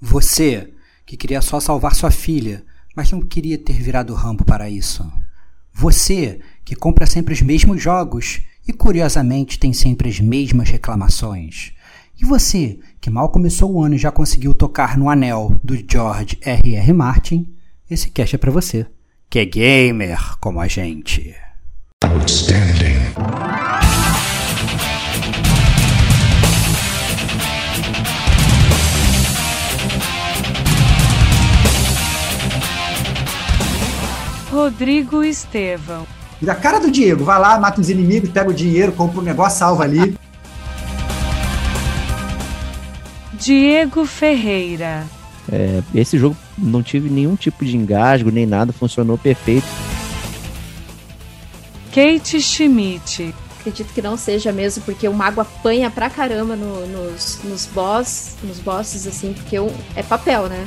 Você, que queria só salvar sua filha, mas não queria ter virado rambo para isso. Você, que compra sempre os mesmos jogos e curiosamente tem sempre as mesmas reclamações. E você, que mal começou o ano e já conseguiu tocar no anel do George R.R. R. Martin, esse cast é para você, que é gamer como a gente. Outstanding. Rodrigo Estevão. E da cara do Diego, vai lá, mata os inimigos, pega o dinheiro, compra um negócio, salva ali. Diego Ferreira. É, esse jogo não tive nenhum tipo de engasgo, nem nada, funcionou perfeito. Kate Schmidt. Acredito que não seja mesmo, porque o mago apanha pra caramba no, nos, nos boss, nos bosses, assim, porque é papel, né?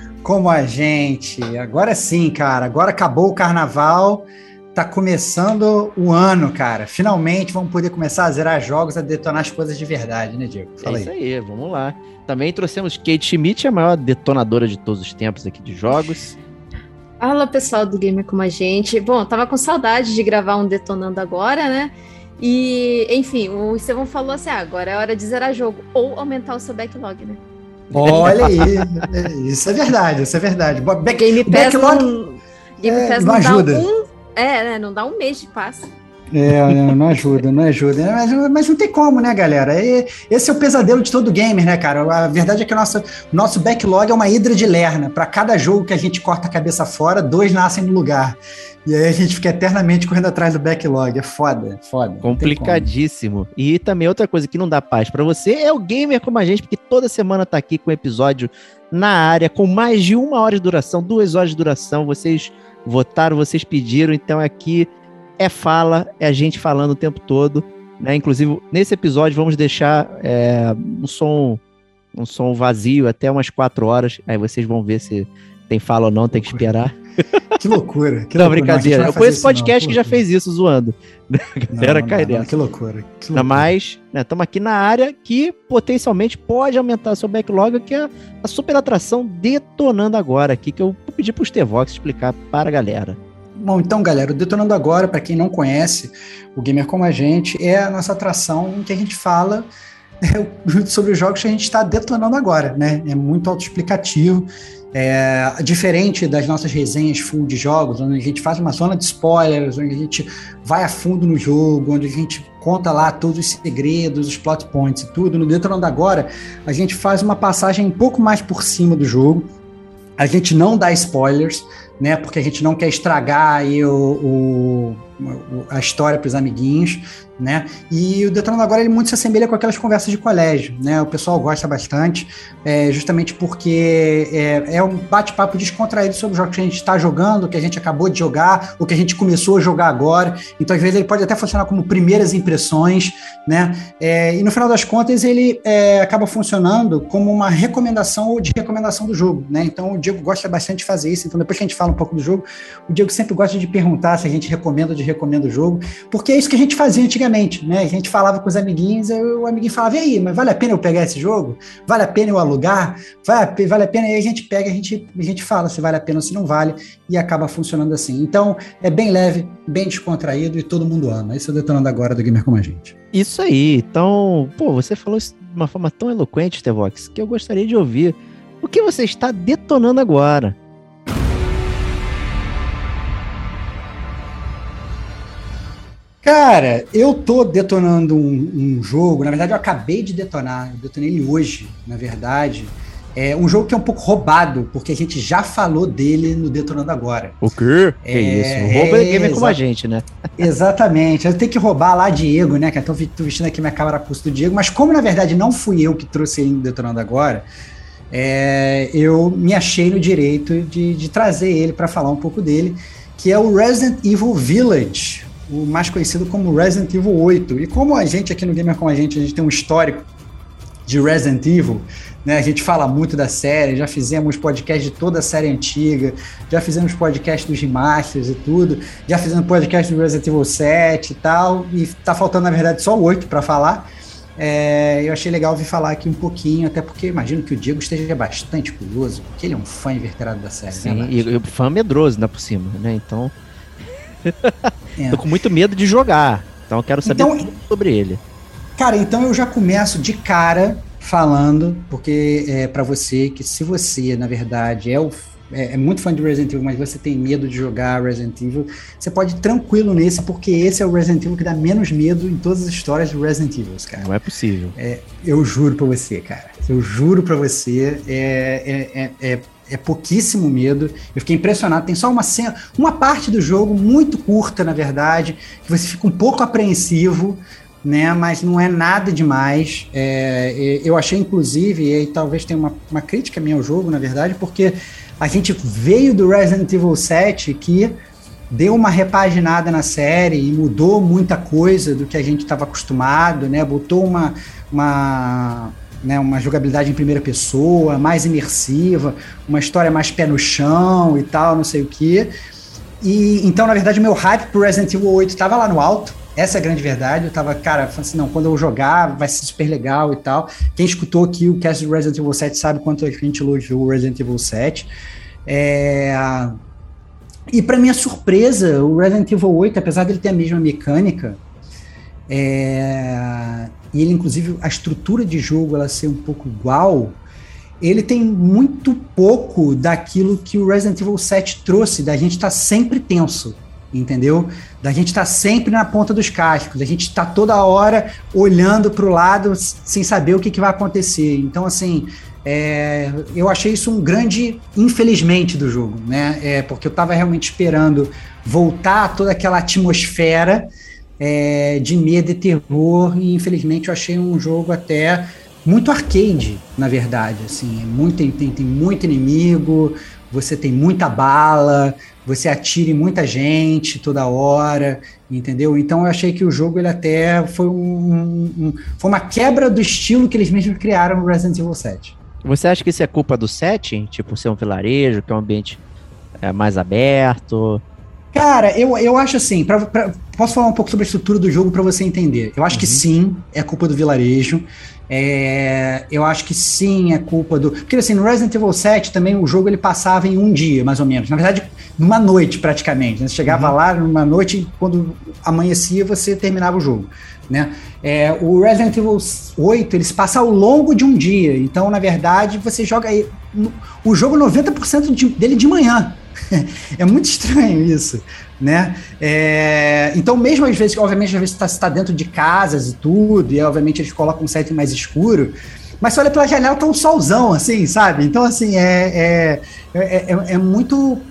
Como a Gente. Agora sim, cara, agora acabou o carnaval, tá começando o ano, cara. Finalmente vamos poder começar a zerar jogos, a detonar as coisas de verdade, né, Diego? Fala é isso aí, vamos lá. Também trouxemos Kate Schmidt, a maior detonadora de todos os tempos aqui de jogos. Fala pessoal do Gamer Como a Gente. Bom, tava com saudade de gravar um Detonando agora, né? E, enfim, o Estevão falou assim: ah, agora é hora de zerar jogo ou aumentar o seu backlog, né? Olha aí, isso é verdade, isso é verdade. Back, Game Pass backlog, não, Game é, Pass não, não ajuda. Um, é, né? Não dá um mês de passe. É, não ajuda, não ajuda. Mas, mas não tem como, né, galera? esse é o pesadelo de todo gamer, né, cara? A verdade é que o nosso, nosso backlog é uma hidra de lerna. Para cada jogo que a gente corta a cabeça fora, dois nascem no lugar. E aí a gente fica eternamente correndo atrás do backlog. É foda, foda. Complicadíssimo. E também outra coisa que não dá paz para você é o gamer como a gente, porque toda semana tá aqui com um episódio na área, com mais de uma hora de duração, duas horas de duração. Vocês votaram, vocês pediram, então aqui é fala, é a gente falando o tempo todo. Né? Inclusive, nesse episódio, vamos deixar é, um som um som vazio até umas quatro horas. Aí vocês vão ver se tem fala ou não, tem que esperar. Que loucura. Que não, loucura. brincadeira. Não, eu conheço podcast que já fez isso zoando. A galera cai nessa. Que loucura. Que loucura. Mas, estamos né, aqui na área que potencialmente pode aumentar seu backlog, que é a super atração detonando agora aqui, que eu vou pedir para o Stevox explicar para a galera. Bom, então, galera, o Detonando Agora, para quem não conhece, o Gamer Como a Gente é a nossa atração em que a gente fala é, sobre os jogos que a gente está detonando agora, né? É muito autoexplicativo. É, diferente das nossas resenhas full de jogos, onde a gente faz uma zona de spoilers, onde a gente vai a fundo no jogo, onde a gente conta lá todos os segredos, os plot points e tudo, no Detonando Agora, a gente faz uma passagem um pouco mais por cima do jogo. A gente não dá spoilers, né? Porque a gente não quer estragar aí o, o a história para os amiguinhos, né? E o Detonando Agora ele muito se assemelha com aquelas conversas de colégio, né? O pessoal gosta bastante, é, justamente porque é, é um bate-papo descontraído sobre os jogos que a gente está jogando, que a gente acabou de jogar, ou que a gente começou a jogar agora. Então, às vezes, ele pode até funcionar como primeiras impressões, né? É, e no final das contas, ele é, acaba funcionando como uma recomendação ou de recomendação do jogo, né? Então, o Diego gosta bastante de fazer isso. Então, depois que a gente fala um pouco do jogo, o Diego sempre gosta de perguntar se a gente recomenda ou de recomenda o jogo, porque é isso que a gente fazia antigamente, né? A gente falava com os amiguinhos, o amiguinho falava, e aí, mas vale a pena eu pegar esse jogo? Vale a pena eu alugar? Vale, vale a pena? E aí a gente pega, a gente, a gente fala se vale a pena ou se não vale, e acaba funcionando assim. Então, é bem leve, bem descontraído e todo mundo ama. Isso é o Detonando Agora do Gamer Como a Gente. Isso aí. Então, pô, você falou isso de uma forma tão eloquente, Tevox, que eu gostaria de ouvir. O que você está detonando agora? Cara, eu tô detonando um, um, jogo. Na verdade, eu acabei de detonar. Eu detonei ele hoje, na verdade. É um jogo que é um pouco roubado, porque a gente já falou dele no Detonando Agora. O quê? É, que isso? Rouba é, gamer como a gente, né? Exatamente. Eu tenho que roubar lá Diego, né? Que eu tô tô vestindo aqui minha câmera custo do Diego, mas como na verdade não fui eu que trouxe ele no Detonando Agora, é, eu me achei no direito de, de trazer ele para falar um pouco dele, que é o Resident Evil Village, o mais conhecido como Resident Evil 8. E como a gente aqui no Gamer com a gente, a gente tem um histórico de Resident Evil, né? A gente fala muito da série, já fizemos podcast de toda a série antiga, já fizemos podcast dos remasters e tudo, já fizemos podcast do Resident Evil 7 e tal, e tá faltando, na verdade, só o 8 para falar. É, eu achei legal vir falar aqui um pouquinho, até porque imagino que o Diego esteja bastante curioso, porque ele é um fã inveterado da série, né? Sim, Nath? e, e fã medroso, ainda por cima, né? Então, É. tô com muito medo de jogar. Então eu quero saber Então- sobre ele. Cara, então eu já começo de cara falando, porque é para você que se você, na verdade, é, o, é, é muito fã de Resident Evil, mas você tem medo de jogar Resident Evil, você pode ir tranquilo nesse, porque esse é o Resident Evil que dá menos medo em todas as histórias do Resident Evil, cara. Não é possível. Eu juro pra você, cara. Eu juro pra você, é, é, é, é, pouquíssimo medo. Eu fiquei impressionado. Tem só uma cena, uma parte do jogo muito curta, na verdade, que você fica um pouco apreensivo, né? Mas não é nada demais. É, é, eu achei, inclusive, e aí talvez tenha uma, uma crítica minha ao jogo, na verdade, porque a gente veio do Resident Evil 7 que deu uma repaginada na série e mudou muita coisa do que a gente estava acostumado, né? Botou uma, uma, né, uma jogabilidade em primeira pessoa, mais imersiva, uma história mais pé no chão e tal, não sei o quê. E então, na verdade, o meu hype pro Resident Evil 8 estava lá no alto. Essa é a grande verdade. Eu tava, cara, falando assim, não, quando eu jogar vai ser super legal e tal. Quem escutou aqui o cast do Resident Evil 7 sabe quanto a gente elogiou o Resident Evil 7. É... E para minha surpresa, o Resident Evil 8, apesar dele ter a mesma mecânica, é... e ele, inclusive, a estrutura de jogo ela ser um pouco igual, ele tem muito pouco daquilo que o Resident Evil 7 trouxe, da gente estar tá sempre tenso, entendeu? Da gente estar tá sempre na ponta dos cascos, da gente estar tá toda hora olhando para o lado sem saber o que, que vai acontecer. Então, assim, é, eu achei isso um grande infelizmente do jogo, né? É, porque eu estava realmente esperando voltar toda aquela atmosfera é, de medo e terror, e infelizmente eu achei um jogo até muito arcade, na verdade. Assim, muito, tem, tem, muito inimigo, você tem muita bala, você atira em muita gente toda hora, entendeu? Então eu achei que o jogo ele até foi um, um foi uma quebra do estilo que eles mesmos criaram no Resident Evil 7. Você acha que isso é culpa do setting? Tipo, ser um vilarejo, que é um ambiente é, mais aberto? Cara, eu, eu acho assim, pra, pra, posso falar um pouco sobre a estrutura do jogo para você entender. Eu acho uhum. que sim, é culpa do vilarejo. É, eu acho que sim, é culpa do. Porque assim, no Resident Evil 7 também o jogo ele passava em um dia, mais ou menos. Na verdade, numa noite praticamente. Né? Você chegava uhum. lá numa noite e quando amanhecia você terminava o jogo. Né? É, o Resident Evil 8 ele se passa ao longo de um dia. Então, na verdade, você joga aí, o jogo 90% de, dele de manhã. é muito estranho isso, né? É, então, mesmo às vezes, obviamente, às vezes está tá dentro de casas e tudo, e obviamente eles colocam um setting mais escuro, mas você olha pela janela, tá um solzão, assim, sabe? Então, assim, é, é, é, é muito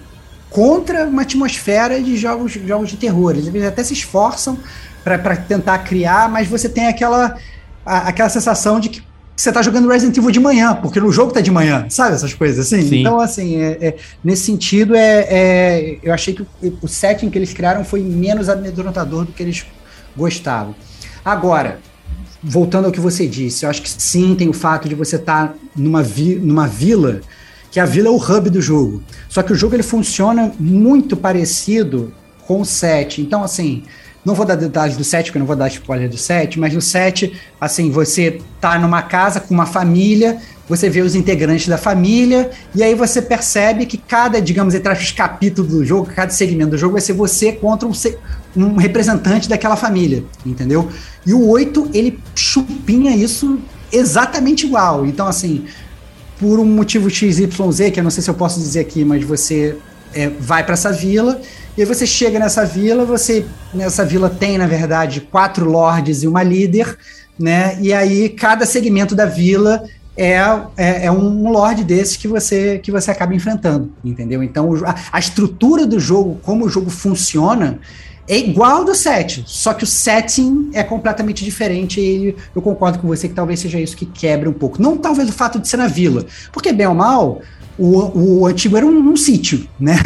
contra uma atmosfera de jogos, jogos de terror. Eles até se esforçam para tentar criar, mas você tem aquela, a, aquela sensação de que você tá jogando Resident Evil de manhã, porque no jogo tá de manhã, sabe? Essas coisas assim. Sim. Então, assim, é, é, nesse sentido, é, é, eu achei que o, o, setting que eles criaram foi menos amedrontador do que eles gostavam. Agora, voltando ao que você disse, eu acho que sim, tem o fato de você estar tá numa, vi, numa vila, que a vila é o hub do jogo. Só que o jogo ele funciona muito parecido com o set. Então, assim, não vou dar detalhes do 7, porque não vou dar spoiler do 7, mas no 7, assim, você tá numa casa com uma família, você vê os integrantes da família, e aí você percebe que cada, digamos, entre os capítulos do jogo, cada segmento do jogo vai ser você contra um, um representante daquela família, entendeu? E o 8, ele chupinha isso exatamente igual. Então, assim, por um motivo XYZ, que eu não sei se eu posso dizer aqui, mas você é, vai para essa vila, e aí você chega nessa vila, você nessa vila tem, na verdade, quatro lords e uma líder, né? E aí cada segmento da vila é, é, é um lord desses que você, que você acaba enfrentando, entendeu? Então, a, a estrutura do jogo, como o jogo funciona, é igual do set, só que o setting é completamente diferente e eu concordo com você que talvez seja isso que quebra um pouco. Não talvez o fato de ser na vila, porque bem ou mal, o, o antigo era um, um sítio, né?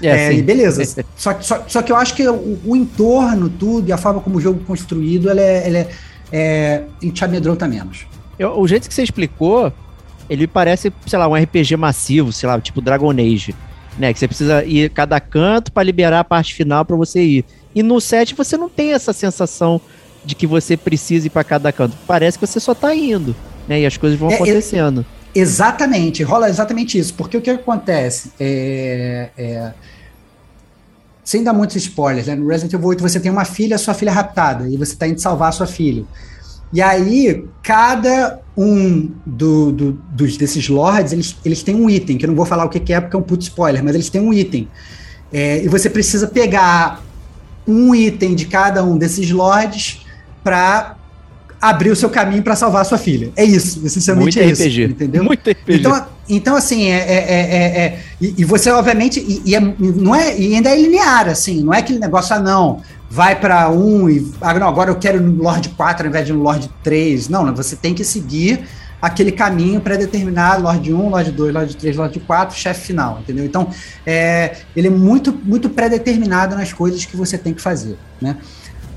É, é, beleza. só, só, só que eu acho que o, o, entorno, tudo, e a forma como o jogo é construído, ele é, ele é, é, te amedronta menos. Eu, o jeito que você explicou, ele parece, sei lá, um RPG massivo, sei lá, tipo Dragon Age, né? Que você precisa ir cada canto para liberar a parte final para você ir. E no set você não tem essa sensação de que você precisa ir para cada canto. Parece que você só tá indo, né? E as coisas vão é, acontecendo. Exatamente, rola exatamente isso. Porque o que acontece? É, é, sem dar muitos spoilers, né? No Resident Evil 8 você tem uma filha, sua filha é raptada, e você tá indo salvar sua filha. E aí, cada um do, do, dos, desses lords, eles, eles têm um item, que eu não vou falar o que, que é porque é um puto spoiler, mas eles têm um item. É, e você precisa pegar um item de cada um desses lords para abrir o seu caminho para salvar a sua filha. É isso, essencialmente Muito é RPG. isso. Entendeu? Muito RPG. Então, então assim, é, é, é, é e, e, você, obviamente, e, e, é, não é, e ainda é linear, assim, não é aquele negócio, ah, não, vai para um e, ah, não, agora eu quero no Lord 4 ao invés de no Lord 3. Não, não você tem que seguir aquele caminho pré-determinado, Lorde 1, Lorde 2, Lorde 3, Lorde 4, chefe final, entendeu? Então, é, ele é muito, muito pré-determinado nas coisas que você tem que fazer, né?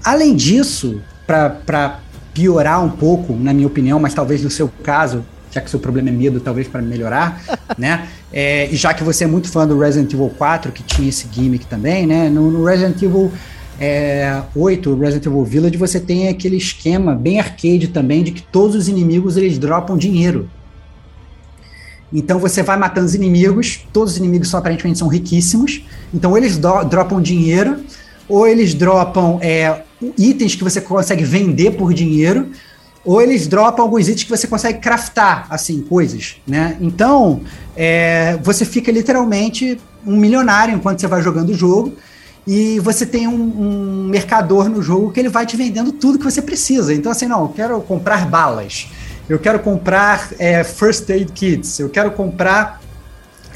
Além disso, para piorar um pouco, na minha opinião, mas talvez no seu caso, já que seu problema é medo, talvez para melhorar, né? É, e já que você é muito fã do Resident Evil 4, que tinha esse gimmick também, né? No, no Resident Evil é, 8, Resident Evil Village, você tem aquele esquema bem arcade também de que todos os inimigos eles dropam dinheiro. Então você vai matando os inimigos, todos os inimigos só aparentemente são riquíssimos, então eles dropam dinheiro, ou eles dropam é, itens que você consegue vender por dinheiro, ou eles dropam alguns itens que você consegue craftar, assim, coisas, né? Então, é, você fica literalmente um milionário enquanto você vai jogando o jogo, e você tem um, um, mercador no jogo que ele vai te vendendo tudo que você precisa. Então, assim, não, eu quero comprar balas, eu quero comprar é, first aid kits, eu quero comprar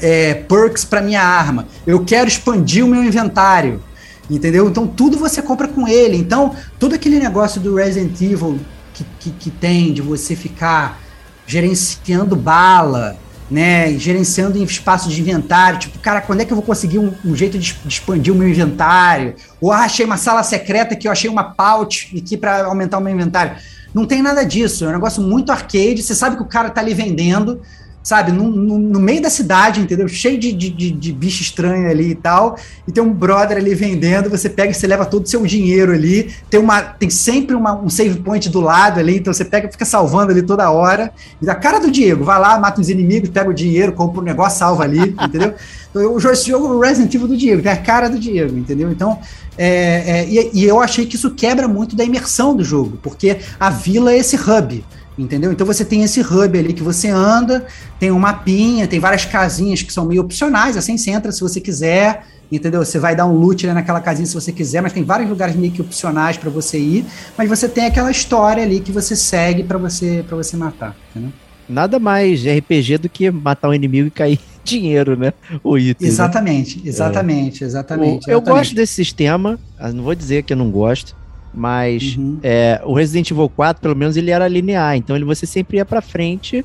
é, perks para minha arma, eu quero expandir o meu inventário, entendeu? Então, tudo você compra com ele. Então, todo aquele negócio do Resident Evil que, que, que tem de você ficar gerenciando bala, né, gerenciando em espaços de inventário, tipo, cara, quando é que eu vou conseguir um, um jeito de, de, expandir o meu inventário? Ou ah, achei uma sala secreta que eu achei uma pouch aqui para aumentar o meu inventário. Não tem nada disso, é um negócio muito arcade, você sabe que o cara tá ali vendendo, sabe, no, no, no, meio da cidade, entendeu? Cheio de, de, de, bicho estranho ali e tal, e tem um brother ali vendendo, você pega e você leva todo o seu dinheiro ali, tem, uma, tem sempre uma, um save point do lado ali, então você pega fica salvando ali toda hora, e da cara do Diego, vai lá, mata os inimigos, pega o dinheiro, compra o um negócio, salva ali, entendeu? Então, esse jogo é o Resident Evil do Diego, tem a cara do Diego, entendeu? Então, é, é, e, e eu achei que isso quebra muito da imersão do jogo, porque a vila é esse hub, Entendeu? Então você tem esse hub ali que você anda, tem um mapinha, tem várias casinhas que são meio opcionais, assim você entra se você quiser, entendeu? Você vai dar um loot naquela casinha se você quiser, mas tem vários lugares meio que opcionais para você ir, mas você tem aquela história ali que você segue para você para você matar, entendeu? Nada mais RPG do que matar um inimigo e cair dinheiro, né? O item. Exatamente, né? exatamente, é. exatamente, Eu gosto desse sistema, não vou dizer que eu não gosto, mas uhum. é, o Resident Evil 4, pelo menos, ele era linear. Então ele, você sempre ia para frente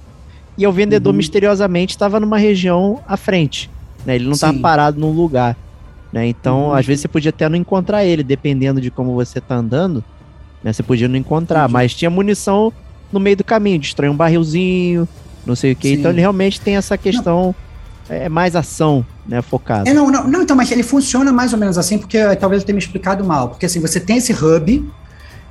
e o vendedor uhum. misteriosamente estava numa região à frente. Né? Ele não estava parado num lugar. Né? Então, uhum. às vezes, você podia até não encontrar ele, dependendo de como você tá andando. Né? Você podia não encontrar, Entendi. mas tinha munição no meio do caminho, destrói um barrilzinho, não sei o que. Então ele realmente tem essa questão. Não é mais ação, né, focada. É, não, não, não, então, mas ele funciona mais ou menos assim, porque talvez eu tenha me explicado mal. Porque assim, você tem esse hub,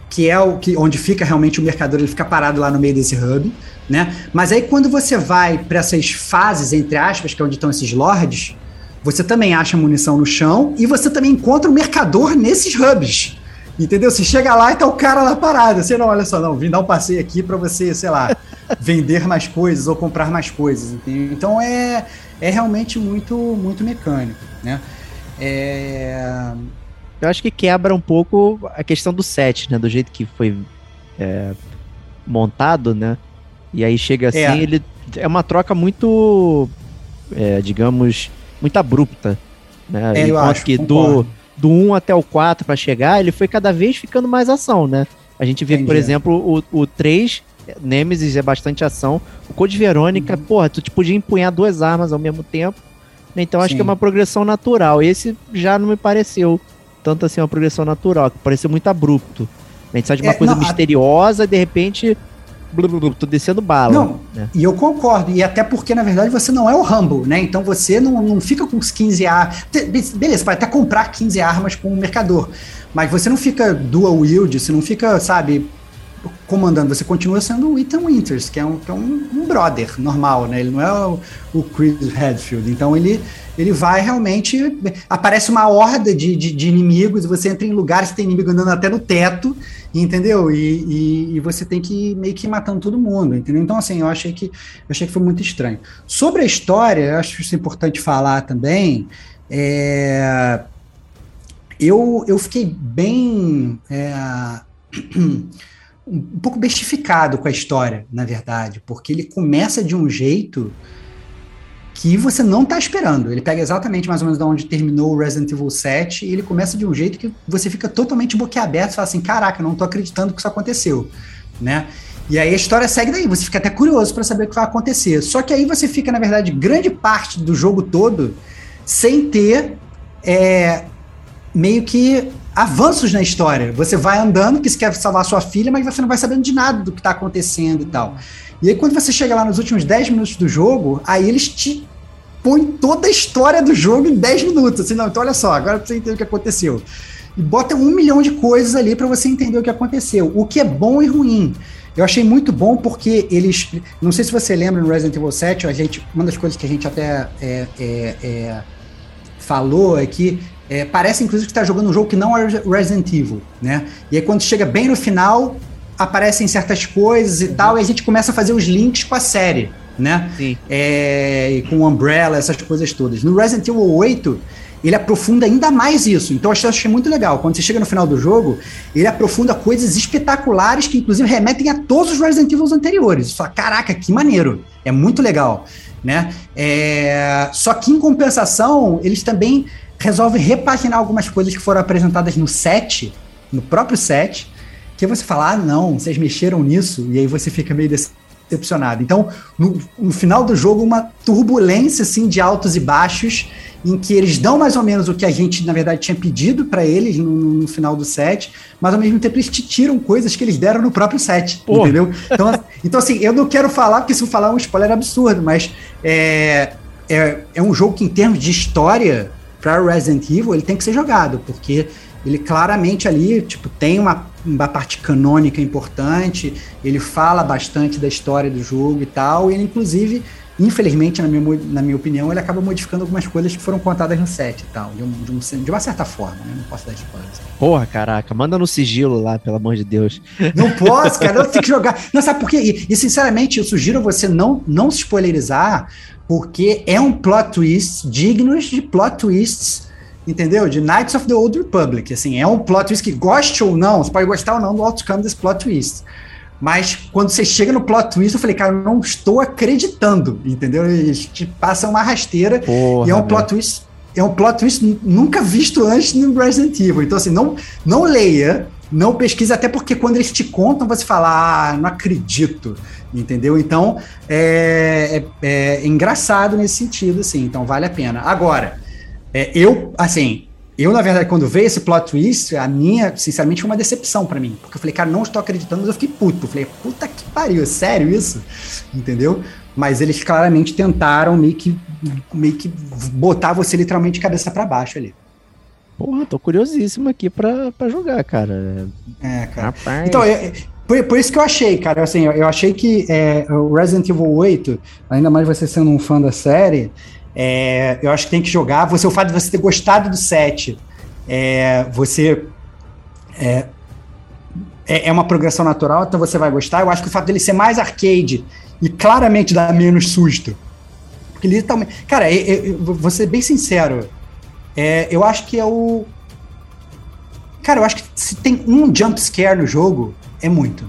que é o que onde fica realmente o mercador, ele fica parado lá no meio desse hub, né? Mas aí quando você vai para essas fases, entre aspas, que é onde estão esses lords, você também acha munição no chão e você também encontra o mercador nesses hubs. Entendeu? Você chega lá e tá o cara lá parado. Você não, olha só, não, vim dar um passeio aqui para você, sei lá, vender mais coisas ou comprar mais coisas. Entendeu? Então é, é realmente muito, muito mecânico, né? É... Eu acho que quebra um pouco a questão do set, né? Do jeito que foi é, montado, né? E aí chega assim, é. ele, é uma troca muito, é, digamos, muito abrupta. Né? É, eu acho, que do, concordo. do 1 até o 4 para chegar, ele foi cada vez ficando mais ação, né? A gente vê, por Entendi. exemplo, o, o 3, Nemesis é bastante ação. O Code Verônica, Uhum. porra, tu te podia empunhar duas armas ao mesmo tempo. Então acho Sim. que é uma progressão natural. Esse já não me pareceu tanto assim uma progressão natural, que pareceu muito abrupto. A gente sai de uma É, coisa não, misteriosa e de repente. Blu, blu, blu, tô descendo bala. Não, né? E eu concordo, e até porque, na verdade, você não é o Rumble, né? Então você não, não fica com os 15 armas. Beleza, você vai até comprar 15 armas com o mercador. Mas você não fica dual wield, você não fica, sabe, comandando. Você continua sendo o Ethan Winters, que é um, que é um, um brother normal, né? Ele não é o, o Chris Redfield. Então ele, ele vai realmente. Aparece uma horda de, de, de inimigos, você entra em lugares que tem inimigo andando até no teto, entendeu? E, e, e você tem que meio que ir matando todo mundo, entendeu? Então, assim, eu achei que eu achei que foi muito estranho. Sobre a história, eu acho isso importante falar também. É, eu, eu fiquei bem. é, um pouco bestificado com a história, na verdade, porque ele começa de um jeito que você não está esperando. Ele pega exatamente mais ou menos de onde terminou o Resident Evil 7 e ele começa de um jeito que você fica totalmente boquiaberto fala assim: caraca, não tô acreditando que isso aconteceu, né? E aí a história segue daí, você fica até curioso para saber o que vai acontecer. Só que aí você fica, na verdade, grande parte do jogo todo sem ter é, meio que avanços na história. Você vai andando, que você quer salvar sua filha, mas você não vai sabendo de nada do que está acontecendo e tal. E aí, quando você chega lá nos últimos 10 minutos do jogo, aí eles te põem toda a história do jogo em 10 minutos. Assim, não, então olha só, agora você entender o que aconteceu. E bota um milhão de coisas ali para você entender o que aconteceu. O que é bom e ruim. Eu achei muito bom porque eles. Não sei se você lembra no Resident Evil 7, a gente, uma das coisas que a gente até é, é, é, falou é que é, parece inclusive que está jogando um jogo que não é Resident Evil, né? E aí quando chega bem no final, aparecem certas coisas e tal, e a gente começa a fazer os links com a série, né? Sim. É, e com Umbrella, essas coisas todas. No Resident Evil 8, ele aprofunda ainda mais isso. Então eu achei muito legal. Quando você chega no final do jogo, ele aprofunda coisas espetaculares que, inclusive, remetem a todos os Resident Evil anteriores. Só, caraca, que maneiro. É muito legal. Né? É, Só que, em compensação, eles também resolvem repaginar algumas coisas que foram apresentadas no set, no próprio set, que você fala, ah, não, vocês mexeram nisso, e aí você fica meio decepcionado. Então, no, no final do jogo, uma turbulência assim de altos e baixos, em que eles dão mais ou menos o que a gente, na verdade, tinha pedido para eles no, no, final do set, mas ao mesmo tempo eles te tiram coisas que eles deram no próprio set, Pô. entendeu? Então, então, assim, eu não quero falar, porque se eu falar é um spoiler absurdo, mas é, é, é um jogo que, em termos de história, para Resident Evil, ele tem que ser jogado, porque ele claramente ali, tipo, tem uma, uma parte canônica importante, ele fala bastante da história do jogo e tal, e ele, inclusive, infelizmente, na minha, na minha opinião, ele acaba modificando algumas coisas que foram contadas no set e tal, de, um, de, um, de uma certa forma, né? Não posso dar spoilers. Porra, caraca, manda no sigilo lá, pelo amor de Deus. Não posso, cara, eu tenho que jogar. Não, sabe por quê? E, e, sinceramente, eu sugiro você não, não se spoilerizar, porque é um plot twist dignos de plot twists entendeu? De Knights of the Old Republic, assim, é um plot twist que goste ou não, você pode gostar ou não do outcome desse plot twist. Mas quando você chega no plot twist, eu falei, cara, eu não estou acreditando, entendeu? Eles te passam uma rasteira Porra, e é um meu. plot twist, é um plot twist nunca visto antes no Resident Evil. Então, assim, não, não leia, não pesquise, até porque quando eles te contam, você fala, ah, não acredito, entendeu? Então, é, é, é engraçado nesse sentido, assim, então vale a pena. Agora, é, eu, assim, eu, na verdade, quando veio esse plot twist, a minha, sinceramente, foi uma decepção para mim. Porque eu falei, cara, não estou acreditando, mas eu fiquei puto. Eu falei, puta que pariu, é sério isso? Entendeu? Mas eles claramente tentaram meio que, meio que botar você literalmente de cabeça para baixo ali. Porra, tô curiosíssimo aqui pra, pra jogar, cara. É, cara. Rapaz. Então, é, por, por, isso que eu achei, cara, assim, eu, eu achei que é, o Resident Evil 8, ainda mais você sendo um fã da série, é, eu acho que tem que jogar. Você, o fato de você ter gostado do set, é, você é, é, uma progressão natural, então você vai gostar. Eu acho que o fato dele ser mais arcade e claramente dar menos susto. Porque literalmente. Cara, eu, eu, vou ser bem sincero. É, eu acho que é o. Cara, eu acho que se tem um jump scare no jogo, é muito.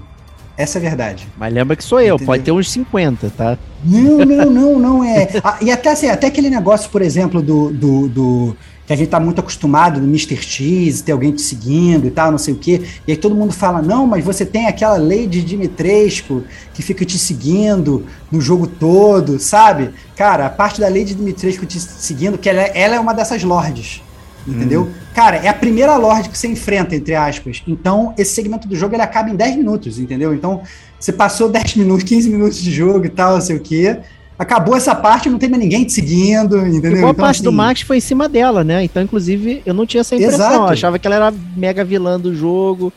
Essa é a verdade. Mas lembra que sou eu, Entendeu? pode ter uns 50, tá? Não, não, não, não é. Ah, e até, assim, até aquele negócio, por exemplo, do, do, do- que a gente tá muito acostumado no Mr. X, ter alguém te seguindo e tal, não sei o quê. E aí todo mundo fala, não, mas você tem aquela Lady Dimitrescu que fica te seguindo no jogo todo, sabe? Cara, a parte da Lady Dimitrescu te seguindo, que ela, é- ela é uma dessas lords. Entendeu? Cara, é a primeira Lorde que você enfrenta, entre aspas. Então, esse segmento do jogo ele acaba em 10 minutos, entendeu? Então, você passou 10 minutos, 15 minutos de jogo e tal, não sei o quê. Acabou essa parte, não tem mais ninguém te seguindo, entendeu? E boa Então, parte do assim, Max foi em cima dela, né? Então, inclusive, eu não tinha essa impressão. Exato. Eu achava que ela era mega vilã do jogo.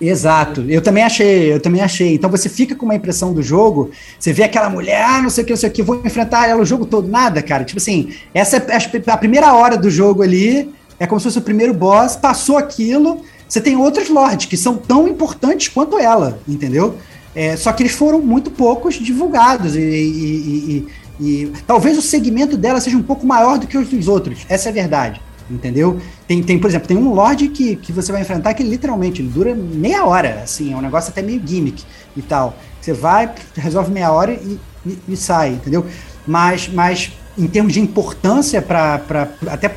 Exato, eu também achei, eu também achei. Então você fica com uma impressão do jogo, você vê aquela mulher, ah, não sei o que, não sei o que, vou enfrentar ela o jogo todo, nada, cara. Tipo assim, essa é a primeira hora do jogo ali, é como se fosse o primeiro boss, passou aquilo, você tem outros lords que são tão importantes quanto ela, entendeu? É, só que eles foram muito poucos divulgados e, e- e- e- talvez o segmento dela seja um pouco maior do que os dos outros, essa é a verdade. Entendeu? Tem, tem, por exemplo, tem um Lorde que, que você vai enfrentar que literalmente ele dura meia hora, assim, é um negócio até meio gimmick e tal. Você vai, resolve meia hora e, sai, entendeu? Mas, mas em termos de importância para até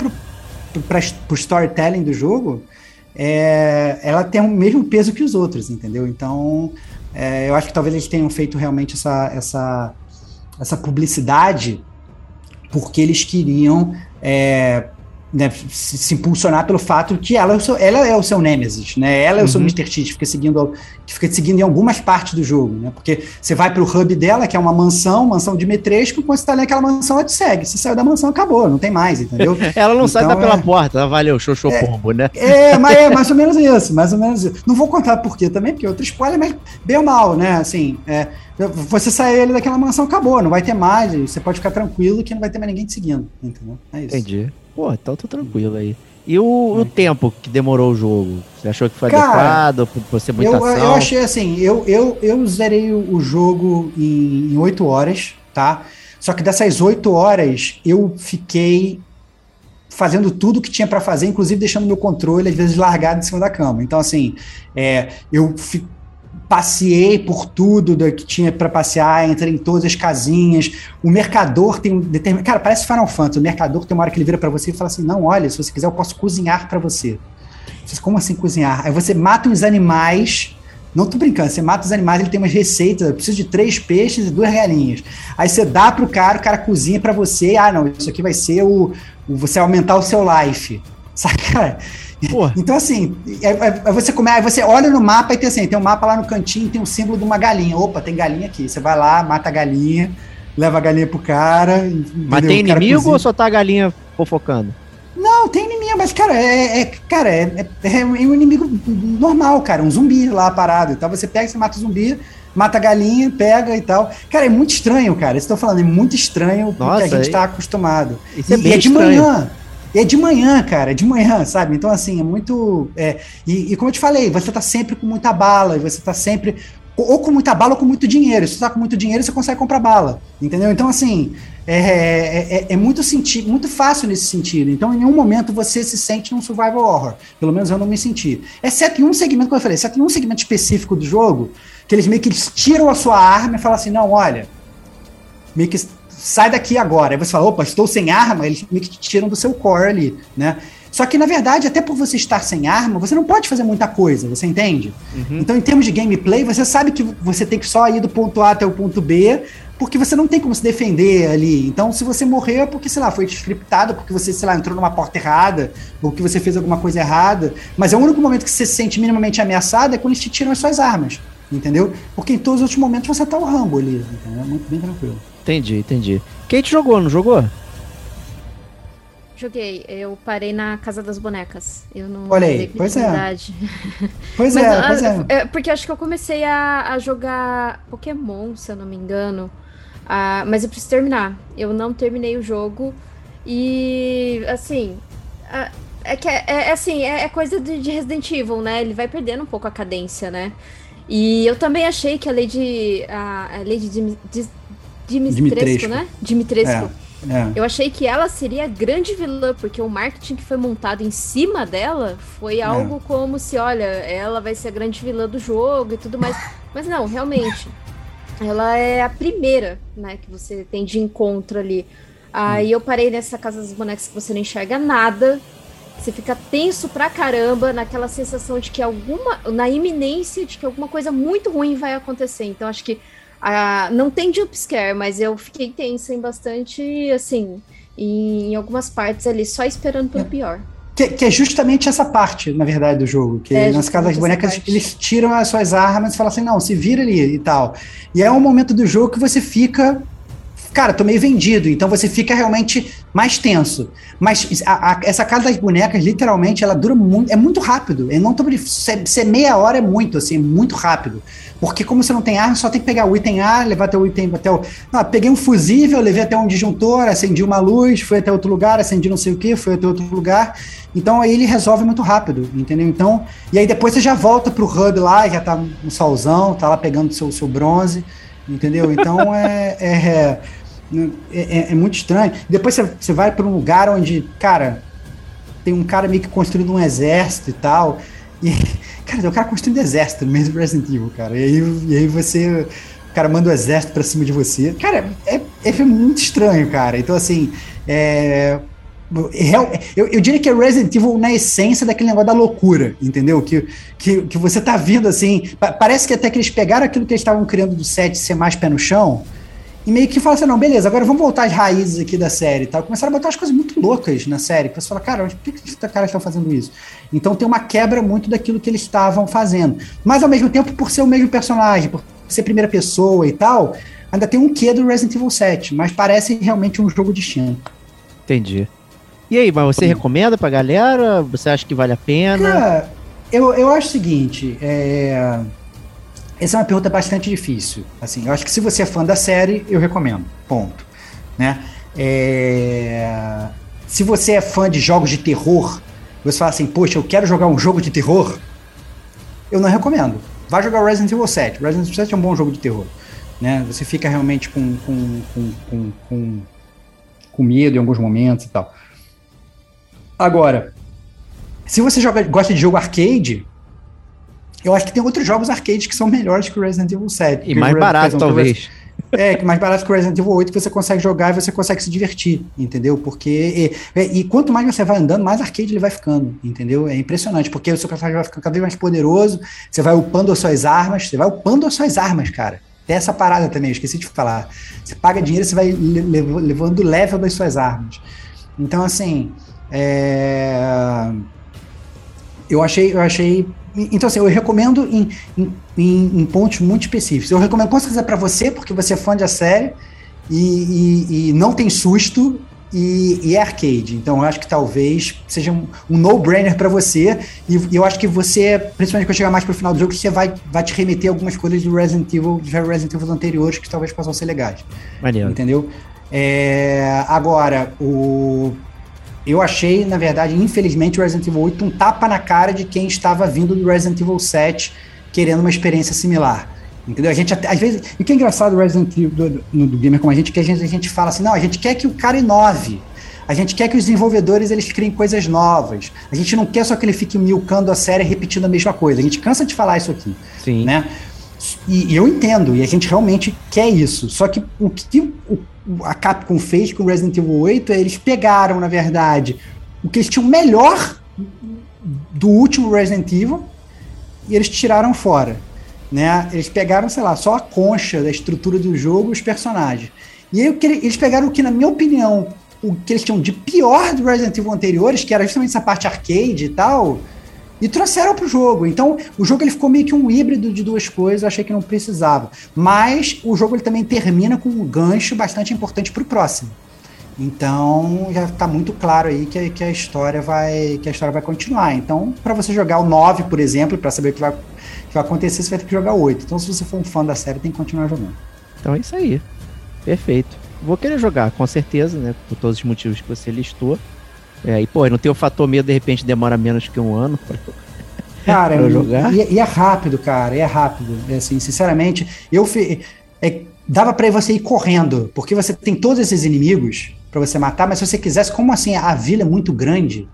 para o storytelling do jogo, é, ela tem o mesmo peso que os outros, entendeu? Então, é, eu acho que talvez eles tenham feito realmente essa, essa, essa publicidade porque eles queriam é, né, se, impulsionar pelo fato que ela é o seu, ela é o seu Nemesis, né? Ela é o seu Uhum. Mr. X, fica seguindo, que fica te seguindo em algumas partes do jogo, né? Porque você vai pro hub dela, que é uma mansão, mansão de Metresco, quando você tá ali naquela mansão, ela te segue. Se saiu da mansão, acabou, não tem mais, entendeu? Ela não sai Então, da pela é- porta. Ah, valeu, xoxô pombo, né? É, mas é mais ou menos isso, mais ou menos isso. Não vou contar por quê também, porque é outro spoiler, mas bem ou mal, né? Assim, é, você sair ali daquela mansão, acabou, não vai ter mais, você pode ficar tranquilo que não vai ter mais ninguém te seguindo, entendeu? É isso. Entendi. Pô, então tô tranquilo aí. E o, o tempo que demorou o jogo? Você achou que foi Cara, adequado? Por, ser muita Eu, ação? eu achei assim, eu, eu, eu zerei o, jogo em oito horas, tá? Só que dessas oito horas, eu fiquei fazendo tudo que tinha pra fazer, inclusive deixando meu controle, às vezes, largado em cima da cama. Então, assim, é, eu fi- passeei por tudo que tinha pra passear, entrei em todas as casinhas. O mercador tem um determinado. Cara, parece Final Fantasy. O mercador tem uma hora que ele vira pra você e fala assim: não, olha, se você quiser, eu posso cozinhar pra você. Você, como assim cozinhar? Aí você mata os animais. Não tô brincando, você mata os animais, ele tem umas receitas, eu preciso de três peixes e duas galinhas. Aí você dá pro cara, o cara cozinha pra você, ah, não, isso aqui vai ser o, o- você aumentar o seu life. Saca? Pô. Então, assim, é, é- é você come, aí você olha no mapa e tem assim, tem um mapa lá no cantinho, tem um símbolo de uma galinha. Opa, tem galinha aqui. Você vai lá, mata a galinha, leva a galinha pro cara. Mas entendeu? tem O cara inimigo cozinha. ou só tá a galinha fofocando? Não, tem inimigo, mas, cara, é, é- cara, é, é- é um inimigo normal, cara, um zumbi lá parado. Então você pega, você mata o zumbi, mata a galinha, pega e tal. Cara, é muito estranho, cara. Tô falando, é muito estranho porque Nossa, a gente e- tá acostumado. Isso é e, bem e é de manhã. E é de manhã, cara, é de manhã, sabe? Então, assim, é muito. é, e, e como eu te falei, você tá sempre com muita bala, e você tá sempre. Ou com muita bala ou com muito dinheiro. Se você tá com muito dinheiro, você consegue comprar bala. Entendeu? Então, assim, é, é, é- é muito, senti muito fácil nesse sentido. Então, em nenhum momento você se sente num survival horror. Pelo menos eu não me senti. Exceto em um segmento, como eu falei, exceto em um segmento específico do jogo, que eles meio que eles tiram a sua arma e falam assim: não, olha, meio que sai daqui agora. Aí você fala, opa, estou sem arma, eles meio que te tiram do seu core ali, né? Só que, na verdade, até por você estar sem arma, você não pode fazer muita coisa, você entende? Então, em termos de gameplay, você sabe que você tem que só ir do ponto A até o ponto B, porque você não tem como se defender ali. Então, se você morrer é porque, sei lá, foi scriptado, porque você, sei lá, entrou numa porta errada, ou que você fez alguma coisa errada. Mas é o único momento que você se sente minimamente ameaçado é quando eles te tiram as suas armas, entendeu? Porque em todos os outros momentos você tá o Rambo ali, entendeu? É muito bem tranquilo. Entendi, entendi. Kate jogou, não jogou? Joguei, eu parei na Casa das Bonecas. Eu não Olha aí, pois é. Pois Mas, é, ah, pois é. é, Porque acho que eu comecei a, a jogar Pokémon, se eu não me engano. Ah, mas eu preciso terminar. Eu não terminei o jogo. E, assim. ah, é que é, é assim, é, é coisa de, de Resident Evil, né? Ele vai perdendo um pouco a cadência, né? E eu também achei que a Lady. A, a Lady Dim, Dis- Dimitrescu, Dimitrescu. né? Dimitrescu. É. Eu achei que ela seria a grande vilã, porque o marketing que foi montado em cima dela foi algo como se, olha, ela vai ser a grande vilã do jogo e tudo mais. Mas não, realmente. ela é a primeira, né, que você tem de encontro ali. Aí eu parei nessa casa dos bonecos que você não enxerga nada. Você fica tenso pra caramba, naquela sensação de que alguma. na iminência de que alguma coisa muito ruim vai acontecer. Então acho que. Ah, não tem jumpscare, mas eu fiquei tensa em bastante, assim, em algumas partes ali, só esperando pelo pior. Que, que é justamente essa parte, na verdade, do jogo. Que É, nas casas das bonecas eles tiram as suas armas e falam assim: não, se vira ali e tal. E é um momento do jogo que você fica. Cara, tô meio vendido, então você fica realmente mais tenso. Mas a- a- essa casa das bonecas, literalmente, ela dura muito. É muito rápido. Eu não tô brincando, ser, ser meia hora é muito, assim, muito rápido. Porque como você não tem arma, só tem que pegar o item A, levar até o item até o. Ah, peguei um fusível, levei até um disjuntor, acendi uma luz, fui até outro lugar, acendi não sei o que, fui até outro lugar. Então aí ele resolve muito rápido, entendeu? Então, e aí depois você já volta pro hub lá, já tá no solzão, tá lá pegando seu, seu bronze, entendeu? Então é, é, é, é- é muito estranho. Depois você, vai para um lugar onde, cara, tem um cara meio que construindo um exército e tal. E, cara, tem um cara construindo exército no meio do Resident Evil, cara. E aí, e aí você. O cara manda o exército pra cima de você. Cara, é, é muito estranho, cara. Então, assim. É, real- eu, eu diria que é Resident Evil na essência daquele negócio da loucura, entendeu? Que, que, que você tá vindo assim. pa- parece que até que eles pegaram aquilo que eles estavam criando do set ser mais pé no chão. E meio que fala assim, não, beleza, agora vamos voltar às raízes aqui da série e tal. Começaram a botar umas coisas muito loucas na série, que você fala, cara, mas por que, esses caras estão fazendo isso? Então tem uma quebra muito daquilo que eles estavam fazendo. Mas ao mesmo tempo, por ser o mesmo personagem, por ser primeira pessoa e tal, ainda tem um quê do Resident Evil 7, mas parece realmente um jogo distinto. Entendi. E aí, mas você recomenda pra galera? Você acha que vale a pena? Cara, eu, eu acho o seguinte, é... essa é uma pergunta bastante difícil. Assim, eu acho que se você é fã da série, eu recomendo. Ponto. Né? É, Se você é fã de jogos de terror, você fala assim, poxa, eu quero jogar um jogo de terror, eu não recomendo. Vai jogar Resident Evil 7. Resident Evil 7 é um bom jogo de terror. Né? Você fica realmente com, com, com, com, com, com medo em alguns momentos e tal. Agora, se você joga, gosta de jogo arcade, eu acho que tem outros jogos arcade que são melhores que o Resident Evil 7. E mais barato, talvez. É, que mais barato que o Resident Evil 8 que você consegue jogar e você consegue se divertir, entendeu? Porque. E, e- quanto mais você vai andando, mais arcade ele vai ficando, entendeu? É impressionante, porque o seu personagem vai ficando cada vez mais poderoso, você vai upando as suas armas, você vai upando as suas armas, cara. Tem essa parada também, eu esqueci de falar. Você paga dinheiro, você vai le- lev- levando o level das suas armas. Então, assim. É eu achei, eu achei. Então, assim, eu recomendo em, em, em- pontos muito específicos. Eu recomendo com certeza para você, porque você é fã da série e, e- e não tem susto e, e é arcade. Então, eu acho que talvez seja um, um no-brainer para você. E, e eu acho que você, principalmente quando chegar mais pro final do jogo, você vai, vai te remeter algumas coisas do Resident Evil, de Resident Evil anteriores que talvez possam ser legais. Maneiro. Entendeu? É, agora, o. Eu achei, na verdade, infelizmente, o Resident Evil 8 um tapa na cara de quem estava vindo do Resident Evil 7 querendo uma experiência similar. Entendeu? A gente até, às vezes. E o que é engraçado do Resident Evil do, no- do Gamer como a gente, que a gente, a gente fala assim, não, a gente quer que o cara inove. A gente quer que os desenvolvedores eles criem coisas novas. A gente não quer só que ele fique milcando a série repetindo a mesma coisa. A gente cansa de falar isso aqui Sim. né? E, e eu entendo, e a gente realmente quer isso. Só que o que o- a Capcom fez com Resident Evil 8 é eles pegaram, na verdade, o que eles tinham melhor do último Resident Evil e eles tiraram fora. Né? Eles pegaram, sei lá, só a concha da estrutura do jogo e os personagens. E aí eles pegaram o que, na minha opinião, o que eles tinham de pior do Resident Evil anteriores, que era justamente essa parte arcade e tal, e trouxeram pro jogo. Então, o jogo ele ficou meio que um híbrido de duas coisas, eu achei que não precisava. Mas o jogo ele também termina com um gancho bastante importante pro próximo. Então, já tá muito claro aí que, que a história vai que a história vai continuar. Então, para você jogar o 9, por exemplo, para saber o que vai, que vai acontecer, você vai ter que jogar o 8. Então, se você for um fã da série, tem que continuar jogando. Então é isso aí. Perfeito. Vou querer jogar, com certeza, né? Por todos os motivos que você listou. É, e, pô, não tem o fator medo, de repente demora menos que um ano. pra- Cara, Pra jogar? E, e é rápido, cara, e é rápido. É assim, sinceramente, eu fi- é, dava pra você ir correndo, porque você tem todos esses inimigos pra você matar, mas se você quisesse, como assim, a vila é muito grande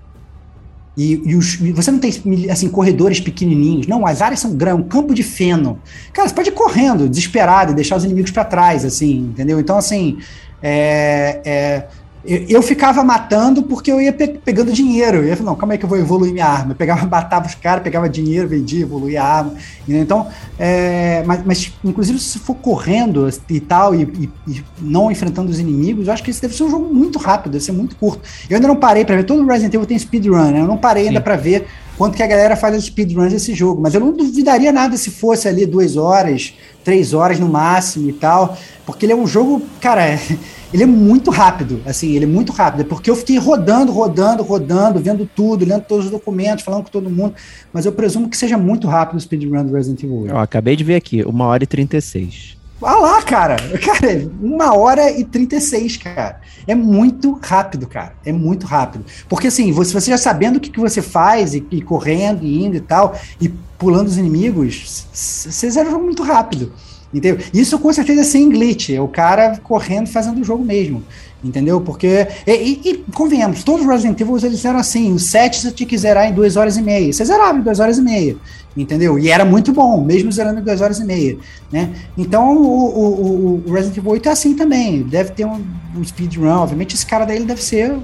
E, e, os, você não tem assim, corredores pequenininhos. Não, as áreas são grandes, um campo de feno. Cara, você pode ir correndo, desesperado, e deixar os inimigos para trás, assim, entendeu? Então, assim, é, é, eu, eu, ficava matando porque eu ia pe pegando dinheiro. Eu ia falar, não, como é que eu vou evoluir minha arma? Eu pegava, matava os caras, pegava dinheiro, vendia, evoluía a arma. Então, é, mas, mas, inclusive, se for correndo e tal, e, e, e, não enfrentando os inimigos, eu acho que esse deve ser um jogo muito rápido, deve ser muito curto. Eu ainda não parei para ver, todo Resident Evil tem speedrun, né? Eu não parei Sim. ainda para ver quanto que a galera faz as speedruns desse jogo, mas eu não duvidaria nada se fosse ali duas horas, três horas no máximo e tal, porque ele é um jogo, cara. ele é muito rápido, assim, ele é muito rápido, porque eu fiquei rodando, rodando, rodando, vendo tudo, lendo todos os documentos, falando com todo mundo, mas eu presumo que seja muito rápido o speedrun do Resident Evil 8. Eu acabei de ver aqui, uma hora e 36. Ah lá, cara, cara, uma hora e 36, cara. É muito rápido, cara. É muito rápido. Porque assim, você, você já sabendo o que, que você faz, e, e correndo, e indo e tal, e pulando os inimigos, você zera o jogo muito rápido. Entendeu? Isso com certeza é sem glitch, é o cara correndo fazendo o jogo mesmo. Entendeu? Porque. E, e, e convenhamos, todos os Resident Evil eles eram assim: o 7 você tinha que zerar em 2 horas e meia. Você zerava em 2 horas e meia. Entendeu? E era muito bom, mesmo zerando em 2 horas e meia. Né? Então o, o, o, Resident Evil 8 é assim também. Deve ter um, um speedrun. Obviamente, esse cara daí deve ser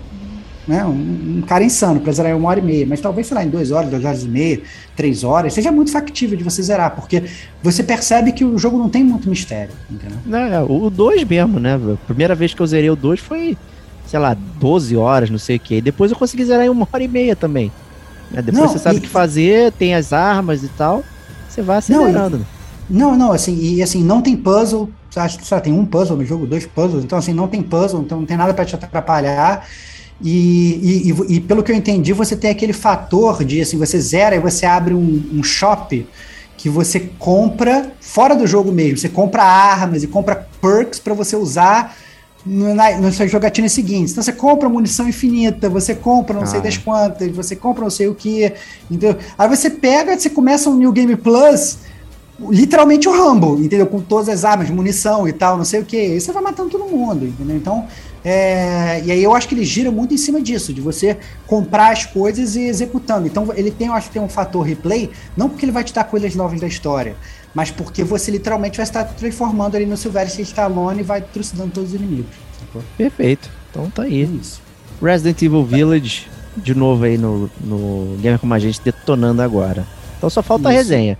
né? Um, um, cara insano para zerar em uma hora e meia, mas talvez, sei lá, em duas horas, duas horas e meia, três horas, seja muito factível de você zerar, porque você percebe que o jogo não tem muito mistério, entendeu? É, o 2 mesmo, né? A primeira vez que eu zerei o 2 foi, sei lá, 12 horas, não sei o que. Depois eu consegui zerar em uma hora e meia também. Né? Depois não, você sabe o que fazer, tem as armas e tal, você vai acelerando. Não, não, não assim, e assim, não tem puzzle, acho que só tem um puzzle no jogo, dois puzzles, então assim, não tem puzzle, então não tem nada para te atrapalhar. E, e, e, pelo que eu entendi, você tem aquele fator de assim, você zera e você abre um, um shop que você compra fora do jogo mesmo. Você compra armas e compra perks para você usar no, na, na sua jogatina seguinte. Então você compra munição infinita, você compra não ah. sei das quantas, você compra não sei o que. Então, aí você pega, você começa um New Game Plus literalmente o Rambo, entendeu? Com todas as armas, munição e tal, não sei o que. Aí você vai matando todo mundo, entendeu? Então, é, e aí eu acho que ele gira muito em cima disso, de você comprar as coisas e executando. Então ele tem, eu acho que tem um fator replay, não porque ele vai te dar coisas novas da história, mas porque você literalmente vai estar transformando ali no Sylvester Stallone e vai trucidando todos os inimigos. Sacou? Perfeito. Então tá aí. É isso. Resident Evil Village, de novo aí no, no Gamer Como a Gente, detonando agora. Então só falta isso. a resenha.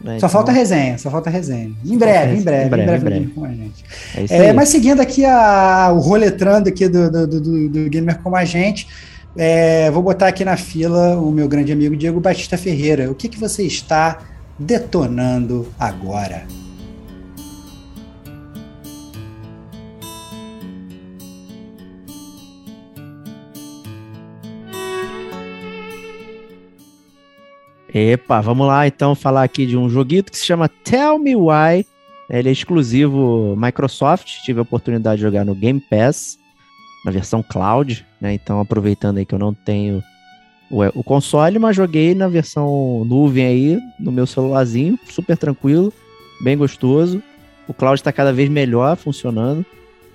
Né? Só então... falta resenha, só falta resenha. Em breve, em breve, em breve, em breve, com a gente. É é, mas seguindo aqui a, o roletrando aqui do, do, do, do Gamer como a gente, é, vou botar aqui na fila o meu grande amigo Diego Batista Ferreira. O que, que você está detonando agora? Epa, vamos lá então falar aqui de um joguito que se chama Tell Me Why. Ele é exclusivo Microsoft, tive a oportunidade de jogar no Game Pass, na versão cloud, né? Então aproveitando aí que eu não tenho o, console, mas joguei na versão nuvem aí, no meu celularzinho, super tranquilo, bem gostoso. O cloud está cada vez melhor funcionando.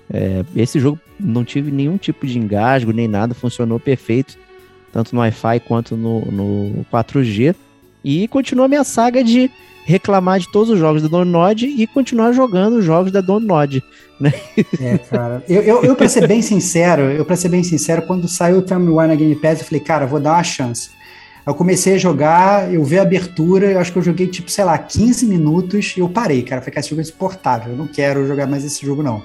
É, esse jogo não tive nenhum tipo de engasgo, nem nada, funcionou perfeito, tanto no Wi-Fi quanto no, no 4G. E continua minha saga de reclamar de todos os jogos da Donod e continuar jogando os jogos da Donod, né? É, cara. Eu, eu, eu pra ser bem sincero, eu pra ser bem sincero, quando saiu o Time War na Game Pass, eu falei, cara, vou dar uma chance. Eu comecei a jogar, eu vi a abertura, eu acho que eu joguei, tipo, sei lá, 15 minutos e eu parei, cara. Falei, cara, esse jogo é insuportável, eu não quero jogar mais esse jogo, não.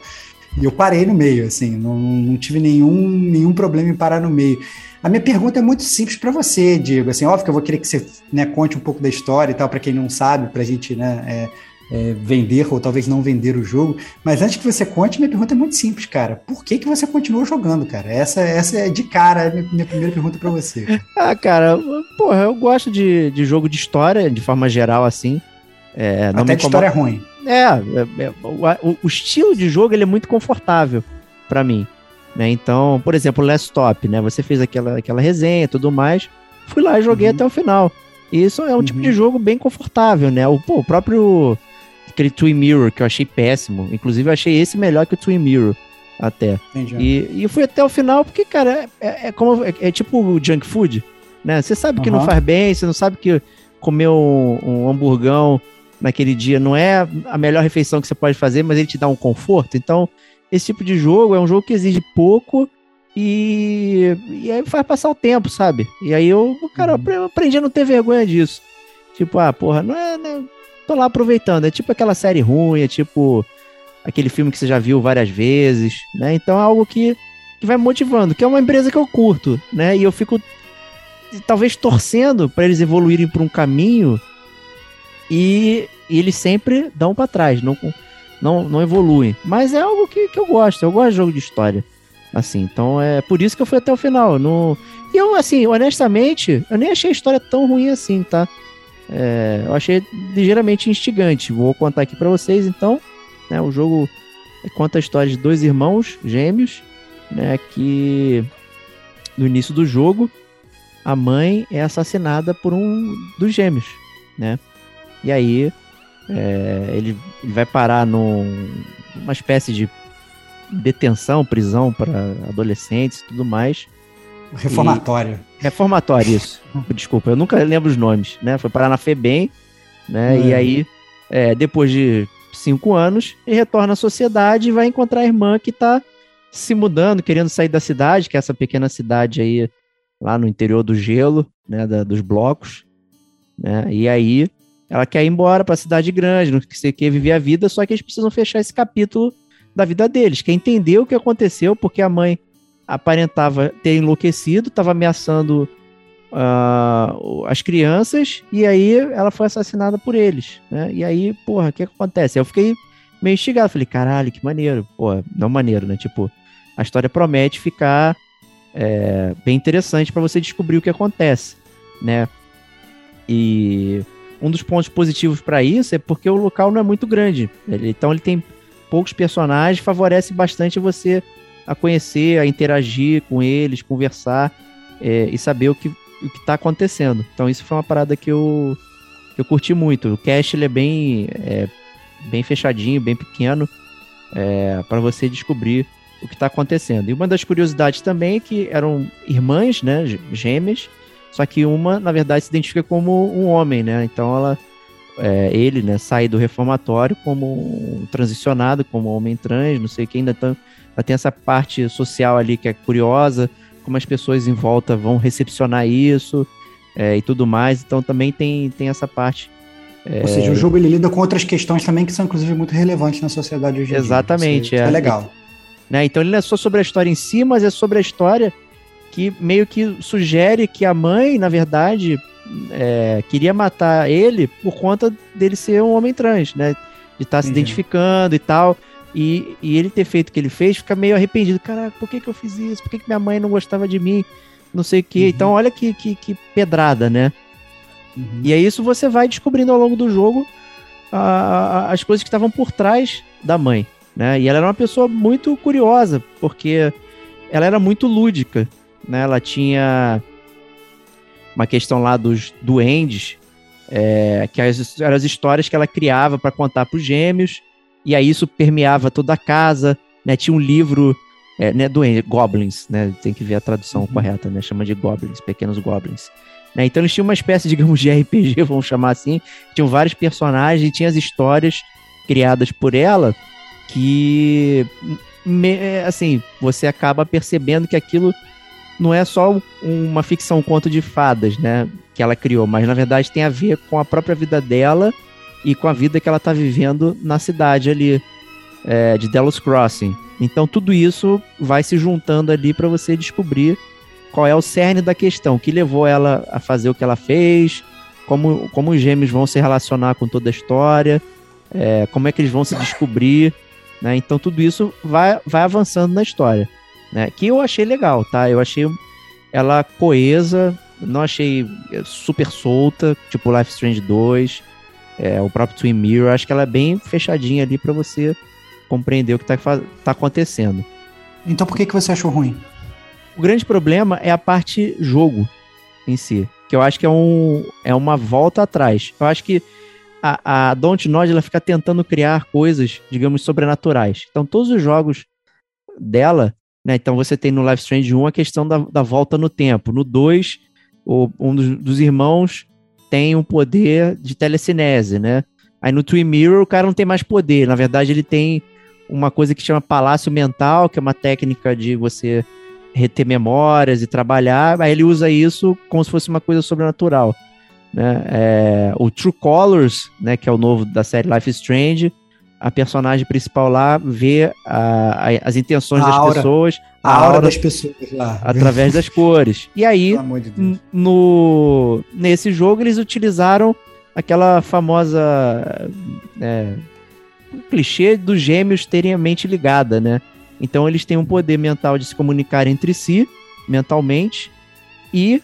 E eu parei no meio, assim, não, não tive nenhum, nenhum problema em parar no meio. A minha pergunta é muito simples para você, Diego. Assim, óbvio que eu vou querer que você né, conte um pouco da história e tal, para quem não sabe, para a gente né, é, é, vender ou talvez não vender o jogo. Mas antes que você conte, minha pergunta é muito simples, cara. Por que, que você continuou jogando, cara? Essa, essa é de cara a minha, minha primeira pergunta para você. Ah, cara, porra, eu gosto de, de jogo de história, de forma geral, assim. É, Até de história ruim. É, é, é o, o, estilo de jogo ele é muito confortável para mim. Né? Então, por exemplo, Last Stop, né? Você fez aquela, aquela resenha e tudo mais. Fui lá e joguei uhum. até o final. E isso é um uhum. tipo de uhum. jogo bem confortável, né? O, pô, o próprio aquele Twin Mirror que eu achei péssimo. Inclusive, eu achei esse melhor que o Twin Mirror até. E, e fui até o final porque, cara, é, é, é como é, é, tipo o junk food, né? Você sabe que não faz bem, você não sabe que comer um, um hamburgão naquele dia não é a melhor refeição que você pode fazer, mas ele te dá um conforto. Então, esse tipo de jogo é um jogo que exige pouco e, e aí faz passar o tempo, sabe? E aí eu, cara, eu eu aprendi a não ter vergonha disso. Tipo, ah, porra, não é. Né? Tô lá aproveitando. É tipo aquela série ruim, é tipo aquele filme que você já viu várias vezes, né? Então é algo que, que vai me motivando, que é uma empresa que eu curto, né? E eu fico talvez torcendo para eles evoluírem por um caminho e, e eles sempre dão para trás, não, não, não evoluem. Mas é algo que, que eu gosto, eu gosto de jogo de história. Assim, então é por isso que eu fui até o final. Não... E eu, assim, honestamente, eu nem achei a história tão ruim assim, tá? É, eu achei ligeiramente instigante. Vou contar aqui para vocês, então. Né, o jogo conta a história de dois irmãos gêmeos, né? Que no início do jogo a mãe é assassinada por um dos gêmeos, né? E aí é, ele, ele vai parar num- numa espécie de detenção, prisão para adolescentes e tudo mais. Reformatório. Reformatório, isso. Desculpa, eu nunca lembro os nomes, né? Foi parar na FEBEM, né? E É. aí, é, depois de cinco anos, ele retorna à sociedade e vai encontrar a irmã que tá se mudando, querendo sair da cidade, que é essa pequena cidade aí, lá no interior do gelo, né? da- dos blocos, né? E aí, ela quer ir embora pra cidade grande, não sei o que, viver a vida, só que eles precisam fechar esse capítulo da vida deles, quer entender o que aconteceu, porque a mãe aparentava ter enlouquecido, estava ameaçando o- as crianças, e aí ela foi assassinada por eles, né? E aí, porra, o que, que acontece? Eu fiquei meio instigado, falei, caralho, que maneiro. Pô, não maneiro, né? Tipo, a história promete ficar é, bem interessante para você descobrir o que acontece, né? E um dos pontos positivos para isso é porque o local não é muito grande. Ele- então ele tem poucos personagens, favorece bastante você a conhecer, a interagir com eles, conversar é, e saber o que, o que tá acontecendo. Então isso foi uma parada que eu, que eu curti muito. O cast ele é bem, é, bem fechadinho, bem pequeno, é, para você descobrir o que está acontecendo. E uma das curiosidades também é que eram irmãs, né, gê- gêmeas, só que uma, na verdade, se identifica como um homem, né? Então ela, é, ele, né, sai do reformatório como um transicionado, como um homem trans, não sei o que, ainda, tão, ainda tem essa parte social ali que é curiosa, como as pessoas em volta vão recepcionar isso é, e tudo mais. Então também tem, tem essa parte. Ou seja, o jogo ele lida com outras questões também que são, inclusive, muito relevantes na sociedade hoje em dia. Exatamente, Isso, isso é. é legal. né? Então ele não é só sobre a história em si, mas é sobre a história que meio que sugere que a mãe, na verdade, é, queria matar ele por conta dele ser um homem trans, né? De estar se Entendi. identificando e tal. E, e ele ter feito o que ele fez, fica meio arrependido. Caraca, por que, que eu fiz isso? Por que, que minha mãe não gostava de mim? Não sei o quê. Uhum. Então, olha que, que, que pedrada, né? Uhum. E é isso você vai descobrindo ao longo do jogo a- a- as coisas que estavam por trás da mãe, né? E ela era uma pessoa muito curiosa, porque ela era muito lúdica, né? Ela tinha uma questão lá dos duendes, é, que as- eram as histórias que ela criava para contar para os gêmeos, e aí isso permeava toda a casa, né? Tinha um livro, é, né, duende, goblins, né? Tem que ver a tradução Uhum. correta, né? Chama de goblins, pequenos goblins. Né? Então eles tinham uma espécie, digamos, de RPG, vamos chamar assim. Tinham vários personagens e tinha as histórias criadas por ela que, me- assim, você acaba percebendo que aquilo não é só uma ficção um conto de fadas, né? Que ela criou, mas na verdade tem a ver com a própria vida dela e com a vida que ela tá vivendo na cidade ali é, de Delos Crossing. Então tudo isso vai se juntando ali para você descobrir qual é o cerne da questão, que levou ela a fazer o que ela fez, como, como os gêmeos vão se relacionar com toda a história, é, como é que eles vão se descobrir, né? Então tudo isso vai, vai avançando na história, né? Que eu achei legal, tá? Eu achei ela coesa, não achei é, super solta, tipo Life Strange 2, é, o próprio Twin Mirror, acho que ela é bem fechadinha ali para você compreender o que tá, tá acontecendo. Então por que, que você achou ruim? O grande problema é a parte jogo em si, que eu acho que é, um, é uma volta atrás. Eu acho que a, a Dontnod ela fica tentando criar coisas, digamos, sobrenaturais. Então, todos os jogos dela, né? Então, você tem no Life Strange 1 a questão da, da volta no tempo. No 2, o, um dos, dos irmãos tem um poder de telecinese, né? Aí no Twin Mirror o cara não tem mais poder, na verdade ele tem uma coisa que chama palácio mental, que é uma técnica de você reter memórias e trabalhar, aí ele usa isso como se fosse uma coisa sobrenatural. Né? É, o True Colors, né, que é o novo da série Life Strange, a personagem principal lá vê a, a, as intenções A das aura. pessoas, A aura das pessoas lá. através das cores. E aí, de no, nesse jogo, eles utilizaram aquela famosa é, clichê dos gêmeos terem a mente ligada, né? Então eles têm um poder mental de se comunicar entre si, mentalmente, e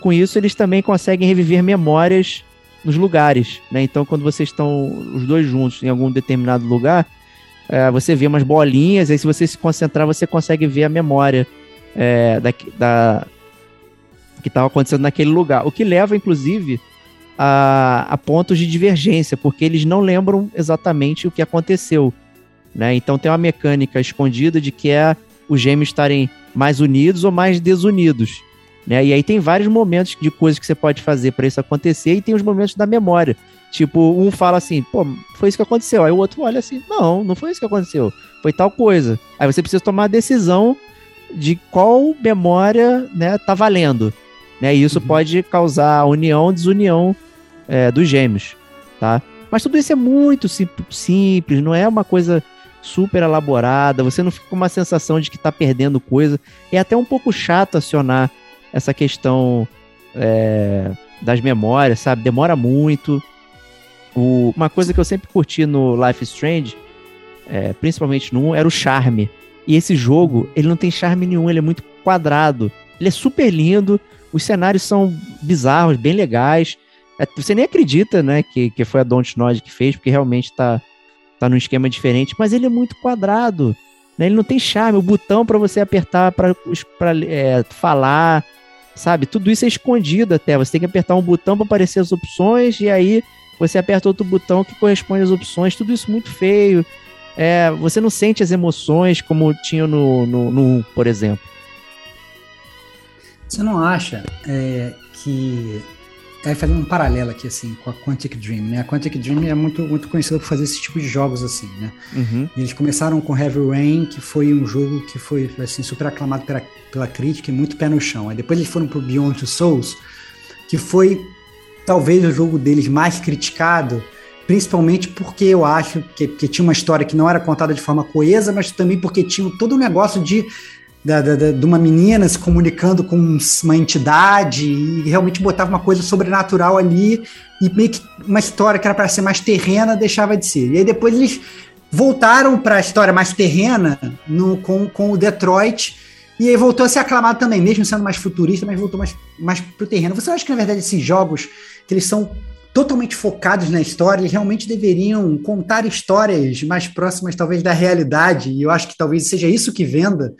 com isso eles também conseguem reviver memórias nos lugares, né? Então quando vocês estão os dois juntos em algum determinado lugar, é, você vê umas bolinhas, aí se você se concentrar, você consegue ver a memória é, da, da que estava acontecendo naquele lugar. O que leva, inclusive, a, a pontos de divergência, porque eles não lembram exatamente o que aconteceu. Né? Então tem uma mecânica escondida de que é os gêmeos estarem mais unidos ou mais desunidos. Né? E aí tem vários momentos de coisas que você pode fazer para isso acontecer e tem os momentos da memória. Tipo, um fala assim, pô, foi isso que aconteceu. Aí o outro olha assim, não, não foi isso que aconteceu. Foi tal coisa. Aí você precisa tomar a decisão de qual memória né, tá valendo. Né? E isso Uhum. pode causar união ou desunião é, dos gêmeos, tá? Mas tudo isso é muito sim- simples, não é uma coisa super elaborada, você não fica com uma sensação de que tá perdendo coisa. É até um pouco chato acionar essa questão é, das memórias, sabe? Demora muito. O- uma coisa que eu sempre curti no Life is Strange, é, principalmente no 1, era o charme. E esse jogo, ele não tem charme nenhum, ele é muito quadrado. Ele é super lindo, os cenários são bizarros, bem legais. É, você nem acredita, né, que, que foi a Dontnod que fez, porque realmente tá, tá num esquema diferente, mas ele é muito quadrado. Né? Ele não tem charme, o botão para você apertar para é, falar, sabe? Tudo isso é escondido até. Você tem que apertar um botão para aparecer as opções, e aí você aperta outro botão que corresponde às opções. Tudo isso muito feio. É, você não sente as emoções como tinha no, no, no 1, por exemplo. Você não acha é, que. É, fazendo um paralelo aqui, assim, com a Quantic Dream, né? A Quantic Dream é muito, muito conhecida por fazer esse tipo de jogos, assim, né? Uhum. Eles começaram com Heavy Rain, que foi um jogo que foi, assim, super aclamado pela, pela crítica e muito pé no chão. Aí depois eles foram pro Beyond Two Souls, que foi talvez o jogo deles mais criticado, principalmente porque eu acho que, que tinha uma história que não era contada de forma coesa, mas também porque tinha todo um negócio de da, da, da, de uma menina se comunicando com uma entidade e realmente botava uma coisa sobrenatural ali e meio que uma história que era para ser mais terrena deixava de ser. E aí depois eles voltaram para a história mais terrena no, com, com o Detroit e aí voltou a ser aclamado também, mesmo sendo mais futurista, mas voltou mais, mais pro terreno. Você acha que, na verdade, esses jogos, que eles são totalmente focados na história, eles realmente deveriam contar histórias mais próximas, talvez, da realidade, e eu acho que talvez seja isso que venda,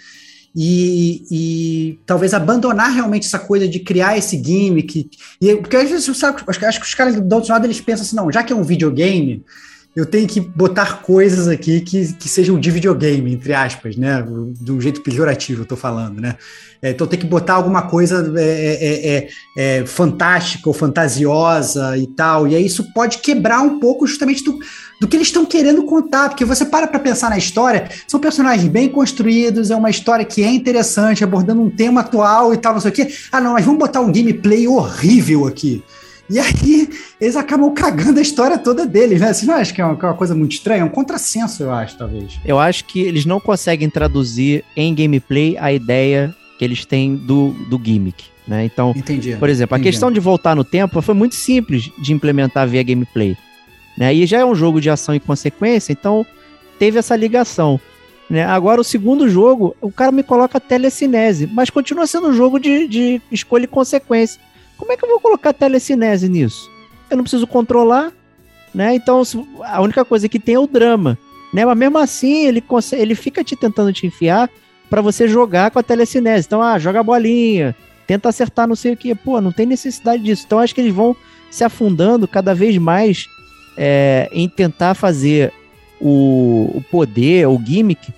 e, e, talvez abandonar realmente essa coisa de criar esse gimmick. E, porque às vezes sabe, acho que os caras do Dontnod eles pensam assim, não, já que é um videogame, eu tenho que botar coisas aqui que, que sejam de videogame, entre aspas, né? De um jeito pejorativo, eu tô falando, né? É, então tem que botar alguma coisa é, é, é, fantástica ou fantasiosa e tal. E aí isso pode quebrar um pouco justamente do, do que eles estão querendo contar, porque você para para pensar na história, são personagens bem construídos, é uma história que é interessante, abordando um tema atual e tal, não sei o quê. Ah, não, mas vamos botar um gameplay horrível aqui. E aí eles acabam cagando a história toda deles, né? Vocês não acham que é uma, que é uma coisa muito estranha? É um contrassenso, eu acho, talvez. Eu acho que eles não conseguem traduzir em gameplay a ideia que eles têm do, do gimmick. Né? Então, Entendi. por exemplo, Entendi. a questão de voltar no tempo foi muito simples de implementar via gameplay. Né? E já é um jogo de ação e consequência, então teve essa ligação. Né? Agora, o segundo jogo, o cara me coloca telecinese, mas continua sendo um jogo de, de escolha e consequência. Como é que eu vou colocar telecinese nisso? Eu não preciso controlar, né? Então, a única coisa que tem é o drama, né? Mas mesmo assim, ele, ele fica te tentando te enfiar para você jogar com a telecinese. Então, ah, joga a bolinha, tenta acertar não sei o que. Pô, não tem necessidade disso. Então, acho que eles vão se afundando cada vez mais é, em tentar fazer o, o poder, o gimmick,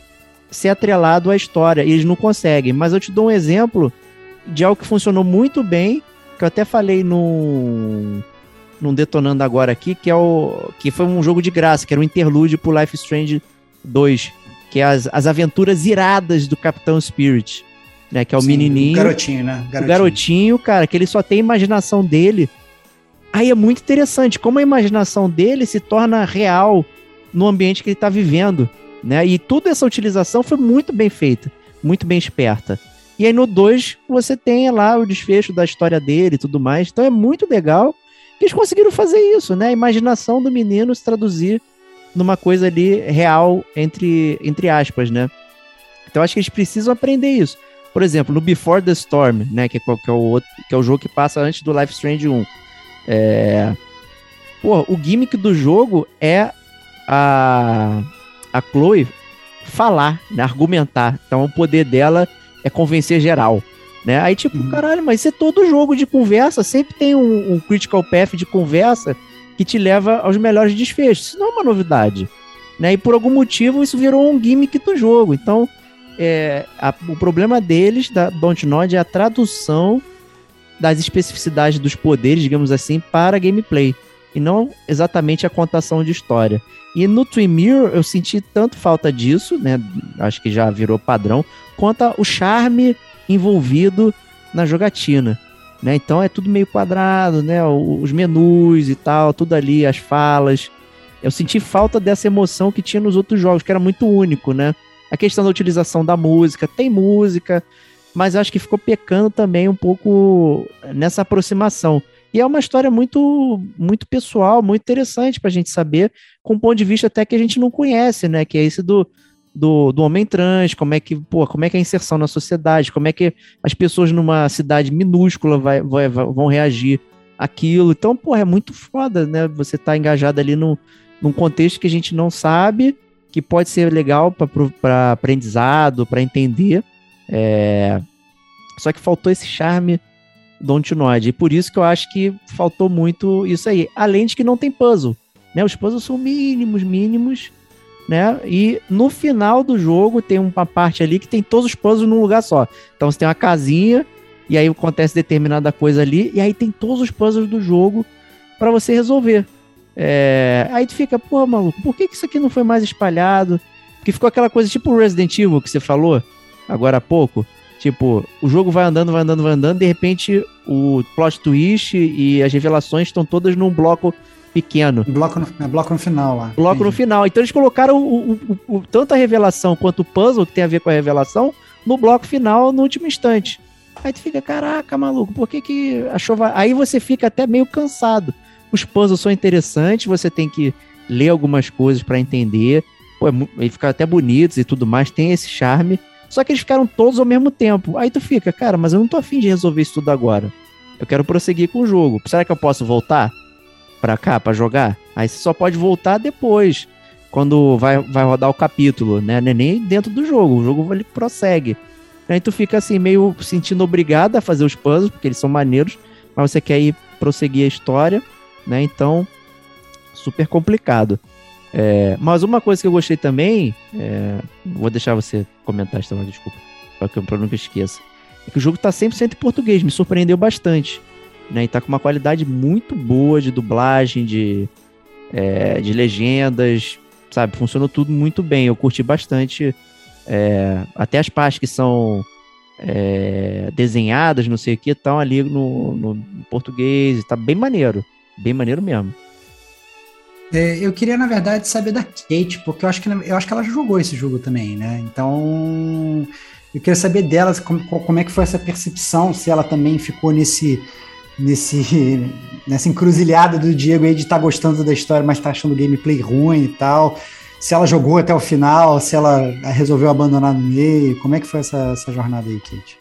ser atrelado à história. E eles não conseguem. Mas eu te dou um exemplo de algo que funcionou muito bem que eu até falei no num detonando agora aqui, que é o que foi um jogo de graça, que era um interlude pro Life Strange 2, que é as, as aventuras iradas do Capitão Spirit, né, que é o Sim, menininho, o garotinho, né? o garotinho, cara, que ele só tem a imaginação dele. Aí é muito interessante como a imaginação dele se torna real no ambiente que ele está vivendo, né? E toda essa utilização foi muito bem feita, muito bem esperta. E aí no 2 você tem lá o desfecho da história dele e tudo mais. Então é muito legal que eles conseguiram fazer isso, né? A imaginação do menino se traduzir numa coisa ali real, entre, entre aspas, né? Então acho que eles precisam aprender isso. Por exemplo, no Before the Storm, né? Que é, que é, o, outro, que é o jogo que passa antes do Life Strange 1. É... Pô, o gimmick do jogo é a, a Chloe falar, né? argumentar. Então o poder dela é convencer geral. Né? Aí, tipo, Uhum. caralho, mas isso é todo jogo de conversa, sempre tem um, um critical path de conversa que te leva aos melhores desfechos. Isso não é uma novidade. Né? E por algum motivo isso virou um gimmick do jogo. Então, é, a- o problema deles, da Dontnod, é a tradução das especificidades dos poderes, digamos assim, para gameplay. E não exatamente a contação de história. E no Twin Mirror eu senti tanto falta disso, né? Acho que já virou padrão, quanto o charme envolvido na jogatina. Né? Então é tudo meio quadrado, né? Os menus e tal, tudo ali, as falas. Eu senti falta dessa emoção que tinha nos outros jogos, que era muito único, né? A questão da utilização da música, tem música, mas acho que ficou pecando também um pouco nessa aproximação. E é uma história muito muito pessoal, muito interessante pra gente saber, com um ponto de vista até que a gente não conhece, né? Que é esse do, do, do homem trans, como é que, pô, como é que é a inserção na sociedade, como é que as pessoas numa cidade minúscula vai, vai- vão reagir àquilo. Então, pô, é muito foda, né? Você tá engajado ali num, num contexto que a gente não sabe, que pode ser legal para aprendizado, para entender. É... Só que faltou esse charme Don't Nod. E por isso que eu acho que faltou muito isso aí. Além de que não tem puzzle. Né? Os puzzles são mínimos, mínimos. Né? E no final do jogo tem uma parte ali que tem todos os puzzles num lugar só. Então você tem uma casinha, e aí acontece determinada coisa ali, e aí tem todos os puzzles do jogo para você resolver. É, Aí tu fica, pô, maluco, por que, que isso aqui não foi mais espalhado? Porque ficou aquela coisa tipo Resident Evil que você falou agora há pouco. Tipo, o jogo vai andando, vai andando, vai andando, de repente o plot twist e as revelações estão todas num bloco pequeno. Bloco no, é bloco no final lá. Bloco no final. Então eles colocaram o, o- o- tanto a revelação quanto o puzzle, que tem a ver com a revelação, no bloco final, no último instante. Aí tu fica, caraca, maluco, por que que achou... va-" Aí você fica até meio cansado. Os puzzles são interessantes, você tem que ler algumas coisas pra entender. Pô, é eles ficaram até bonitos e tudo mais, tem esse charme. Só que eles ficaram todos ao mesmo tempo. Aí tu fica, cara, mas eu não tô afim de resolver isso tudo agora. Eu quero prosseguir com o jogo. Será que eu posso voltar pra cá pra jogar? Aí você só pode voltar depois, quando vai, vai rodar o capítulo, né? É Nem dentro do jogo, o jogo ele prossegue. Aí tu fica assim, meio sentindo obrigado a fazer os puzzles, porque eles são maneiros, mas você quer ir prosseguir a história, né? Então, super complicado. É, mas uma coisa que eu gostei também, é, vou deixar você comentar, Estevão, desculpa, para que eu não esqueça. É que o jogo tá 100% em português, me surpreendeu bastante. Né, e tá com uma qualidade muito boa de dublagem, de, é, de legendas, sabe? Funcionou tudo muito bem. Eu curti bastante. é, até as partes que são é, desenhadas, não sei o que, estão ali no, no português. Tá bem maneiro. Bem maneiro mesmo. É, eu queria, na verdade, saber da Kate, porque eu acho, que, eu acho que ela jogou esse jogo também, né? Então, eu queria saber dela como, como é que foi essa percepção, se ela também ficou nesse, nesse, nessa encruzilhada do Diego aí de estar gostando da história, mas tá achando o gameplay ruim e tal. Se ela jogou até o final, se ela resolveu abandonar no meio, como é que foi essa, essa jornada aí, Kate?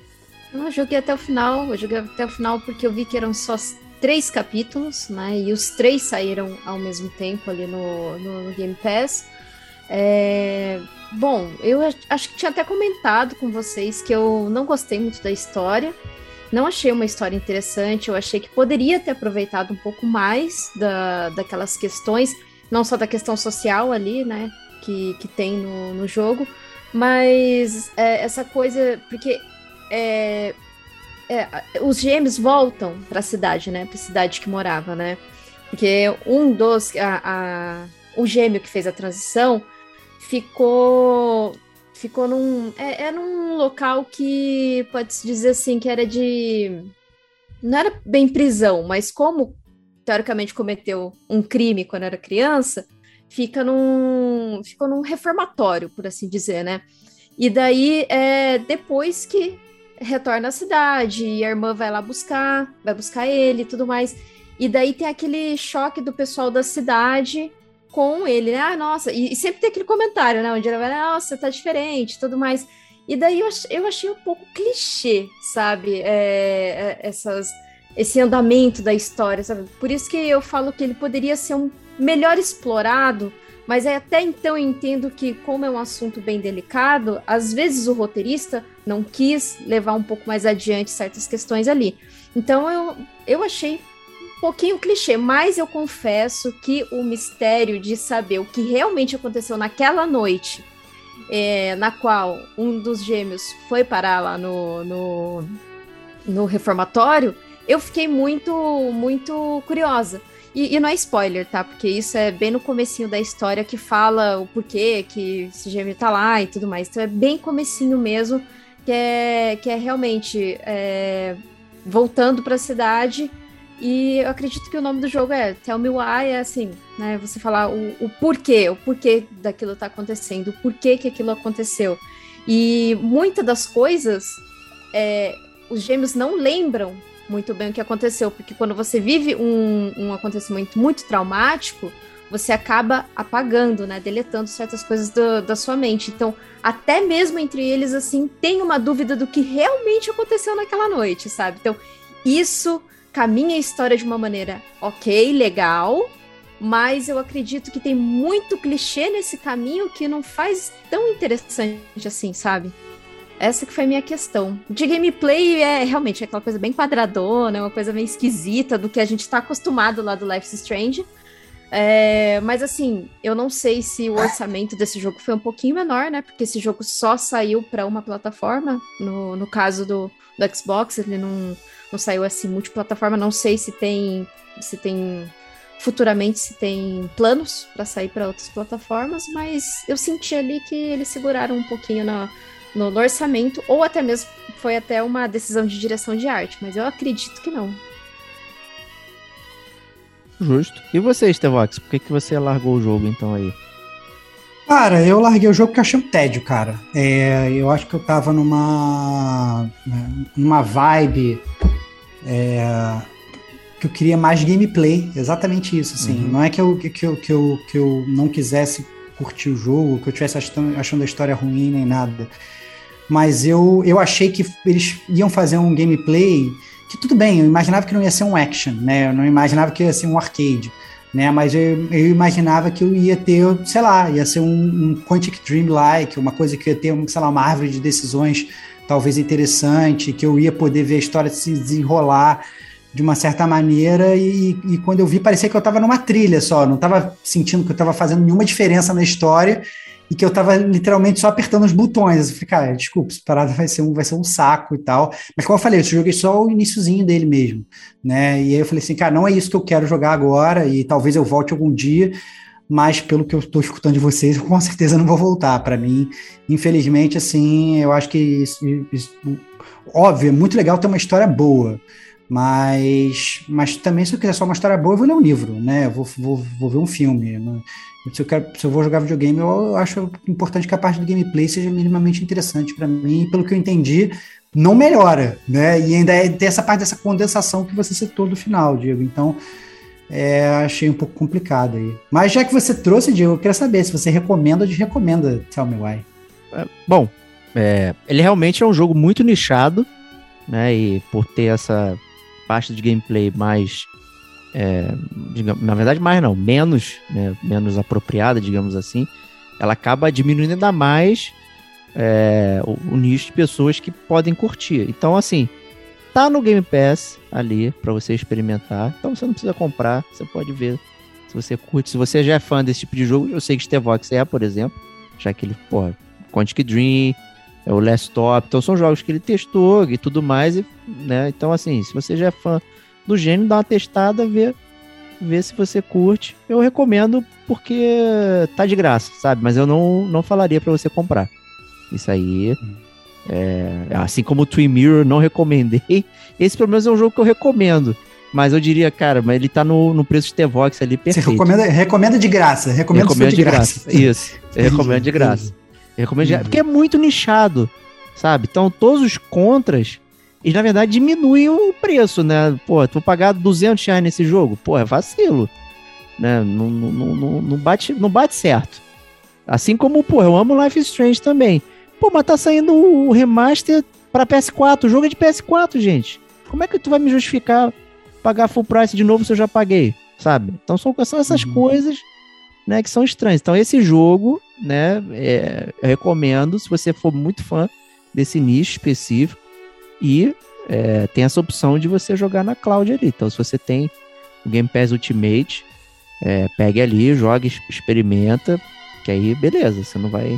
Eu joguei até o final, eu joguei até o final porque eu vi que eram só três capítulos, né? E os três saíram ao mesmo tempo ali no, no, no Game Pass. É, Bom, eu ach- acho que tinha até comentado com vocês que eu não gostei muito da história. Não achei uma história interessante, eu achei que poderia ter aproveitado um pouco mais da, daquelas questões, não só da questão social ali, né? Que, que tem no, no jogo, mas é, essa coisa. Porque é, é, os gêmeos voltam para a cidade, né? Para a cidade que morava, né? Porque um dos. A, a, o gêmeo que fez a transição ficou. Ficou num. É, é num local que pode-se dizer assim que era de. Não era bem prisão, mas como teoricamente cometeu um crime quando era criança, fica num. Ficou num reformatório, por assim dizer, né? E daí, é, depois que retorna à cidade, e a irmã vai lá buscar, vai buscar ele e tudo mais. E daí tem aquele choque do pessoal da cidade com ele, né? Ah, nossa, e, e sempre tem aquele comentário, né? Onde ela vai, nossa, tá diferente tudo mais. E daí eu, eu achei um pouco clichê, sabe? É, é, essas, esse andamento da história, sabe? Por isso que eu falo que ele poderia ser um melhor explorado mas até então eu entendo que, como é um assunto bem delicado, às vezes o roteirista não quis levar um pouco mais adiante certas questões ali. Então eu, eu achei um pouquinho clichê, mas eu confesso que o mistério de saber o que realmente aconteceu naquela noite, é, na qual um dos gêmeos foi parar lá no, no, no reformatório, eu fiquei muito, muito curiosa. E, e, não é spoiler, tá? Porque isso é bem no comecinho da história que fala o porquê que esse gêmeo tá lá e tudo mais. Então é bem comecinho mesmo, que é, que é realmente é, voltando para a cidade. E eu acredito que o nome do jogo é Tell Me Why, é assim, né? Você falar o, o porquê, o porquê daquilo tá acontecendo, o porquê que aquilo aconteceu. E muitas das coisas, é, os gêmeos não lembram muito bem o que aconteceu, porque quando você vive um, um acontecimento muito traumático, você acaba apagando, né, deletando certas coisas do, da sua mente. Então, até mesmo entre eles, assim, tem uma dúvida do que realmente aconteceu naquela noite, sabe? Então, isso caminha a história de uma maneira ok, legal, mas eu acredito que tem muito clichê nesse caminho que não faz tão interessante assim, sabe? Essa que foi a minha questão. De gameplay é realmente aquela coisa bem quadradona, uma coisa meio esquisita do que a gente está acostumado lá do Life is Strange. É, mas assim, eu não sei se o orçamento desse jogo foi um pouquinho menor, né? Porque esse jogo só saiu para uma plataforma. No, no caso do, do Xbox, ele não, não saiu assim multiplataforma. Não sei se tem se tem futuramente se tem planos para sair para outras plataformas, mas eu senti ali que eles seguraram um pouquinho na, no, no orçamento, ou até mesmo foi até uma decisão de direção de arte, mas eu acredito que não. Justo. E você, Stevox, por que, que você largou o jogo então aí? Cara, eu larguei o jogo porque achei um tédio, cara. É, eu acho que eu tava numa. numa vibe. É, que eu queria mais gameplay. Exatamente isso, assim. Uhum. Não é que eu, que, eu, que, eu, que eu não quisesse curtir o jogo, que eu estivesse achando, achando a história ruim nem nada mas eu, eu achei que eles iam fazer um gameplay que tudo bem, eu imaginava que não ia ser um action, né? Eu não imaginava que ia ser um arcade, né? Mas eu, eu imaginava que eu ia ter, sei lá, ia ser um, um Quantic Dream-like, uma coisa que ia ter, sei lá, uma árvore de decisões talvez interessante, que eu ia poder ver a história se desenrolar de uma certa maneira e, e quando eu vi parecia que eu estava numa trilha só, não estava sentindo que eu estava fazendo nenhuma diferença na história e que eu tava literalmente só apertando os botões. Eu falei, cara, desculpa, essa parada vai ser um, vai ser um saco e tal. Mas como eu falei, eu joguei só o iníciozinho dele mesmo, né? E aí eu falei assim, cara, não é isso que eu quero jogar agora e talvez eu volte algum dia, mas pelo que eu estou escutando de vocês, eu com certeza não vou voltar. Para mim, infelizmente, assim, eu acho que isso, isso, óbvio, é muito legal ter uma história boa. Mas, mas também, se eu quiser só uma história boa, eu vou ler um livro, né? Eu vou, vou, vou ver um filme. Né? Se eu, quero, se eu vou jogar videogame, eu acho importante que a parte do gameplay seja minimamente interessante para mim. Pelo que eu entendi, não melhora, né? E ainda é, tem essa parte dessa condensação que você citou do final, Diego. Então, é, achei um pouco complicado aí. Mas já que você trouxe, Diego, eu queria saber se você recomenda ou desrecomenda Tell Me Why. É, bom, é, ele realmente é um jogo muito nichado, né? E por ter essa parte de gameplay mais é, digamos, na verdade mais não, menos, né, menos apropriada, digamos assim, ela acaba diminuindo ainda mais é, o, o, nicho de pessoas que podem curtir. Então, assim, tá no Game Pass ali para você experimentar. Então você não precisa comprar, você pode ver se você curte. Se você já é fã desse tipo de jogo, eu sei que Stevox é, por exemplo, já que ele, porra, Quantic Dream, o Last Stop. Então são jogos que ele testou e tudo mais. E, né? Então, assim, se você já é fã do gênio, dá uma testada, vê, vê se você curte. Eu recomendo porque tá de graça, sabe? Mas eu não, não falaria para você comprar. Isso aí. É, assim como o Twin Mirror, não recomendei. Esse pelo menos é um jogo que eu recomendo. Mas eu diria, cara, mas ele tá no, no preço de T-Vox ali perfeito. Você recomenda, recomenda de graça. Recomenda recomendo de, de graça. graça. Isso. Eu recomendo de graça. De graça. Porque é muito nichado, sabe? Então todos os contras, eles na verdade diminuem o preço, né? Pô, tu pagar 200 reais nesse jogo, pô, é vacilo. Né? Não, não, não, não, bate, não bate certo. Assim como, pô, eu amo Life is Strange também. Pô, mas tá saindo o remaster pra PS4. O jogo é de PS4, gente. Como é que tu vai me justificar pagar full price de novo se eu já paguei, sabe? Então são, são essas uhum. coisas, né, que são estranhas. Então esse jogo, né, é, eu recomendo se você for muito fã desse nicho específico e é, tem essa opção de você jogar na cloud ali. Então se você tem o Game Pass Ultimate, é, pegue ali, jogue, experimenta, que aí beleza, você não vai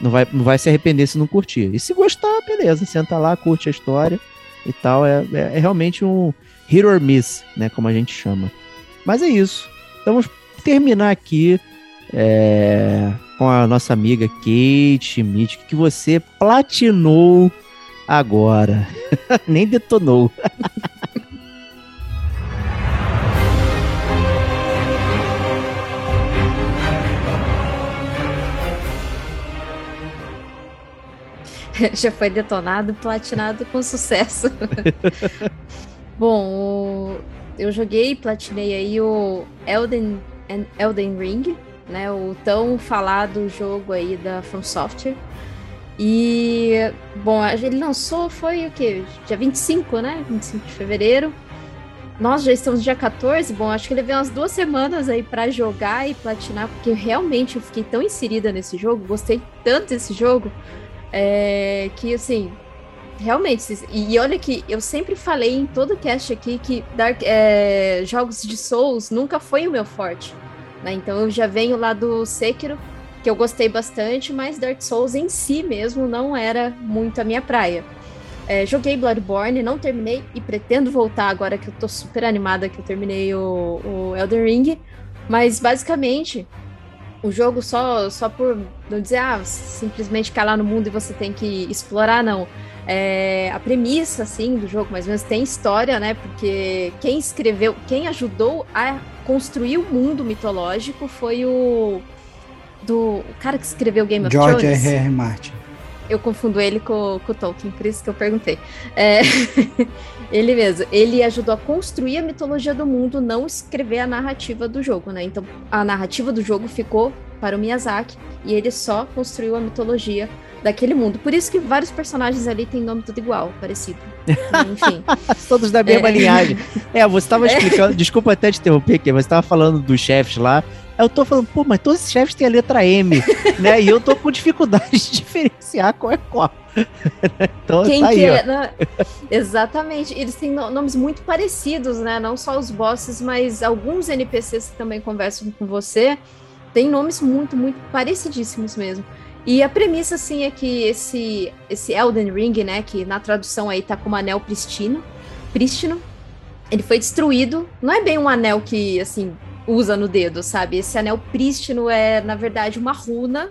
não vai, não vai se arrepender se não curtir. E se gostar, beleza, senta lá, curte a história e tal. É, é, é realmente um hit or miss, né, como a gente chama. Mas é isso. Vamos terminar aqui é, com a nossa amiga Kate Schmidt, que você platinou agora. Nem detonou. Já foi detonado, platinado com sucesso. Bom, eu joguei, platinei aí o Elden, Elden Ring, né? O tão falado jogo aí da From Software. E, bom, ele lançou, foi o quê? Dia 25, né? 25 de fevereiro. Nós já estamos dia 14, bom, acho que ele veio umas duas semanas aí para jogar e platinar, porque realmente eu fiquei tão inserida nesse jogo, gostei tanto desse jogo, é, que assim, realmente, e olha que eu sempre falei em todo cast aqui que Dark, é, jogos de Souls nunca foi o meu forte. Né? Então eu já venho lá do Sekiro, que eu gostei bastante, mas Dark Souls em si mesmo não era muito a minha praia. É, joguei Bloodborne, não terminei e pretendo voltar agora que eu tô super animada que eu terminei o, o Elden Ring. Mas basicamente, o jogo só, só por não dizer, ah, simplesmente ficar lá no mundo e você tem que explorar, não é, a premissa assim do jogo, mais ou menos tem história, né? Porque quem escreveu, quem ajudou a construir o mundo mitológico foi o do o cara que escreveu Game of George Thrones. George R. R. Martin. Eu confundo ele com, com o Tolkien, por isso que eu perguntei. É, ele mesmo. Ele ajudou a construir a mitologia do mundo, não escrever a narrativa do jogo, né? Então, a narrativa do jogo ficou para o Miyazaki e ele só construiu a mitologia daquele mundo. Por isso que vários personagens ali têm nome tudo igual, parecido. Enfim. Todos da mesma é. linhagem. É, você estava é. explicando, desculpa até te interromper aqui, você estava falando dos chefes lá. Eu tô falando, pô, mas todos os chefes têm a letra M, né? E eu tô com dificuldade de diferenciar qual é qual. então, Quem tá aí, é, né? Exatamente. Eles têm nomes muito parecidos, né? Não só os bosses, mas alguns NPCs que também conversam com você têm nomes muito, muito parecidíssimos mesmo. E a premissa, assim, é que esse, esse Elden Ring, né, que na tradução aí tá como anel pristino, prístino, ele foi destruído. Não é bem um anel que, assim, usa no dedo, sabe? Esse anel prístino é, na verdade, uma runa,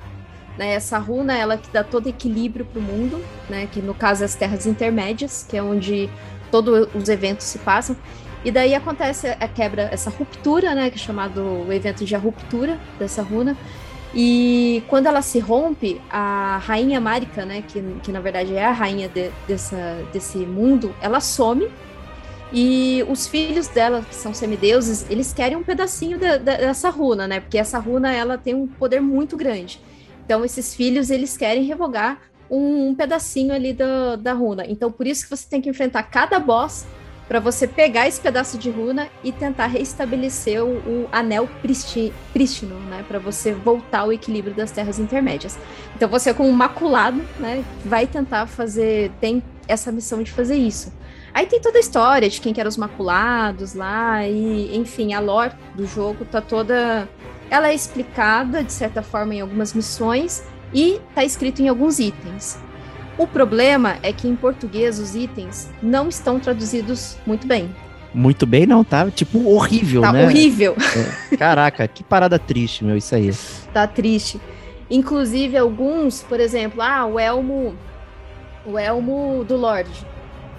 né? Essa runa, ela que dá todo equilíbrio pro mundo, né? Que no caso é as terras intermédias, que é onde todos os eventos se passam. E daí acontece a quebra, essa ruptura, né? Que é chamado o evento de a ruptura dessa runa. E quando ela se rompe, a rainha Marika, né, que, que na verdade é a rainha de, dessa, desse mundo, ela some. E os filhos dela, que são semideuses, eles querem um pedacinho da, da, dessa runa, né? Porque essa runa ela tem um poder muito grande. Então esses filhos eles querem revogar um, um pedacinho ali da, da runa. Então por isso que você tem que enfrentar cada boss para você pegar esse pedaço de runa e tentar restabelecer o, o anel prístino, né, para você voltar ao equilíbrio das terras intermédias. Então você como maculado, né, vai tentar fazer tem essa missão de fazer isso. Aí tem toda a história de quem que eram os maculados lá e, enfim, a lore do jogo tá toda ela é explicada de certa forma em algumas missões e tá escrito em alguns itens. O problema é que em português os itens não estão traduzidos muito bem. Muito bem, não, tá? Tipo, horrível, Tá né? horrível. É. Caraca, que parada triste, meu, isso aí. tá triste. Inclusive, alguns, por exemplo, ah, o elmo. O elmo do Lorde.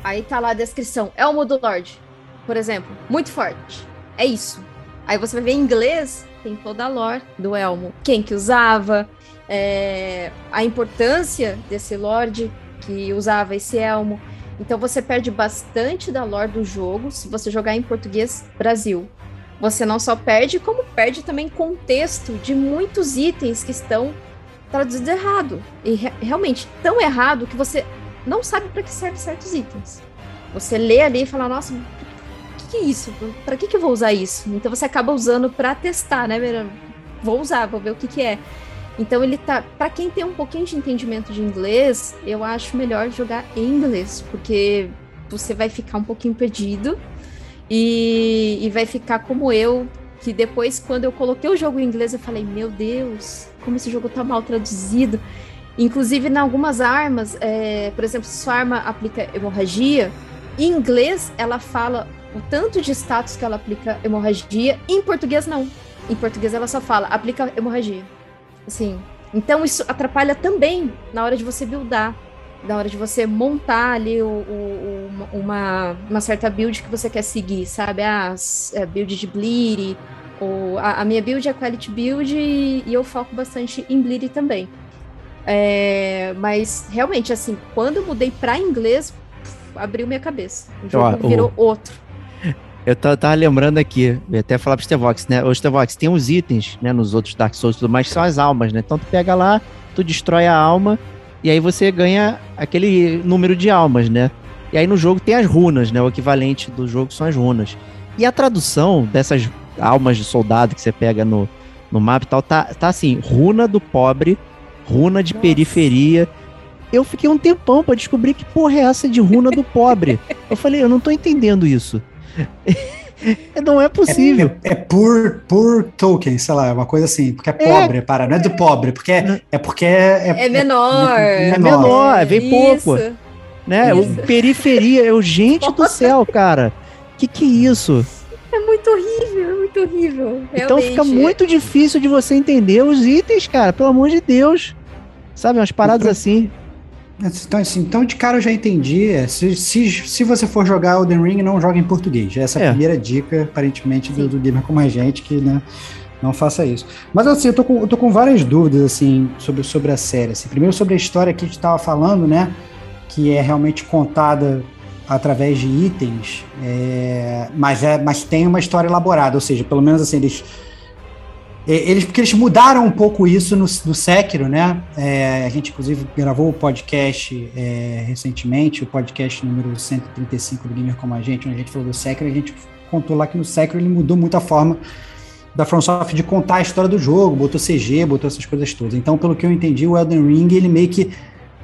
Aí tá lá a descrição: Elmo do Lorde, por exemplo, muito forte. É isso. Aí você vai ver em inglês, tem toda a lore do elmo. Quem que usava, é, a importância desse Lorde que usava esse elmo. Então você perde bastante da lore do jogo se você jogar em português Brasil você não só perde, como perde também contexto de muitos itens que estão traduzidos errado. E re realmente tão errado que você não sabe para que servem certos itens. Você lê ali e fala, nossa, o que, que, é isso? Para que, que eu vou usar isso? Então você acaba usando para testar, né? Vou usar, vou ver o que, que é. Então ele tá. Para quem tem um pouquinho de entendimento de inglês, eu acho melhor jogar em inglês, porque você vai ficar um pouquinho perdido e, e vai ficar como eu, que depois, quando eu coloquei o jogo em inglês, eu falei, meu Deus, como esse jogo tá mal traduzido. Inclusive, em algumas armas, é, por exemplo, se sua arma aplica hemorragia, em inglês ela fala o tanto de status que ela aplica hemorragia, em português não. Em português ela só fala aplica hemorragia. Assim, então isso atrapalha também na hora de você buildar na hora de você montar ali o, o, o, uma, uma certa build que você quer seguir, sabe? Ah, a build de Bleed, ou a, a, minha build é Quality Build e, e eu foco bastante em Bleed também. É, mas realmente, assim, quando eu mudei para inglês, puf, abriu minha cabeça. O jogo Ó, virou outro. Eu tava lembrando aqui, eu até falar pro Stevox, né? Ô, Stevox, tem uns itens, né, nos outros Dark Souls e tudo mais, que são as almas, né? Então tu pega lá, tu destrói a alma, e aí você ganha aquele número de almas, né? E aí no jogo tem as runas, né? O equivalente do jogo são as runas. E a tradução dessas almas de soldado que você pega no, no mapa e tal, tá, tá assim, runa do pobre, runa de Nossa. periferia. Eu fiquei um tempão pra descobrir que porra é essa de runa do pobre. Eu falei, eu não tô entendendo isso. não é possível. É, é por, por token, sei lá, é uma coisa assim, porque é pobre, é. para, não é do pobre, porque é, é porque é, É menor. é É menor, vem pouco. Isso. né? Isso. O periferia, eu, gente do céu, cara. Que que é isso? É muito horrível, é muito horrível. Então fica realmente. muito difícil de você entender os itens, cara, pelo amor de Deus. Sabe, umas paradas assim. Então, assim, então, de cara eu já entendi. é, Se, se, se você for jogar Elden Ring, não joga em português. Essa é a É. primeira dica, aparentemente, do, do gamer como a gente, que né, não faça isso. Mas assim, eu tô com, eu tô com várias dúvidas assim, sobre, sobre a série. assim. Primeiro sobre a história que a gente estava falando, né? Que é realmente contada através de itens, é, mas, é, mas tem uma história elaborada, ou seja, pelo menos assim, eles. É, Eles, porque eles mudaram um pouco isso no, no Sekiro, né? É, a gente, inclusive, gravou o podcast é, recentemente, o podcast número 135 do Gamer Como a Gente, onde a gente falou do Sekiro, a gente contou lá que no Sekiro ele mudou muito a forma da FromSoft de contar a história do jogo, botou CG, botou essas coisas todas. Então, pelo que eu entendi, o Elden Ring, ele meio que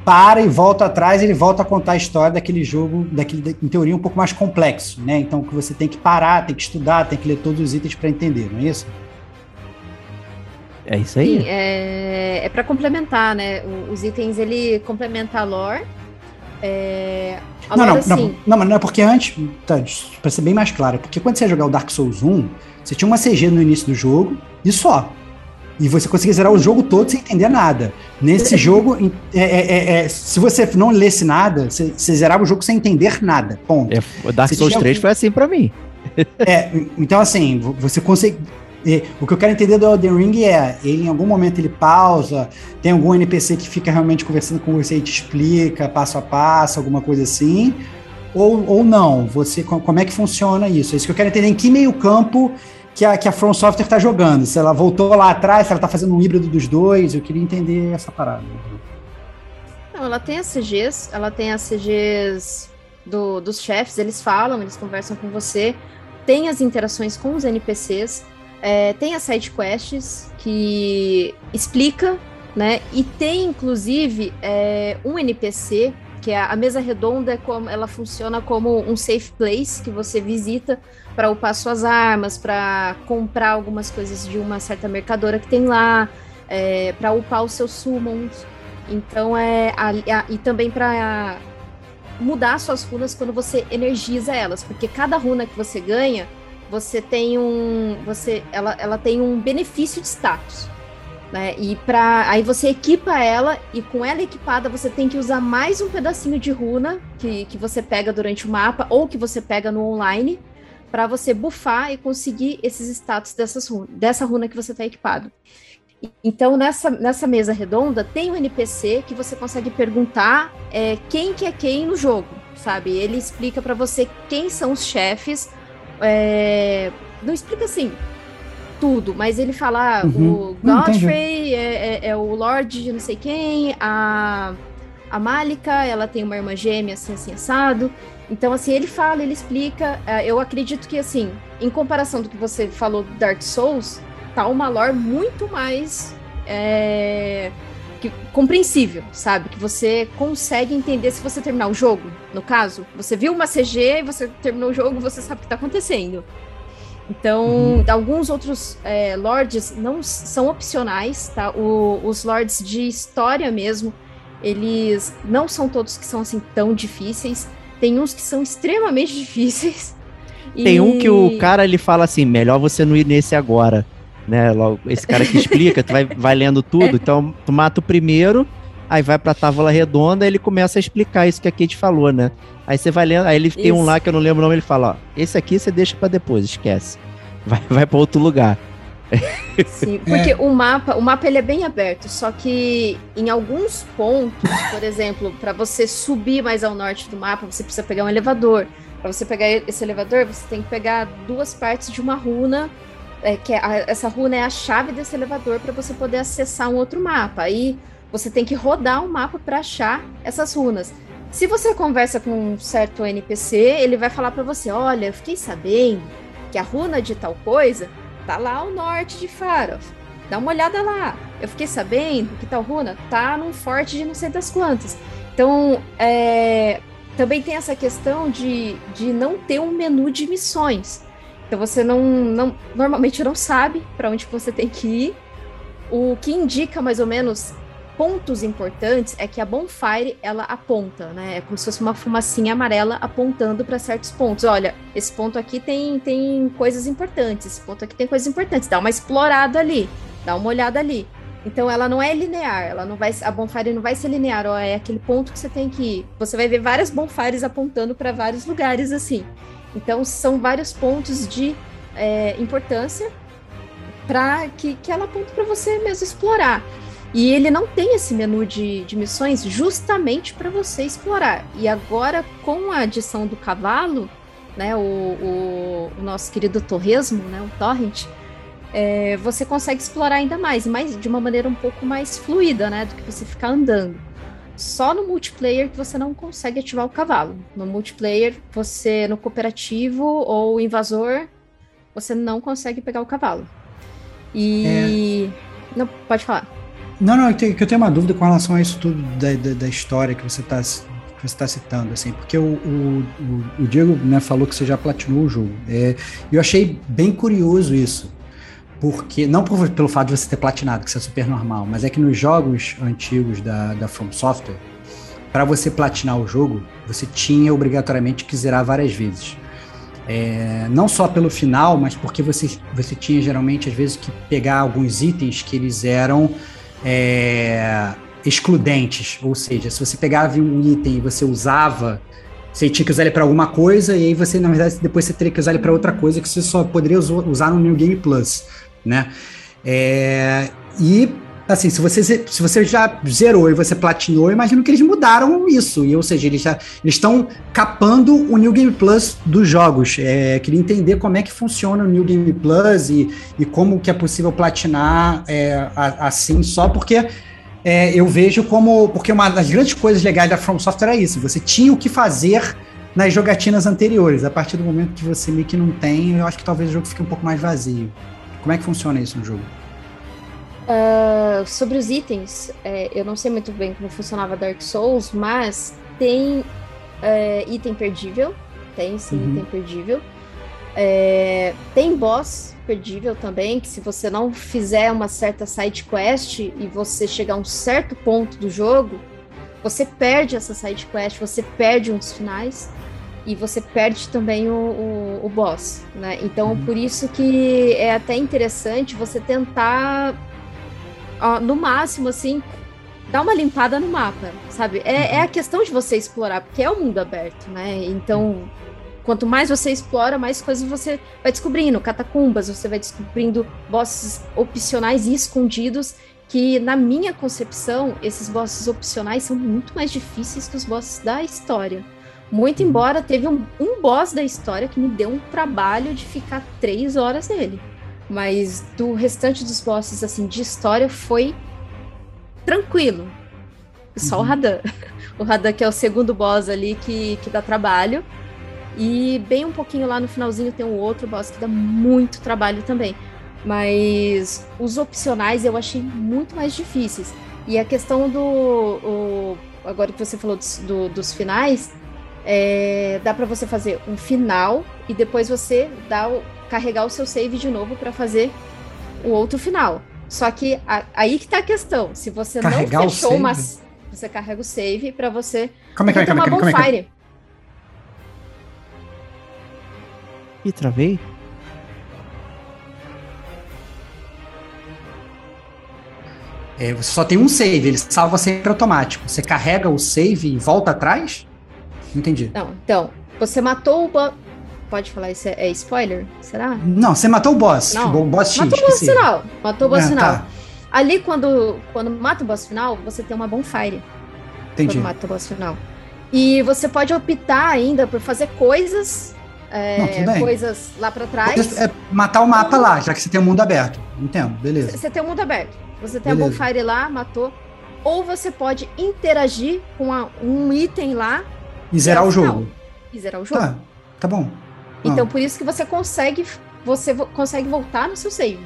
para e volta atrás, ele volta a contar a história daquele jogo, daquele, em teoria, um pouco mais complexo, né? Então, que você tem que parar, tem que estudar, tem que ler todos os itens para entender, não é isso? É isso aí. Sim, é, é para complementar, né? Os itens ele complementa a lore. É, a Não, lore, não, assim, não, não, mas não é porque antes, tá, para ser bem mais claro, porque quando você ia jogar o Dark Souls 1, você tinha uma CG no início do jogo e só. E você conseguia zerar o jogo todo sem entender nada. Nesse jogo, é- é- é- é, se você não lesse nada, você, você zerava o jogo sem entender nada. Ponto. É, o Dark Você Souls tinha 3 algum- foi assim pra mim. É, então assim, vo- você consegue. É, O que eu quero entender do Elden Ring é, ele em algum momento ele pausa, tem algum NPC que fica realmente conversando com você e te explica passo a passo, alguma coisa assim, ou, ou não, você co- como é que funciona isso? É isso que eu quero entender, em que meio campo que a, que a From Software está jogando, se ela voltou lá atrás, se ela está fazendo um híbrido dos dois, eu queria entender essa parada. Não, ela tem as CGs, ela tem as CGs do- dos chefes, eles falam, eles conversam com você, tem as interações com os NPCs, é, tem as side quests que explica, né? E tem inclusive é, um NPC que é a mesa redonda, é como ela funciona como um safe place que você visita para upar suas armas, para comprar algumas coisas de uma certa mercadora que tem lá, é, para upar os seus summons. Então é. A, a, e também para mudar suas runas quando você energiza elas. Porque cada runa que você ganha, você tem um. Você, ela, ela tem um benefício de status. Né? E para aí você equipa ela e com ela equipada você tem que usar mais um pedacinho de runa que, que você pega durante o mapa ou que você pega no online para você bufar e conseguir esses status dessas runa, dessa runa que você está equipado. Então, nessa, nessa mesa redonda, tem um NPC que você consegue perguntar é, quem que é quem no jogo, sabe? Ele explica para você quem são os chefes. É, não explica assim tudo, mas ele fala ah, Uhum. o Godfrey é, é- é o Lorde de não sei quem, a, a Malika, ela tem uma irmã gêmea assim, assim, assado. Então, assim, ele fala, ele explica. É, Eu acredito que, assim, em comparação do que você falou do Dark Souls, tá uma lore muito mais é, que- compreensível, sabe? Que você consegue entender se você terminar o jogo, no caso. Você viu uma CG e você terminou o jogo, você sabe o que tá acontecendo. Então, alguns outros é, lords não são opcionais, tá? O- os lords de história mesmo, eles não são todos que são assim tão difíceis. Tem uns que são extremamente difíceis. Tem um que o E- cara ele fala assim: melhor você não ir nesse agora. Né? Logo, esse cara que explica, tu vai, vai lendo tudo. Então, tu mata o primeiro, aí vai pra tábua redonda ele começa a explicar isso que a Kate falou, né? Aí você vai lendo, aí ele tem um Isso. lá que eu não lembro o nome, ele fala: ó, esse aqui você deixa pra depois, esquece. Vai, vai pra outro lugar. Sim, porque o mapa, o mapa ele é bem aberto, só que em alguns pontos, por exemplo, para você subir mais ao norte do mapa, você precisa pegar um elevador. Para você pegar esse elevador, você tem que pegar duas partes de uma runa, é, que a- essa runa é a chave desse elevador para você poder acessar um outro mapa. Aí você tem que rodar o mapa para achar essas runas. Se você conversa com um certo NPC, ele vai falar para você: "Olha, eu fiquei sabendo que a runa de tal coisa tá lá ao norte de Farof. Dá uma olhada lá. Eu fiquei sabendo que tal runa tá num forte de não sei das quantas. Então, é, também tem essa questão de, de não ter um menu de missões. Então você não, não normalmente não sabe para onde você tem que ir. O que indica mais ou menos pontos importantes é que a bonfire ela aponta, né? É como se fosse uma fumacinha amarela apontando para certos pontos. Olha, esse ponto aqui tem, tem coisas importantes, esse ponto aqui tem coisas importantes. Dá uma explorada ali, dá uma olhada ali. Então ela não é linear, ela não vai, a bonfire não vai ser linear, ó, é aquele ponto que você tem que ir. Você vai ver várias bonfires apontando para vários lugares assim. Então são vários pontos de é, importância para que, que ela aponte para você mesmo explorar. E ele não tem esse menu de, de missões justamente para você explorar. E agora, com a adição do cavalo, né, o, o, o nosso querido Torresmo, né, o Torrent, é, você consegue explorar ainda mais, mas de uma maneira um pouco mais fluida, né, do que você ficar andando. Só no multiplayer que você não consegue ativar o cavalo. No multiplayer, você, no cooperativo ou invasor, você não consegue pegar o cavalo. E. Não, pode falar. Não, não, eu tenho, que eu tenho uma dúvida com relação a isso tudo da, da, da história que você está que você tá citando, assim, porque o, o, o, o Diego né, falou que você já platinou o jogo. É, eu achei bem curioso isso, porque, não por, pelo fato de você ter platinado, que isso é super normal, mas é que nos jogos antigos da, da From Software, para você platinar o jogo, você tinha obrigatoriamente que zerar várias vezes. É, não só pelo final, mas porque você, você tinha geralmente, às vezes, que pegar alguns itens que eles eram é, excludentes. Ou seja, se você pegava um item e você usava, você tinha que usar ele para alguma coisa, e aí você, na verdade, depois você teria que usar ele para outra coisa que você só poderia usa- usar no New Game Plus, né? É, e assim, se você, se você já zerou e você platinou, imagino que eles mudaram isso. E, ou seja, eles estão capando o New Game Plus dos jogos. É, queria entender como é que funciona o New Game Plus e, e como que é possível platinar é, assim, só porque é, eu vejo como. Porque uma das grandes coisas legais da From Software é isso. Você tinha o que fazer nas jogatinas anteriores. A partir do momento que você meio que não tem, eu acho que talvez o jogo fique um pouco mais vazio. Como é que funciona isso no jogo? Ah, sobre os itens, é, eu não sei muito bem como funcionava Dark Souls, mas tem é, item perdível. Tem sim, Uhum. item perdível. É, tem boss perdível também, que se você não fizer uma certa side quest e você chegar a um certo ponto do jogo, você perde essa side quest, você perde uns finais e você perde também o, o, o boss, né? Então, Uhum. por isso que é até interessante você tentar, ó, no máximo, assim, dar uma limpada no mapa, sabe? É, é a questão de você explorar, porque é o mundo aberto, né? Então, quanto mais você explora, mais coisas você vai descobrindo. Catacumbas, você vai descobrindo bosses opcionais e escondidos, que na minha concepção, esses bosses opcionais são muito mais difíceis que os bosses da história. Muito embora teve um, um boss da história que me deu um trabalho de ficar três horas nele. Mas do restante dos bosses, assim, de história foi tranquilo. Só o Radan. O Radan que é o segundo boss ali que, que dá trabalho. E bem um pouquinho lá no finalzinho tem um outro boss que dá muito trabalho também. Mas os opcionais eu achei muito mais difíceis. E a questão do. o- agora que você falou dos, do- dos finais, é, dá pra você fazer um final e depois você dá o- carregar o seu save de novo pra fazer o outro final. Só que a- aí que tá a questão. Se você Carregar o não fechou save? uma. Você carrega o save pra você Como é que é? ter Como é uma que é? Como é que é? bonfire. Ih, travei? É, você só tem um save, ele salva sempre automático. Você carrega o save e volta atrás? Entendi. Não, então, você matou o boss. Pode falar isso? É, é spoiler? Será? Não, você matou o boss. Não. O boss X. matou o boss final. Matou o boss Ah, final. tá. Ali, quando, quando mata o boss final, você tem uma bonfire. Entendi. Quando mata o boss final. E você pode optar ainda por fazer coisas. é, Não, coisas lá pra trás. É matar o mapa lá, já que você tem o mundo aberto. Entendo, beleza. Você tem o mundo aberto. Você tem a Beleza. bonfire lá, matou. Ou você pode interagir com a- um item lá E zerar o final. jogo. e zerar o jogo. Tá, tá bom. Então, Ah. por isso que você consegue, você vo- consegue voltar no seu save.